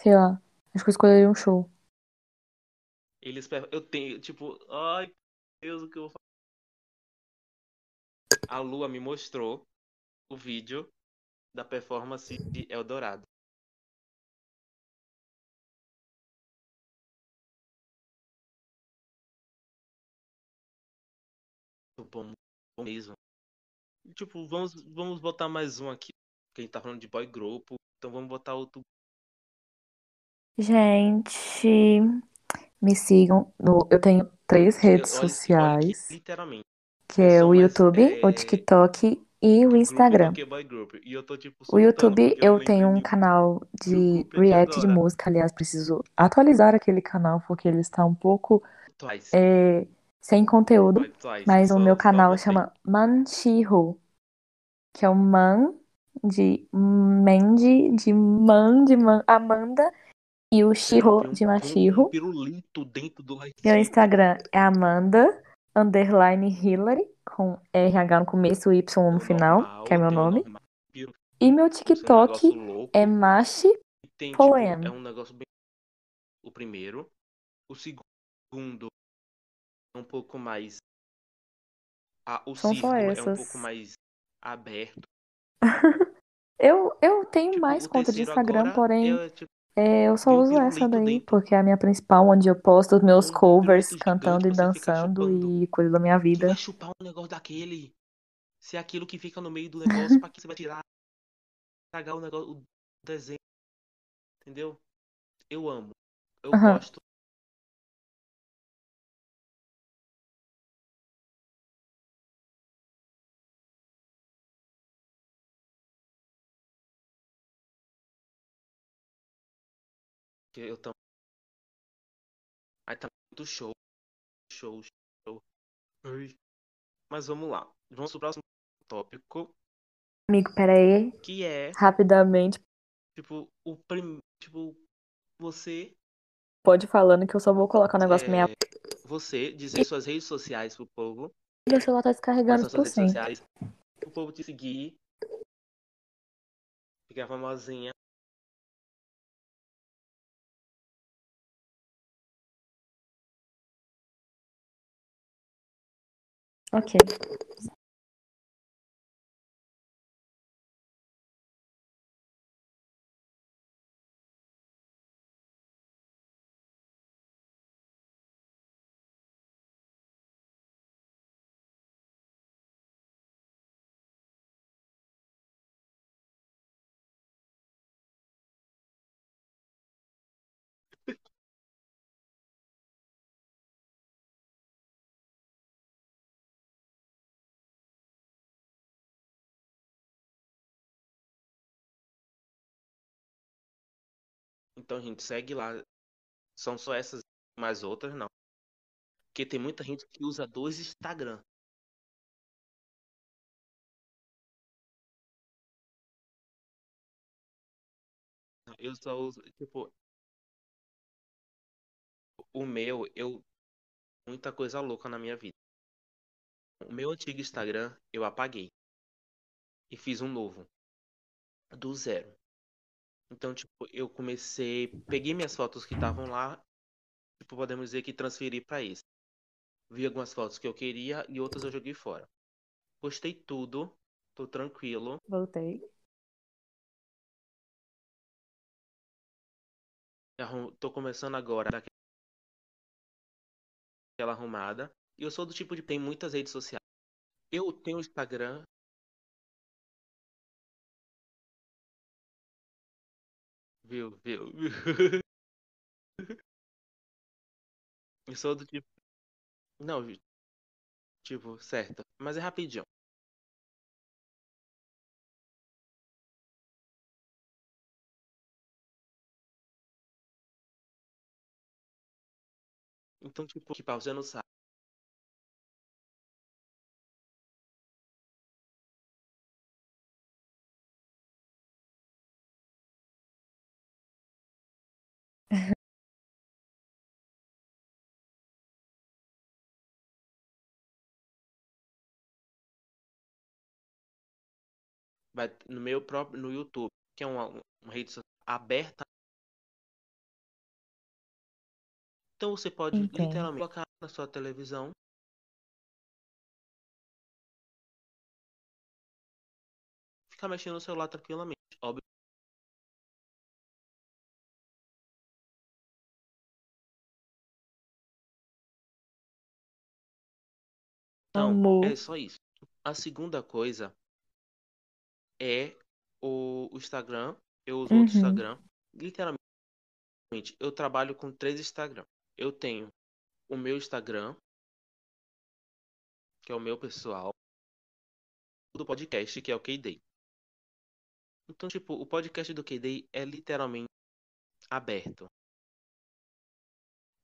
Sei lá. Acho que eu escolheria um show. Eles Eu tenho, tipo, ai, Deus, o que eu vou fazer? A Lua me mostrou o vídeo da performance de Eldorado. Bom, bom mesmo. Tipo, vamos, vamos botar mais um aqui. Que a gente tá falando de boy group. Então vamos botar outro. Gente, me sigam. No... Eu tenho três redes olha, que- olha que, sociais, literalmente, que é o YouTube, o é, TikTok e o Instagram. tipo, O YouTube eu tenho um canal de group aqui react de música. Aliás, preciso atualizar aquele canal porque ele está um pouco é, sem conteúdo. Mas o meu canal chama Manchiho, que é o Man de Mandy, de Man, de Man, Amanda, e o Shiro de Machiro. Meu. Instagram é Amanda, underline Hillary, com RH no começo e Y no final, que é meu nome. E meu um TikTok é Mashi tipo, é Poem. um negócio bem. O primeiro. O segundo é um pouco mais. Ah, o São só círculo é um pouco essas. mais aberto. Eu, eu tenho Tipo, mais conta de Instagram, porém é tipo é, eu só de um uso essa daí, dentro. porque é a minha principal, onde eu posto os meus um covers cantando gigante, e você fica dançando e coisa da minha Que vai vida. chupar um negócio daquele. Se é aquilo que fica no meio do negócio, pra que você vai tirar? Tragar o negócio, o desenho. Entendeu? Eu amo. Eu Aham. gosto. Que Eu também. Aí tá muito show. Show, show. Mas vamos lá. Vamos pro próximo tópico. Amigo, peraí, Que é, rapidamente, tipo, o prim... Tipo, você. pode ir falando que eu só vou colocar o negócio na minha. É, você dizer suas redes sociais pro povo. Meu celular tá descarregando são suas redes 100%. sociais. Pro povo te seguir. Ficar famosinha. Ok. Então, gente, segue lá. São só essas, mais outras não. Porque tem muita gente que usa dois Instagram. Eu só uso, tipo, o meu, eu muita coisa louca na minha vida. O meu antigo Instagram eu apaguei e fiz um novo do zero. Então, tipo, eu comecei, peguei minhas fotos que estavam lá, tipo, podemos dizer que transferi para esse. Vi algumas fotos que eu queria e outras eu joguei fora. Postei tudo, tô tranquilo. Voltei. Tô começando agora daquela arrumada. E eu sou do tipo de tem muitas redes sociais. Eu tenho Instagram. Viu, viu, viu. Eu sou do tipo. Não, tipo, certo. Mas é rapidinho. Então, tipo, que pra você não sabe. Vai no meu próprio, no YouTube, que é uma, uma rede social aberta. Então você pode Entendo. literalmente colocar na sua televisão. Ficar mexendo no celular tranquilamente. Óbvio. Então, Amor. é só isso. A segunda coisa é o, o Instagram. Eu uso outro Uhum. Instagram. Literalmente, eu trabalho com três Instagram. Eu tenho o meu Instagram, que é o meu pessoal, o do podcast, que é o K-Day. Então, tipo, o podcast do K-Day é literalmente aberto.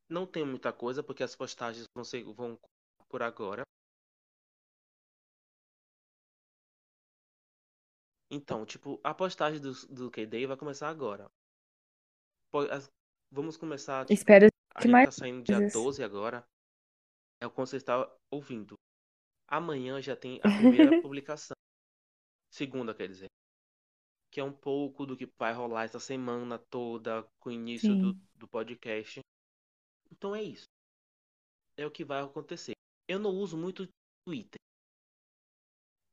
Não tem muita coisa, porque as postagens vão ser vão por agora. Então, tipo, a postagem do, do K-Day vai começar agora. Po- as- Vamos começar, tipo, Espero a que gente mais tá saindo dia coisas. 12 agora. É o quando você está ouvindo. Amanhã já tem a primeira publicação. Segunda, quer dizer. Que é um pouco do que vai rolar essa semana toda com o início do, Sim. do podcast. Então é isso. É o que vai acontecer. Eu não uso muito Twitter.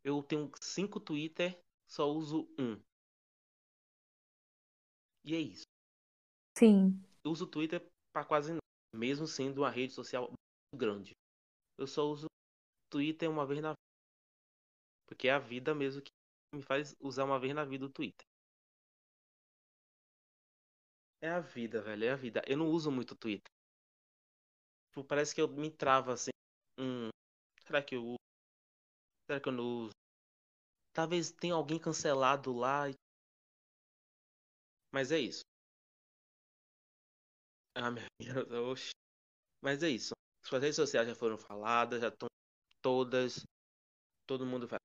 Eu tenho cinco Twitter, só uso um. E é isso. Sim. Eu uso o Twitter para quase nada, mesmo sendo uma rede social grande. Eu só uso Twitter uma vez na vida. Porque é a vida mesmo que me faz usar uma vez na vida o Twitter. É a vida, velho, é a vida. Eu não uso muito o Twitter. Tipo, parece que eu me travo assim. Hum, será que eu uso? Será que eu não uso? Talvez tenha alguém cancelado lá. Mas é isso. Ah, meu Deus. Oxi. Mas é isso. Suas redes sociais já foram faladas, já estão todas. Todo mundo vai.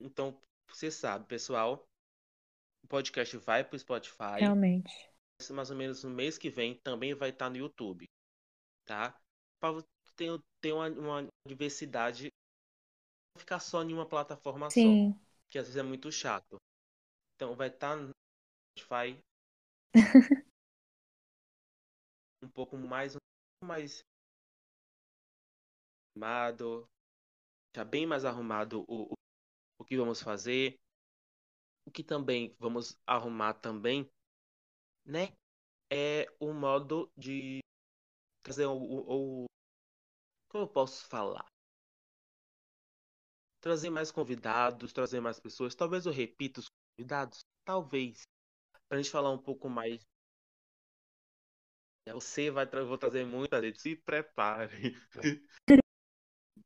Então, você sabe, pessoal. O podcast vai pro Spotify. Realmente. Mais ou menos no mês que vem também vai estar no YouTube. Tá? Para ter, ter uma, uma diversidade. Não ficar só em uma plataforma só. Sim. Que às vezes é muito chato. Então vai estar no Spotify. um pouco mais. Um pouco mais arrumado. Já bem mais arrumado o, o, o que vamos fazer. O que também vamos arrumar também, né? É o modo de trazer o, o, o como eu posso falar? Trazer mais convidados, trazer mais pessoas. Talvez eu repita os convidados, talvez. Pra gente falar um pouco mais. Você vai tra vou trazer muita gente, se prepare.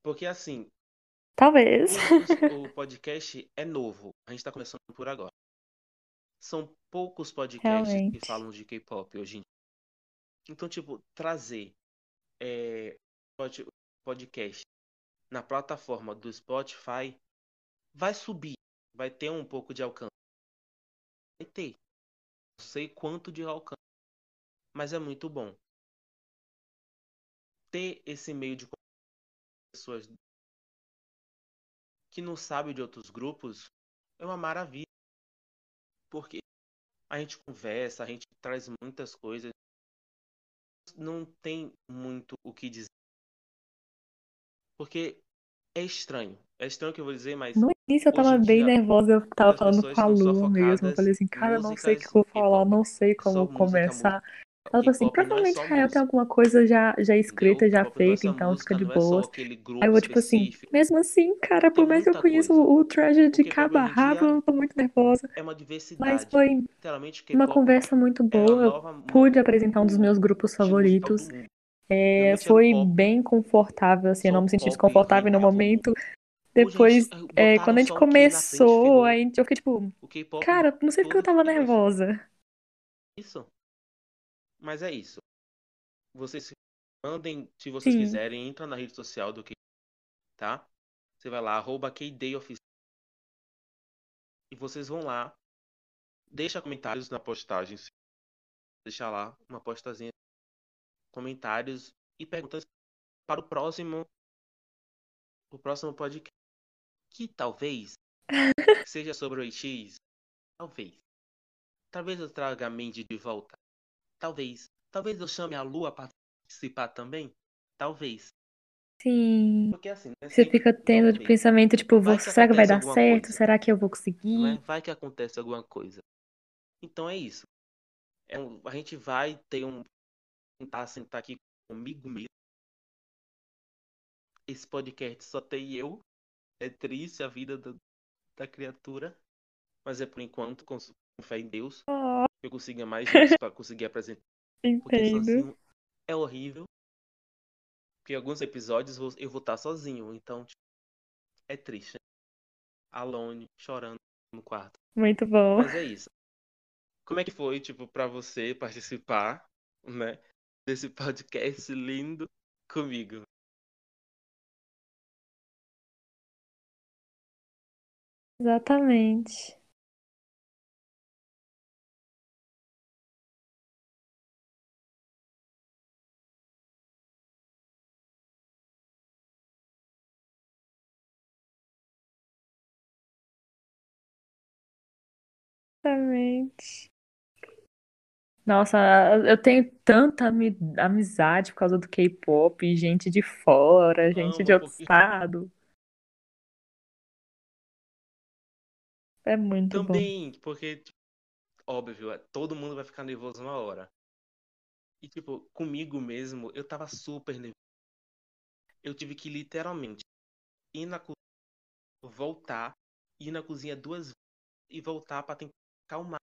Porque assim, Talvez. o, o podcast é novo. A gente tá começando por agora. são poucos podcasts Realmente. que falam de K-pop hoje em dia. Então, tipo, trazer é, pod- podcast na plataforma do Spotify vai subir, vai ter um pouco de alcance. Vai ter. Não sei quanto de alcance, mas é muito bom. Ter esse meio de pessoas que não sabem de outros grupos é uma maravilha. Porque a gente conversa, a gente traz muitas coisas. Não tem muito o que dizer. Porque é estranho. É estranho o que eu vou dizer, mas No início eu tava em bem dia, nervosa, eu tava falando com a Lua mesmo. Eu falei assim, cara, eu não sei o que eu vou falar, não sei como começar. Ela falou assim, é provavelmente só Rael tem música, alguma coisa já, já escrita, já é feita, então fica de não é Aí eu vou tipo assim, mesmo assim, cara, Tem por mais que eu muita conheça coisa. o, Treasure de cabo a rabo, eu tô muito nervosa. é uma Mas foi uma conversa muito é boa. Eu nova pude apresentar um dos meus grupos favoritos. É, foi pop, bem confortável, assim, eu não me senti desconfortável no momento. A gente Depois, eh, é, quando a gente na frente, começou, ferrou. aí eu fiquei tipo, cara, não sei porque eu tava nervosa. Isso. Mas é isso. Vocês mandem, se vocês Sim, quiserem, entra na rede social do K, tá? Você vai lá, arroba KDayOfficial. E vocês vão lá, deixa comentários na postagem. Deixa lá uma postazinha, comentários e perguntas para o próximo, o próximo podcast. Que talvez seja sobre o X. Talvez. Talvez eu traga a Mandy de volta. Talvez. Talvez eu chame a Lua para participar também. Talvez. sim. Porque assim, não é Você fica tendo de talvez. pensamento, tipo, Vai vou- que será que vai dar certo? coisa. Será que eu vou é? conseguir? Vai que acontece alguma coisa. Então é isso. É um- a gente vai ter um. Tentar sentar aqui comigo mesmo. Esse podcast só tem eu. É triste a vida do- da criatura. Mas é por enquanto, com, com fé em Deus. Oh, Eu consiga mais gente para conseguir apresentar. Porque sozinho é horrível. Porque em alguns episódios eu vou estar sozinho. Então, tipo, é triste. Alone, chorando no quarto. Muito bom. Mas é isso. Como é que foi, tipo, pra você participar, né, desse podcast lindo comigo? Exatamente. Exatamente. Nossa, eu tenho tanta ami- amizade por causa do K-pop, gente de fora, gente de Amo, outro porque estado. É muito bom. também, porque, tipo, óbvio, é, todo mundo vai ficar nervoso uma hora. E, tipo, comigo mesmo, eu tava super nervoso. Eu tive que literalmente ir na cozinha, voltar, ir na cozinha duas vezes e voltar pra tentar acalmar.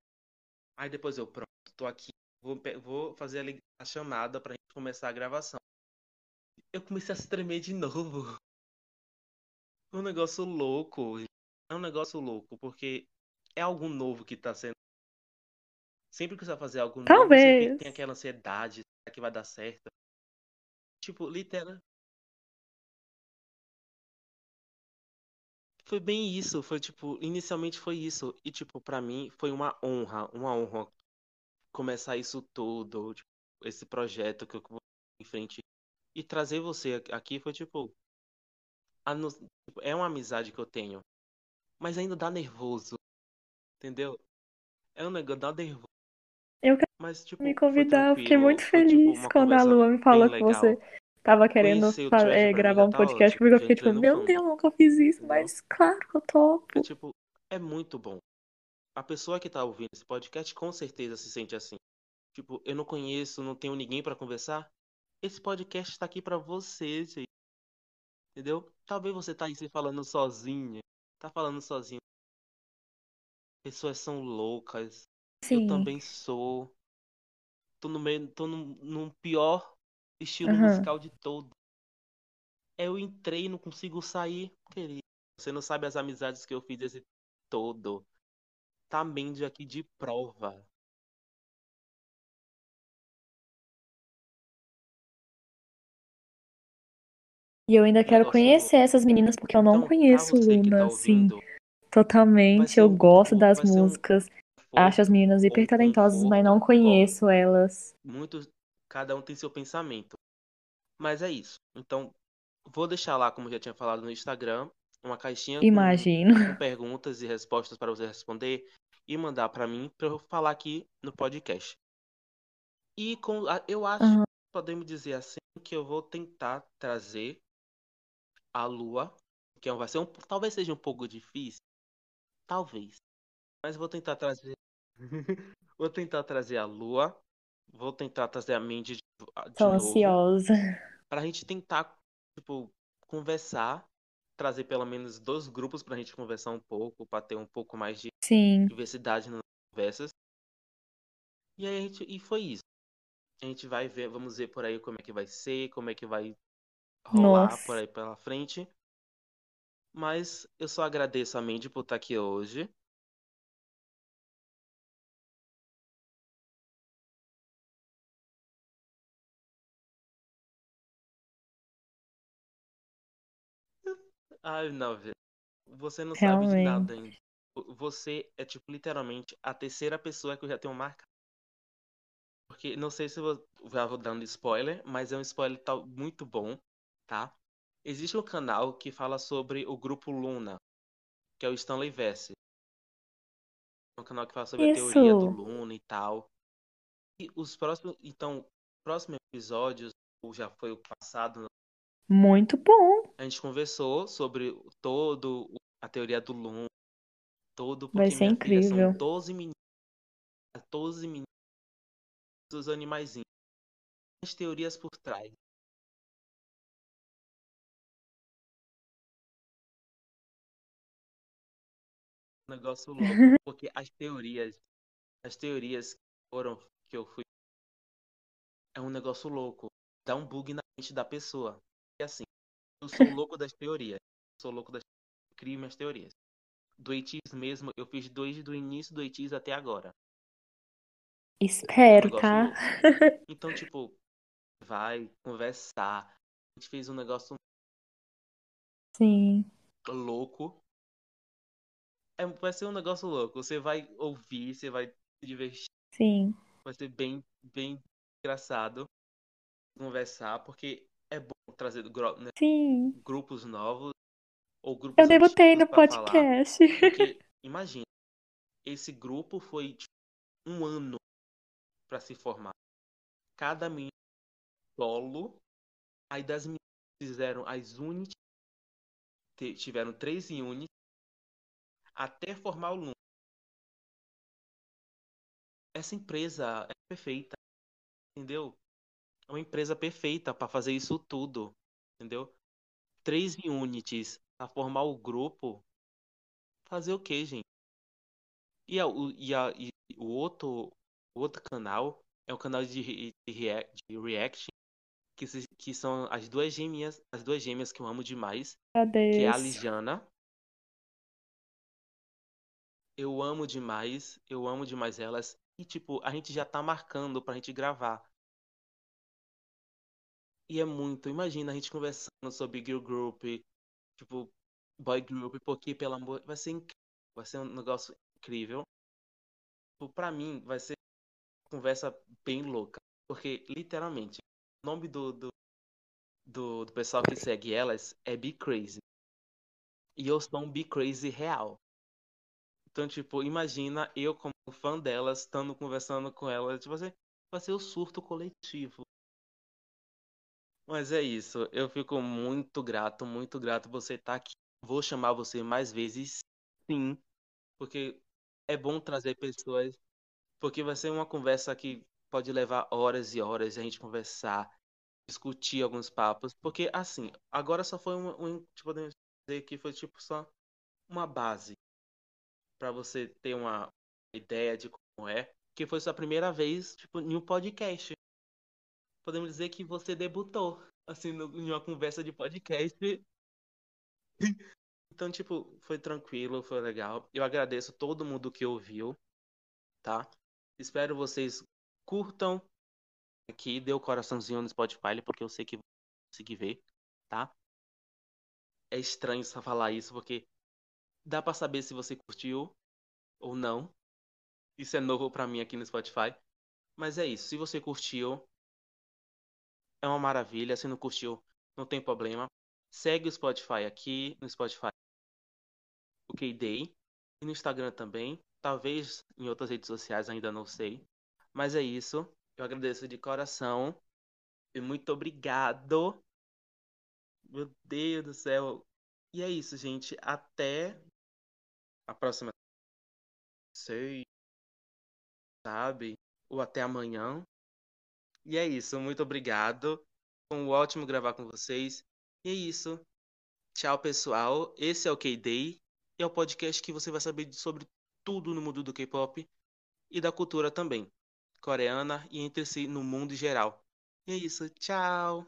Aí depois eu, pronto, tô aqui, vou, vou fazer a, chamada pra gente começar a gravação. Eu comecei a se tremer de novo. É um negócio louco. É um negócio louco, porque é algo novo que tá sendo. Sempre que você vai fazer algo novo, você Talvez. tem aquela ansiedade, será que vai dar certo? Tipo, literal. Foi bem isso, foi tipo, inicialmente foi isso. E tipo, pra mim foi uma honra, uma honra começar isso tudo, tipo, esse projeto que eu vou em frente. E trazer você aqui foi tipo, no- tipo, é uma amizade que eu tenho, mas ainda dá nervoso, entendeu? É um negócio, dá nervoso. Eu quero Mas, tipo, me convidar, eu fiquei muito foi tipo feliz uma quando a Lua me falou que você tava querendo é, gravar um podcast comigo. Eu fiquei tipo, meu Deus, nunca fiz isso, mas claro que eu É topo. tipo, é muito bom. A pessoa que tá ouvindo esse podcast com certeza se sente assim. Tipo, eu não conheço, não tenho ninguém pra conversar. Esse podcast tá aqui pra você, gente. Entendeu? Talvez você tá aí se falando sozinha. Tá falando sozinho. Pessoas são loucas. Eu Sim. também sou. Tô no meio, tô num, num pior estilo Aham. musical de todo. Eu entrei e não consigo sair, querido. Você não sabe as amizades que eu fiz esse todo. Mandy aqui de prova. E eu ainda quero conhecer essas meninas, porque eu não Então, conheço tá Luna, assim, ouvindo, vai totalmente. Eu gosto das ser um músicas, acho as meninas hiper talentosas, mas não conheço elas. muitos, cada um tem seu pensamento. Mas é isso. Então, vou deixar lá, como já tinha falado no Instagram, uma caixinha com, Imagino. com perguntas e respostas para você responder e mandar para mim para eu falar aqui no podcast. E com, eu acho, Aham. podemos dizer assim, que eu vou tentar trazer a Lua, que é um- vai ser um, talvez seja um pouco difícil, talvez, mas vou tentar trazer, vou tentar trazer a Lua, vou tentar trazer a Mandy de, de Tô novo. ansiosa. pra gente tentar, tipo, conversar, trazer pelo menos dois grupos pra gente conversar um pouco, pra ter um pouco mais de Sim, diversidade nas conversas. E aí a gente, e foi isso. A gente vai ver, vamos ver por aí como é que vai ser, como é que vai rolar por nossa. aí pela frente. Mas eu só agradeço a Mandy por estar aqui hoje. Ai, não, velho. Você não sabe de nada Realmente. ainda. Você é, tipo, literalmente a terceira pessoa que eu já tenho marcado. Porque não sei se eu vou, já vou dando spoiler, mas é um spoiler tal, muito bom, tá? Existe um canal que fala sobre o grupo Luna, que é o Stanley Vesse. É um canal que fala sobre a teoria do Isso. Luna e tal. E os próximos, então, próximos episódios, ou já foi o passado, Muito bom. a gente conversou sobre todo o- a teoria do Luna, todo, Vai porque ser minha filha são incrível. 12 meninos, 12 meninos dos animaizinhos. As teorias por trás. Um negócio louco, porque as teorias, as teorias que foram que eu fui é um negócio louco. Dá um bug na mente da pessoa. E assim, eu sou louco das teorias. Sou louco das crio minhas teorias. Do ETs mesmo, eu fiz dois do início do ETs até agora. É Espero, tá? Então, tipo, vai conversar. A gente fez um negócio Sim, louco. É, vai ser um negócio louco. Você vai ouvir, você vai se divertir. sim, Vai ser bem, bem engraçado conversar, porque é bom trazer né, grupos novos ou Eu grupos debutei antigos no pra falar. podcast. Porque, imagina, esse grupo foi tipo, um ano pra se formar. Cada menino solo. Aí das meninas fizeram as units. Tiveram três units. Até formar o Luna. Essa empresa é perfeita. Entendeu? Uma empresa perfeita pra fazer isso tudo. Entendeu? Três units pra formar o grupo. Fazer o que, gente? E, a- o, e, a- e o outro, o outro canal é um canal de, de, rea- de react que, se- que são as duas gêmeas, as duas gêmeas que eu amo demais, que é a. Lijana. Eu amo demais, eu amo demais elas. E tipo, a gente já tá marcando pra gente gravar. E é muito, imagina a gente conversando sobre girl group, tipo, boy group, porque pelo amor, vai ser incrível, vai ser um negócio incrível. Tipo, Pra mim, vai ser uma conversa bem louca, porque literalmente, o nome do, do, do, do pessoal que segue elas é Be Crazy. E eu sou um Be Crazy real. Então, tipo, imagina eu como fã delas, estando conversando com elas, tipo assim, vai ser o surto coletivo. Mas é isso, eu fico muito grato, muito grato você estar aqui. Vou chamar você mais vezes, sim, porque é bom trazer pessoas, porque vai ser uma conversa que pode levar horas e horas a gente conversar, discutir alguns papos, porque assim, agora só foi um, um tipo, podemos dizer que foi tipo só uma base para você ter uma ideia de como é, que foi sua primeira vez, tipo, em um podcast. Podemos dizer que você debutou, assim, no, em uma conversa de podcast. Então, tipo, foi tranquilo, foi legal. Eu agradeço todo mundo que ouviu, tá? Espero vocês curtam aqui, dê o coraçãozinho no Spotify, porque eu sei que vão conseguir ver, tá? É estranho só falar isso, porque dá para saber se você curtiu ou não. Isso é novo para mim aqui no Spotify. Mas é isso. Se você curtiu, é uma maravilha. Se não curtiu, não tem problema. Segue o Spotify aqui, no Spotify, o K-Day. E no Instagram também. Talvez em outras redes sociais, ainda não sei. Mas é isso. Eu agradeço de coração. E muito obrigado. Meu Deus do céu. E é isso, gente. Até a próxima. Sei. Sabe? Ou até amanhã. E é isso. Muito obrigado. Foi um ótimo gravar com vocês. E é isso. Tchau, pessoal. Esse é o K-Day. É o podcast que você vai saber sobre tudo no mundo do K-pop e da cultura também. Coreana e entre si no mundo geral. E é isso. Tchau.